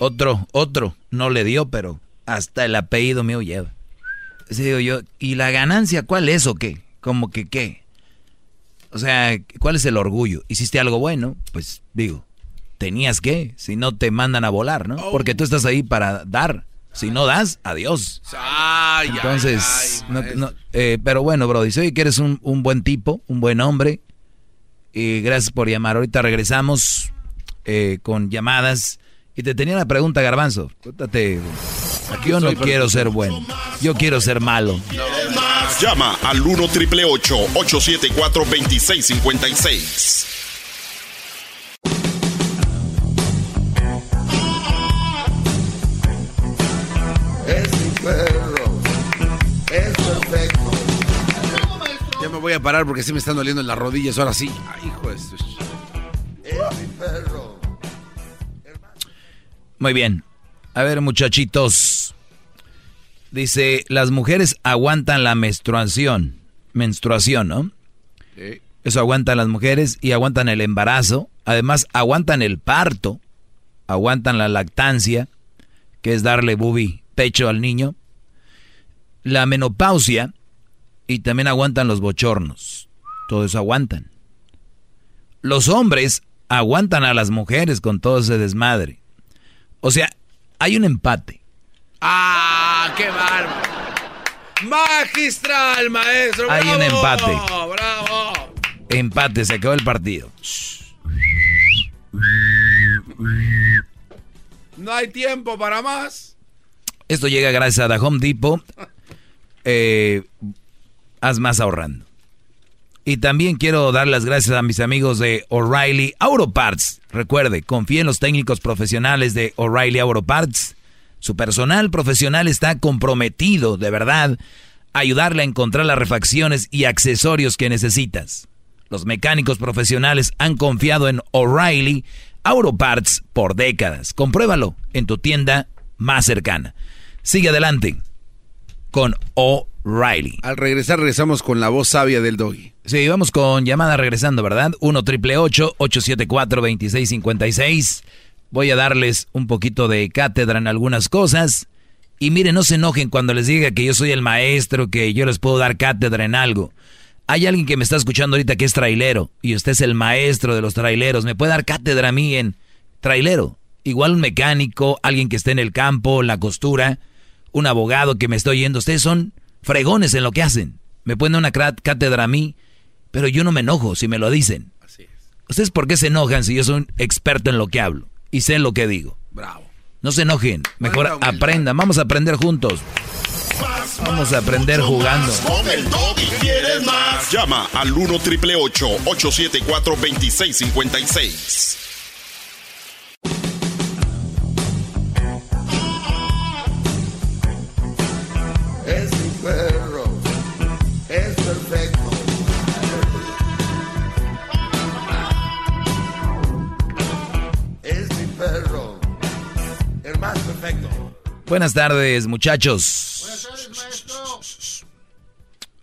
otro, otro, no le dio, pero hasta el apellido mío lleva. Digo yo, ¿y la ganancia cuál es o qué? Como que qué? O sea, ¿cuál es el orgullo? ¿Hiciste algo bueno? Pues digo, tenías que, si no te mandan a volar, ¿no? Porque tú estás ahí para dar. Si no das, adiós. Ay, Entonces, ay, no- eh, pero bueno, bro, dice, oye, que eres un, un buen tipo, un buen hombre. Y gracias por llamar. Ahorita regresamos eh, con llamadas. Y te tenía la pregunta, Garbanzo. Cuéntate, aquí yo no Soy quiero ser bueno. Yo quiero ser malo. Llama al 1 triple 874 2656. Es mi perro. Es perfecto. Ya me voy a parar porque sí me están doliendo en las rodillas. Ahora sí. Ay, hijo de Muy bien. A ver, muchachitos. Dice, las mujeres aguantan la menstruación. Menstruación, ¿no? Eso aguantan las mujeres y aguantan el embarazo. Además, aguantan el parto. Aguantan la lactancia, que es darle bubi, pecho al niño. La menopausia y también aguantan los bochornos. Todo eso aguantan. Los hombres aguantan a las mujeres con todo ese desmadre. O sea, hay un empate. ¡Ah, qué bárbaro! Magistral, maestro. Hay un empate. ¡Bravo! Empate, se acabó el partido. No hay tiempo para más. Esto llega gracias a The Home Depot. Eh, haz más ahorrando. Y también quiero dar las gracias a mis amigos de O'Reilly Auto Parts. Recuerde, confíe en los técnicos profesionales de O'Reilly Auto Parts. Su personal profesional está comprometido, de verdad, a ayudarle a encontrar las refacciones y accesorios que necesitas. Los mecánicos profesionales han confiado en O'Reilly Auto Parts por décadas. Compruébalo en tu tienda más cercana. Sigue adelante con O'Reilly. Al regresar, regresamos con la voz sabia del doggy. Sí, vamos con llamada regresando, ¿verdad? 1 triple 874 2656. Voy a darles un poquito de cátedra en algunas cosas. Y miren, no se enojen cuando les diga que yo soy el maestro, que yo les puedo dar cátedra en algo. Hay alguien que me está escuchando ahorita que es trailero y usted es el maestro de los traileros. ¿Me puede dar cátedra a mí en trailero? Igual un mecánico, alguien que esté en el campo, la costura, un abogado que me está oyendo. Ustedes son fregones en lo que hacen. Me pueden dar una cátedra a mí, pero yo no me enojo si me lo dicen. ¿Ustedes por qué se enojan si yo soy un experto en lo que hablo y sé lo que digo? Bravo. No se enojen, mejor aprendan, vamos a aprender juntos. Vamos a aprender jugando. Con el doggy. ¿Quieres más? Llama al 1 triple 874 2656. Es Buenas tardes, muchachos.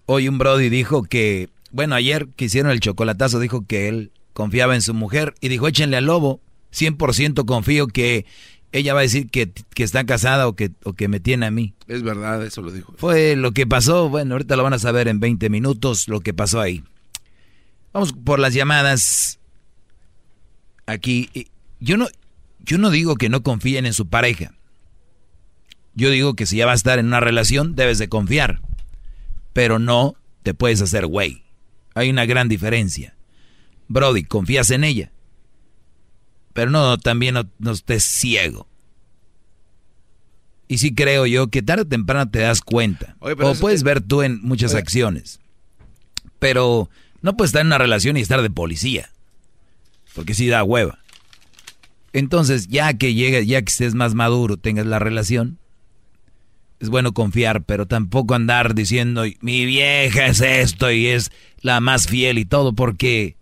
Hoy un Brody dijo que, bueno, ayer que hicieron el chocolatazo, dijo que él confiaba en su mujer y dijo, échenle al lobo. 100% confío que ella va a decir que, que está casada o que, o que me tiene a mí. Es verdad, eso lo dijo. Fue lo que pasó, bueno, ahorita lo van a saber en 20 minutos lo que pasó ahí. Vamos por las llamadas. Aquí, yo no, yo no digo que no confíen en su pareja. Yo digo que si ya va a estar en una relación, debes de confiar. Pero no te puedes hacer güey. Hay una gran diferencia. Brody, confías en ella. Pero no, también no, no estés ciego. Y sí creo yo que tarde o temprano te das cuenta. Oye, o puedes que- ver tú en muchas Oye. acciones. Pero no puedes estar en una relación y estar de policía. Porque sí da hueva. Entonces, ya que llegue, ya que estés más maduro, tengas la relación, es bueno confiar, pero tampoco andar diciendo, mi vieja es esto y es la más fiel y todo, porque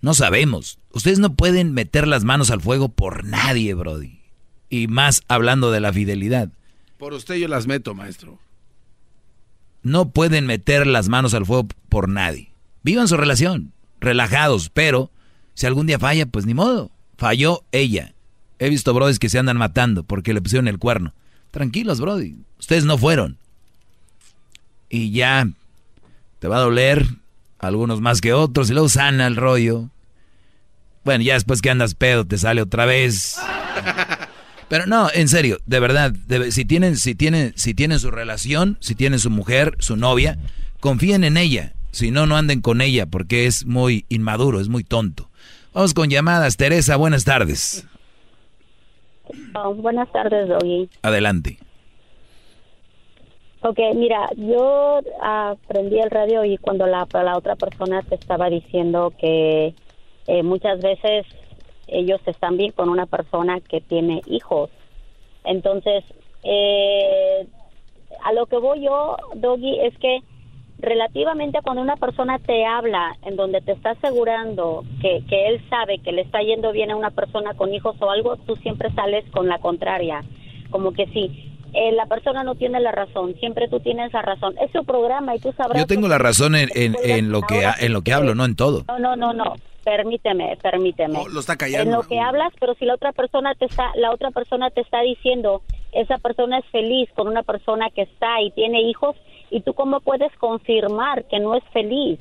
no sabemos. Ustedes no pueden meter las manos al fuego por nadie, Brody. Y más hablando de la fidelidad. Por usted yo las meto, maestro. No pueden meter las manos al fuego por nadie. Vivan su relación, relajados, pero si algún día falla, pues ni modo. Falló ella. He visto brodis que se andan matando porque le pusieron el cuerno. Tranquilos, brody. Ustedes no fueron. Y ya te va a doler, algunos más que otros, y luego sana el rollo. Bueno, ya después que andas pedo te sale otra vez. Pero no, en serio, de verdad, de- si tienen, si tienen, si tienen su relación, si tienen su mujer, su novia, confíen en ella. Si no, no anden con ella porque es muy inmaduro, es muy tonto. Vamos con llamadas. Teresa, buenas tardes. Oh, buenas tardes, Doggy. Adelante. Ok, mira, yo ah, prendí el radio y cuando la, la otra persona te estaba diciendo que eh, muchas veces ellos están bien con una persona que tiene hijos. Entonces, eh, a lo que voy yo, Doggy, es que relativamente a cuando una persona te habla en donde te está asegurando que, que él sabe que le está yendo bien a una persona con hijos o algo, tú siempre sales con la contraria. Como que sí, eh, la persona no tiene la razón, siempre tú tienes la razón. Es su programa y tú sabrás... Yo tengo la razón en, en- en lo que en lo que hablo, no en todo. No, no, no, no. Permíteme, permíteme. Oh, lo está En callando. lo que hablas, pero si la otra persona te está, la otra persona te está diciendo, esa persona es feliz con una persona que está y tiene hijos, y tú cómo puedes confirmar que no es feliz.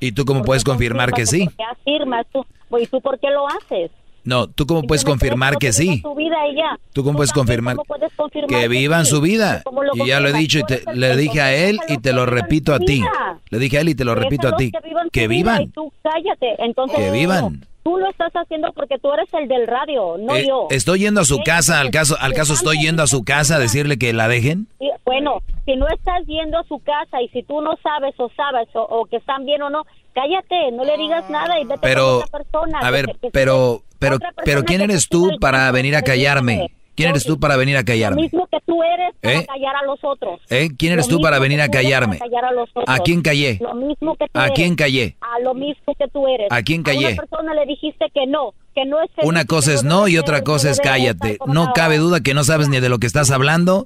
¿Y tú cómo puedes confirmar que sí? ¿Por qué afirmas tú? ¿Y tú por qué lo haces? No, ¿tú cómo puedes confirmar que sí? Tu vida y ya. ¿Tú cómo puedes confirmar? ¿Cómo puedes confirmar Que vivan sí? su vida. ¿Cómo lo Y ya lo he dicho y Tú te- le dije a él y te lo repito a ti. Le dije a él y te lo repito a ti. Que vivan. su Que y vivan. tú cállate. Entonces, Que vivan. Tú lo estás haciendo porque tú eres el del radio, no Eh, yo. estoy yendo a su ¿Ok? casa, al caso, al caso estoy yendo a su casa a decirle que la dejen. Y, bueno, si no estás yendo a su casa y si tú no sabes o sabes o, o que están bien o no, cállate, no le digas nada y vete Pero, con otra persona. a ver, que- que- pero, pero, pero ¿quién eres tú para venir a callarme? ¿Quién eres tú para venir a Lo callarme? mismo que tú eres para ¿Eh? callar a los otros. ¿Eh? ¿Quién eres Lo tú para venir a callarme? callar a, los otros. ¿A quién callé? Lo mismo que tú ¿A quién callé? A lo mismo que tú eres. ¿A quién callé? A una persona le dijiste que no, que no es feliz, Una cosa es no y otra cosa es cállate. No cabe duda que no sabes ni de lo que estás hablando.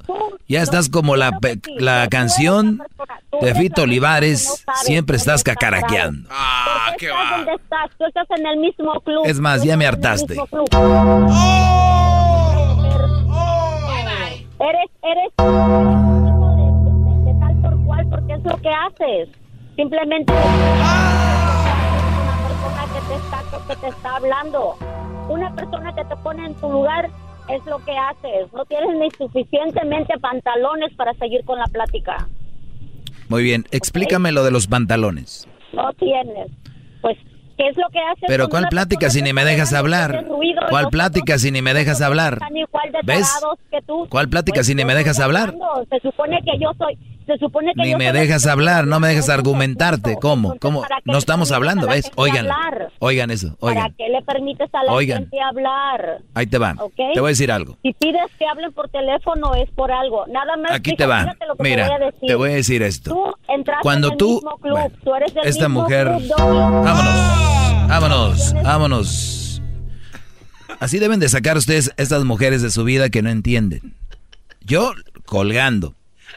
Ya estás como la, la canción de Fito Olivares, siempre estás cacaraqueando. Ah, qué ¿Estás va. donde estás? Tú estás en el mismo club. Es más, ya me hartaste. club. Eres, eres hijo de, de- de tal por cual porque es lo que haces. Simplemente una persona que te está que te está hablando, una persona que te pone en tu lugar es lo que haces. No tienes ni suficientemente pantalones para seguir con la plática. Muy bien, explícame lo de los pantalones. No tienes. Pues, ¿qué es lo que haces? Pero ¿cuál plática si que ni me dejas que hablar? hace ruido ¿Cuál plática si ni me dejas hablar? están igual de ¿Ves? que tú. ¿Cuál plática Pues, si ni me dejas hablar? Se supone que yo soy, se supone que Ni yo me dejas la- hablar, no me dejas argumentarte. ¿Cómo? ¿Cómo? ¿para No estamos hablando, ¿ves? Oigan, oigan eso, ¿Para oigan. qué le permites a la Oigan. gente hablar? Ahí te va. Te voy a decir algo. Si pides que hablen por teléfono es por algo. Nada más. Aquí fíjate, te va. fíjate lo que Mira, te voy a decir. te voy a decir esto. Tú entraste Cuando en el tú- mismo club. bueno, tú eres del esta mismo mujer- club. Vámonos, vámonos, vámonos. Así deben de sacar ustedes estas mujeres de su vida que no entienden. Yo colgando,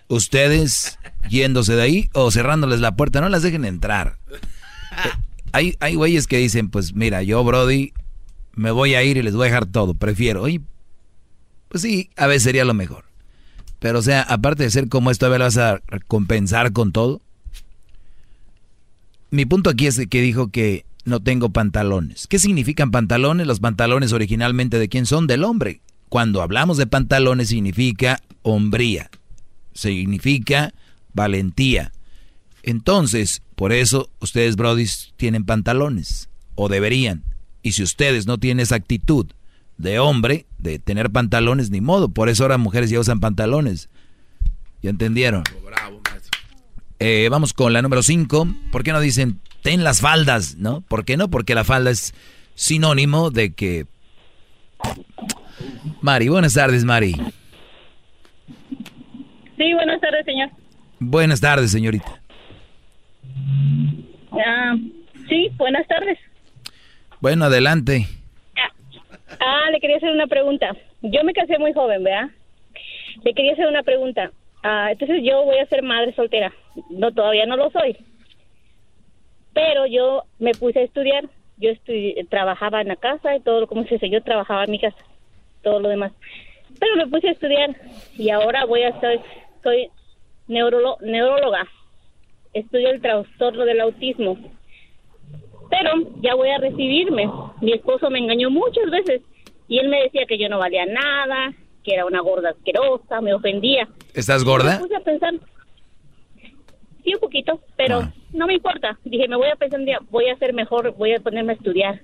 ustedes yéndose de ahí o cerrándoles la puerta, no las dejen entrar. Eh, Hay, hay güeyes que dicen, pues mira, yo Brody me voy a ir y les voy a dejar todo, prefiero. Oye, pues sí, a veces sería lo mejor. Pero o sea, aparte de ser como esto, a ver, vas a compensar con todo. Mi punto aquí es que dijo que no tengo pantalones. ¿Qué significan pantalones? Los pantalones originalmente de quién son? Del hombre. Cuando hablamos de pantalones significa hombría, significa valentía. Entonces, por eso ustedes, brodis, tienen pantalones, o deberían. Y si ustedes no tienen esa actitud de hombre, de tener pantalones, ni modo. Por eso ahora mujeres ya usan pantalones. ¿Ya entendieron? Eh, vamos con la número 5. ¿Por qué no dicen ten las faldas? ¿No? ¿Por qué no? Porque la falda es sinónimo de que... Mari, buenas tardes, Mari. Sí, buenas tardes, señor. Buenas tardes, señorita. Ah, sí, buenas tardes. Bueno, adelante. Ah, le quería hacer una pregunta. Yo me casé muy joven, ¿verdad? Le quería hacer una pregunta. Ah, entonces yo voy a ser madre soltera. No, todavía no lo soy. Pero yo me puse a estudiar. Yo trabajaba en la casa y todo, como se dice, yo trabajaba en mi casa, todo lo demás. Pero me puse a estudiar y ahora voy a ser, soy neuróloga. Estudio el trastorno del autismo pero ya voy a recibirme. Mi esposo me engañó muchas veces y él me decía que yo no valía nada, que era una gorda asquerosa, me ofendía. ¿Estás gorda? Me puse a pensar, sí, un poquito, pero Ah. no me importa. Dije, me voy a pensar un día, voy a ser mejor, voy a ponerme a estudiar.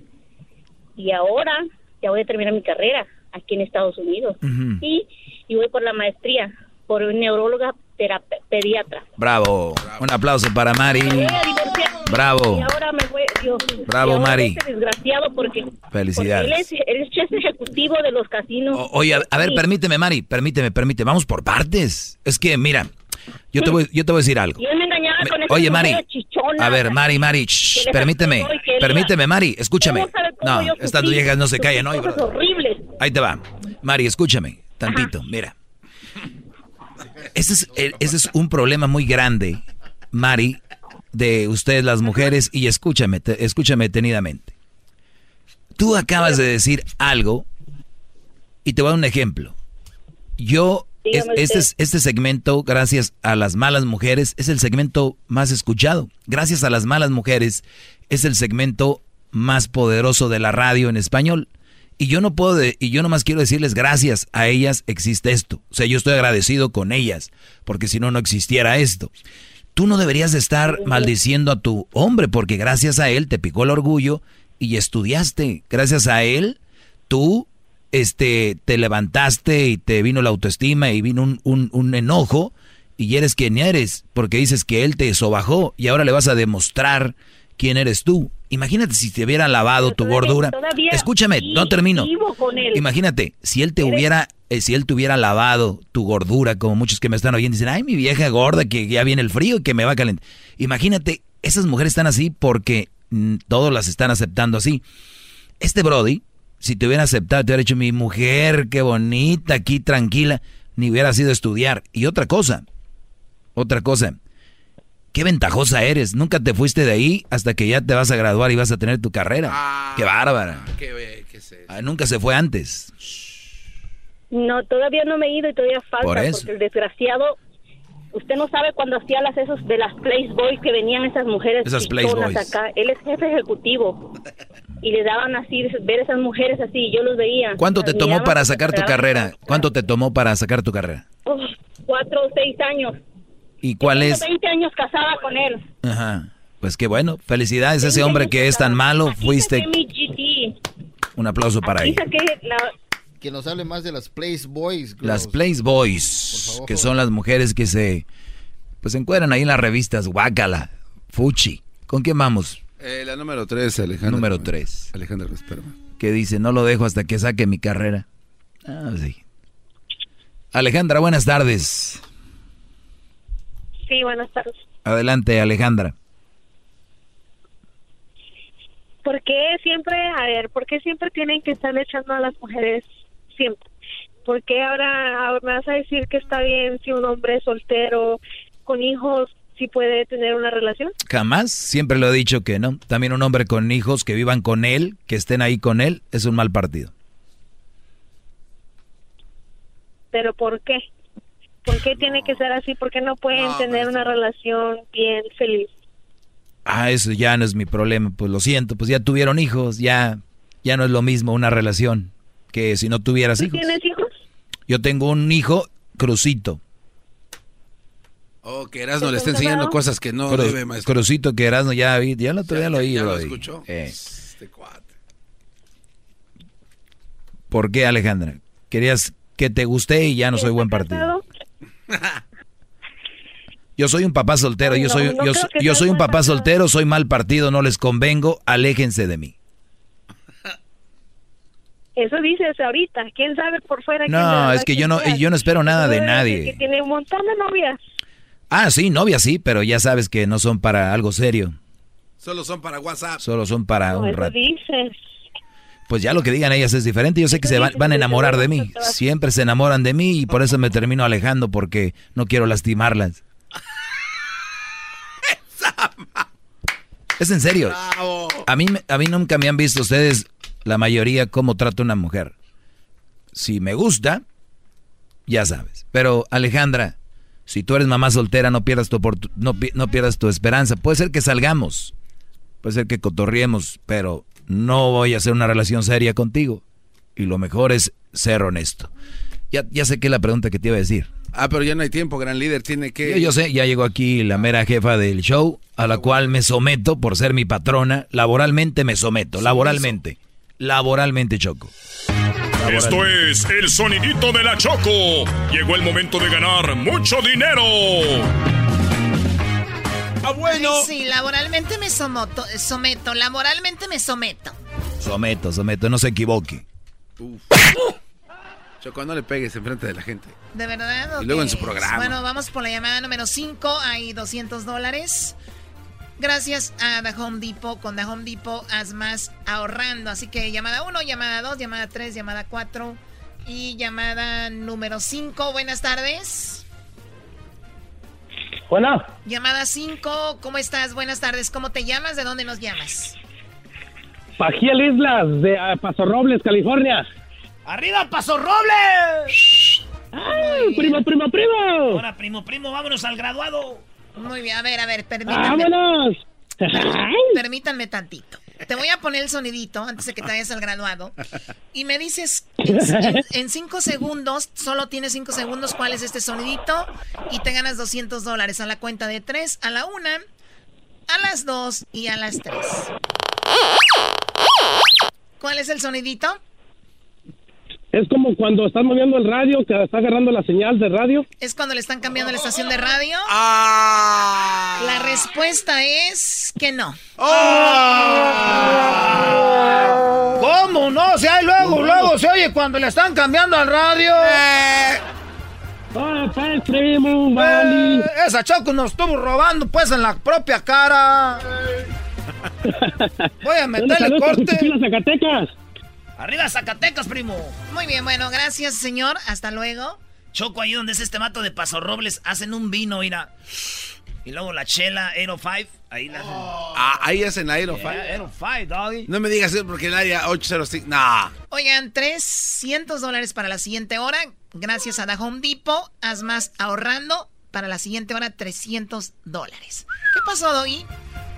Y ahora ya voy a terminar mi carrera aquí en Estados Unidos. Y, y voy por la maestría, por neuróloga terap- pediatra. Bravo. Un aplauso para Mari. Bravo. Y ahora me voy, Bravo, ahora Mari. este desgraciado porque, Felicidades. porque él es el chef ejecutivo de los casinos. Oye, a, a ver, Sí. permíteme, Mari, permíteme, permíteme. Vamos por partes. Es que, mira, yo te voy, yo te voy a decir algo. Y él me engañaba Me- con oye, Mari, mujeres chichonas. A ver, Mari, Mari, shh, permíteme, permíteme, Mari, escúchame. ¿Cómo sabe cómo No, yo estas viejas no se callan hoy, horribles. Ahí te va. Mari, escúchame, tantito, mira. Ese es, ese es un problema muy grande, Mari, de ustedes las mujeres, y escúchame, te- escúchame detenidamente. Tú acabas de decir algo, y te voy a dar un ejemplo. Yo, es- este, este segmento, gracias a las malas mujeres, es el segmento más escuchado. Gracias a las malas mujeres, es el segmento más poderoso de la radio en español. Y yo no puedo, de- y yo nomás quiero decirles gracias a ellas existe esto. O sea, yo estoy agradecido con ellas, porque si no, no existiera esto. Tú no deberías de estar maldiciendo a tu hombre, porque gracias a él te picó el orgullo y estudiaste. Gracias a él, tú este, te levantaste y te vino la autoestima y vino un, un- un enojo y eres quien eres, porque dices que él te sobajó y ahora le vas a demostrar quién eres tú. Imagínate si te hubiera lavado tu gordura. todavía Escúchame, no termino. Imagínate, si él te hubiera, eh, si él te hubiera lavado tu gordura, como muchos que me están oyendo dicen, ay, mi vieja gorda, que ya viene el frío y que me va a calentar. Imagínate, esas mujeres están así porque mm, todos las están aceptando así. Este Brody, si te hubiera aceptado, te hubiera dicho, mi mujer, qué bonita, aquí tranquila, ni hubiera sido estudiar. Y otra cosa, otra cosa, qué ventajosa eres. Nunca te fuiste de ahí hasta que ya te vas a graduar y vas a tener tu carrera. qué bárbara. ¿Qué, qué es eso? Ah, nunca se fue antes. No, todavía no me he ido y todavía falta Por eso. porque el desgraciado, usted no sabe cuando hacía las esos de las Playboys que venían esas mujeres Esas acá. Él es jefe ejecutivo y le daban así ver esas mujeres así, yo los veía. ¿Cuánto te tomó para sacar tu carrera? ¿Cuánto te tomó para sacar tu carrera? cuatro o seis años. ¿Y cuál Tengo es? 20 años casada con él. Ajá. Pues qué bueno. Felicidades a ese hombre que es tan malo. Fuiste. Saqué mi GT. Un aplauso para Aquí él. la, Que nos hable más de las Place Boys. Las girls. Place Boys, que son las mujeres que se pues se encuentran ahí en las revistas Guácala, Fuchi. ¿Con quién vamos? Eh, la número 3, Alejandra. Número 3. Alejandra Vesperma. Que dice, no lo dejo hasta que saque mi carrera. Ah, sí. Alejandra, buenas tardes. Sí, buenas tardes. Adelante, Alejandra. ¿Por qué siempre, a ver, por qué siempre tienen que estar echando a las mujeres siempre? ¿Por qué ahora, ahora me vas a decir que está bien si un hombre soltero con hijos sí puede tener una relación? Jamás, siempre lo he dicho que no. También un hombre con hijos que vivan con él, que estén ahí con él, es un mal partido. ¿Pero por qué? ¿Por qué tiene que ser así? ¿Por qué no pueden tener una relación bien feliz? Ah, eso ya no es mi problema. Pues lo siento, pues ya tuvieron hijos, ya, ya no es lo mismo una relación que si no tuvieras ¿Tú hijos. tienes hijos? Yo tengo un hijo, Crucito. Oh, que Erasmo le está enseñando cosas que no Cru- debe, maestro. Crucito que Erasmo ya ya el otro día lo oí, ¿Ya lo escuchó? Eh. Este cuate. ¿Por qué, Alejandra? Querías que te guste y ya no soy buen partido. Yo soy un papá soltero, yo soy, yo, yo soy un papá soltero, soy mal partido, no les convengo, aléjense de mí. Eso dices ahorita, quién sabe por fuera. No, es que yo no, yo no espero nada de nadie. Que tiene un montón de novias. Ah, sí, novias sí, pero ya sabes que no son para algo serio. Solo son para WhatsApp. Solo son para un rato. dices. Pues ya lo que digan ellas es diferente. Yo sé que se van, van a enamorar de mí. Siempre se enamoran de mí y por eso me termino alejando porque no quiero lastimarlas. Es en serio. A mí, a mí nunca me han visto ustedes, la mayoría, cómo trato a una mujer. Si me gusta, ya sabes. Pero Alejandra, si tú eres mamá soltera, no pierdas tu, no, no pierdas tu esperanza. Puede ser que salgamos, puede ser que cotorriemos, pero no voy a hacer una relación seria contigo. Y lo mejor es ser honesto. Ya, ya sé que es la pregunta que te iba a decir. Ah, pero ya no hay tiempo, gran líder, tiene que... Yo, sé, ya llegó aquí la mera jefa del show, a la cual me someto por ser mi patrona. Laboralmente me someto, laboralmente. Laboralmente, Choco. Esto es el sonidito de la Choco. Llegó el momento de ganar mucho dinero. Ah, bueno. Sí, laboralmente me someto, someto, laboralmente me someto. Someto, someto, no se equivoque. Uf. Choco, no le pegues enfrente de la gente. ¿De verdad? Y luego en su programa. Bueno, vamos por la llamada número 5. Hay 200 dólares. Gracias a The Home Depot. Con The Home Depot haz más ahorrando. Así que llamada 1, llamada 2, llamada 3, llamada 4 y llamada número 5. Buenas tardes. Buenas. Llamada 5, ¿cómo estás? Buenas tardes. ¿Cómo te llamas? ¿De dónde nos llamas? Pajiel Islas, de uh, Paso Robles, California. ¡Arriba, Paso Robles! ¡Ay, primo, primo, primo! Ahora, primo, primo, vámonos al graduado. Muy bien, a ver, a ver, permítanme. ¡Vámonos! Permítanme tantito. Te voy a poner el sonidito antes de que te vayas al graduado. Y me dices, en, cinco segundos, solo tienes cinco segundos, cuál es este sonidito. Y te ganas 200 dólares a la cuenta de tres, a la una, a las dos y a las tres. ¿Cuál es el sonidito? Es como cuando estás moviendo el radio, que está agarrando la señal de radio. Es cuando le están cambiando la estación de radio. Ah. La respuesta es que no. ¿Cómo no? Si hay luego, luego se oye cuando le están cambiando al radio. ¡Ah, pues! Eh, esa Choco nos estuvo robando pues en la propia cara. Voy a meterle corte. Zacatecas. ¡Arriba, Zacatecas, primo! Muy bien, bueno, gracias, señor. Hasta luego. Choco, ahí donde es este mato de Paso Robles, hacen un vino, mira. Y luego la chela Aero 5, ahí la hacen. Ah, ahí es en Aero Yeah, Aero 5, doggy. No me digas eso porque el área 805. Nah. Oigan, 300 dólares para la siguiente hora. Gracias a The Home Depot. Haz más ahorrando. Para la siguiente hora, 300 dólares. ¿Qué pasó, Doggy?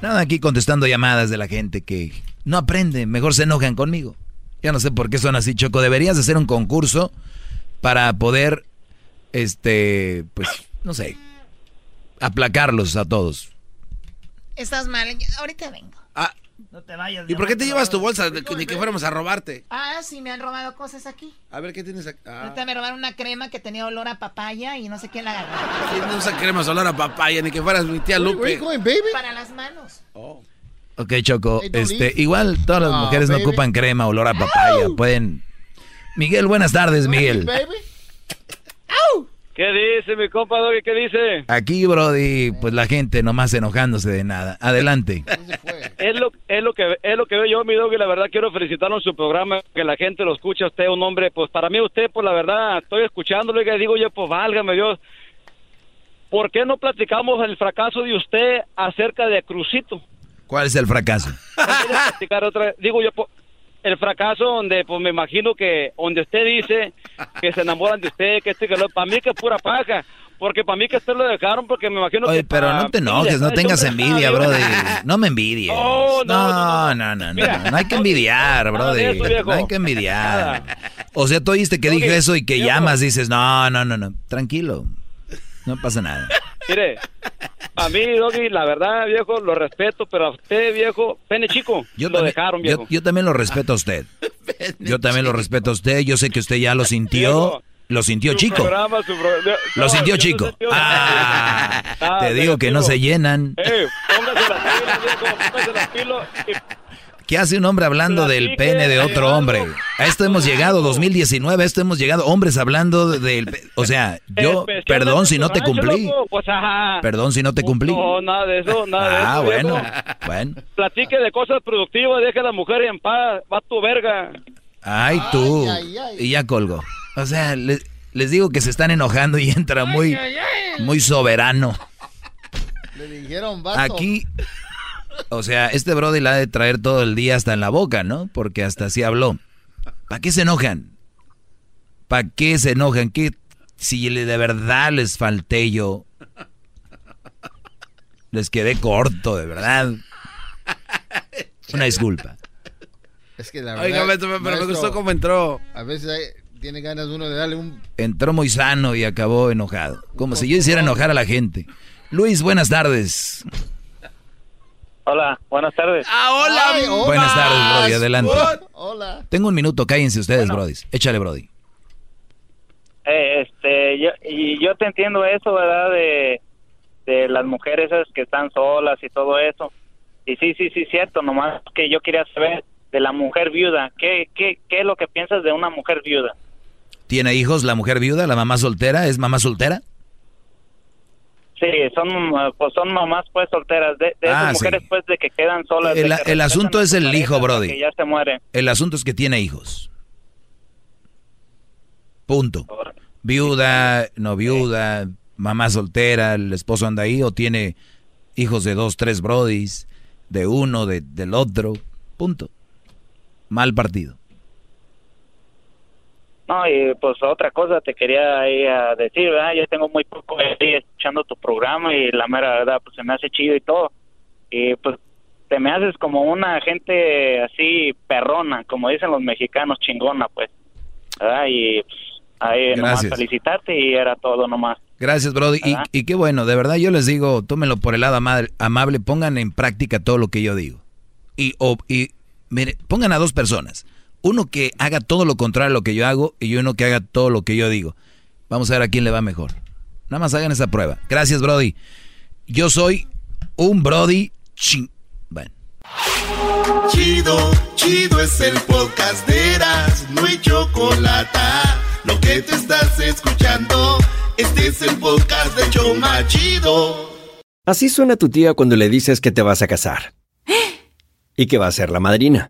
Nada, aquí contestando llamadas de la gente que no aprende, mejor se enojan conmigo. Ya no sé por qué son así, Choco. Deberías hacer un concurso para poder, este, pues, no sé, aplacarlos a todos. Estás mal. Ahorita vengo. Ah, No te vayas. ¿y por qué te llevas tu bolsa? De que- Ni que fuéramos a robarte. Ah, sí, me han robado cosas aquí. A ver, ¿qué tienes aquí? Ah, Ahorita me robaron una crema que tenía olor a papaya y no sé quién la agarró. ¿quién no usa crema solar a papaya? Ni que fueras mi tía Lupe. Para las manos. Ok, Choco, este, igual todas las Ah, mujeres no ocupan crema, olor a papaya, pueden... Miguel, buenas tardes, Miguel. ¿Qué dice mi compa Doggy? ¿Qué dice? Aquí, Brody, pues la gente nomás enojándose de nada. Adelante. Es lo, es lo que es lo que veo yo, mi Doggy. La verdad quiero felicitarlo en su programa, que la gente lo escucha. Usted un hombre, pues para mí usted, pues la verdad, estoy escuchándolo y digo yo, pues válgame Dios. ¿Por qué no platicamos el fracaso de usted acerca de Crucito? ¿Cuál es el fracaso? otra Digo yo, el fracaso donde, pues me imagino que, donde usted dice que se enamoran de usted, que este que lo, para mí que es pura paja, porque para mí que usted lo dejaron, porque me imagino Oye, que... pero no te enojes, no tengas envidia, Brody. No me envidies. No, No, no, no, no. No hay que envidiar, Brody. No hay que envidiar. O sea, tú oíste que dijo eso y que llamas, dices, no, no, no, no. Tranquilo. No pasa nada. Mire, a mí, Doggy, la verdad, viejo, lo respeto, pero a usted, viejo, pene chico, Yo lo también, dejaron, viejo. yo también lo respeto a usted. Yo también lo respeto a usted. Yo sé que usted ya lo sintió. Lo sintió Su chico. programa, su pro- Lo sintió no chico. Ah, Ah, te digo que no se llenan. Eh, póngase las pilas, viejo, póngase las pilas y ¿Qué hace un hombre hablando del pene de otro hombre? A esto hemos llegado, 2019, a esto hemos llegado, hombres hablando del... O sea, yo, Especialmente perdón si no te cumplí. Pues. Perdón si no te cumplí. No, nada de eso, nada de Ah, eso. bueno, viejo. bueno. Platique de cosas productivas, deje a la mujer en paz, va tu verga. Ay, tú. Y ya colgo. O sea, le- les digo que se están enojando y entra muy, muy soberano. Le dijeron, vato. Aquí, o sea, este Brody la ha de traer todo el día hasta en la boca, ¿no? Porque hasta así habló. ¿Para qué se enojan? ¿Para qué se enojan? ¿Qué, si le- de verdad les falté yo? Les quedé corto, de verdad. Una disculpa. Es que la Oiga, verdad, maestro, pero me gustó cómo entró. A veces hay- tiene ganas uno de darle un... Entró muy sano y acabó enojado. Como si yo hiciera enojar a la gente. Luis, buenas tardes. Hola, buenas tardes. Ah, hola. Buenas tardes, Brody, adelante. Hola. Tengo un minuto, cállense ustedes, Brody. Échale, Brody. Eh, este, yo, y yo te entiendo eso, ¿verdad? De, de las mujeres esas que están solas y todo eso. Y sí, sí, sí, cierto. Nomás que yo quería saber de la mujer viuda. ¿Qué, qué, qué es lo que piensas de una mujer viuda? ¿Tiene hijos la mujer viuda, la mamá soltera? ¿Es mamá soltera? Sí, son, uh, pues son mamás pues solteras. De, de esas Ah, sí. mujeres pues de que quedan solas. El, que el respetan asunto es el hijo, Brody. Que ya se muere. El asunto es que tiene hijos. Punto. Viuda, no viuda, mamá soltera, el esposo anda ahí o tiene hijos de dos, tres brodis, de uno, de, del otro. Punto. Mal partido. No, y pues otra cosa te quería ahí a decir, ¿verdad? Yo tengo muy poco ahí escuchando tu programa y la mera verdad, pues se me hace chido y todo. Y pues te me haces como una gente así perrona, como dicen los mexicanos, chingona, pues. ¿Verdad? Y pues ahí nomás Gracias. felicitarte y era todo nomás. Gracias, Brody. Y, y qué bueno, de verdad yo les digo, tómenlo por el lado ama- amable, pongan en práctica todo lo que yo digo. Y, o- y mire, pongan a dos personas. Uno que haga todo lo contrario a lo que yo hago y uno que haga todo lo que yo digo. Vamos a ver a quién le va mejor. Nada más hagan esa prueba. Gracias, Brody. Yo soy un Brody ching... Bueno. Chido, chido es el podcast de Eras, no hay chocolate. Lo que te estás escuchando, este es el podcast de Choma Chido. Así suena tu tía cuando le dices que te vas a casar. Y que va a ser la madrina.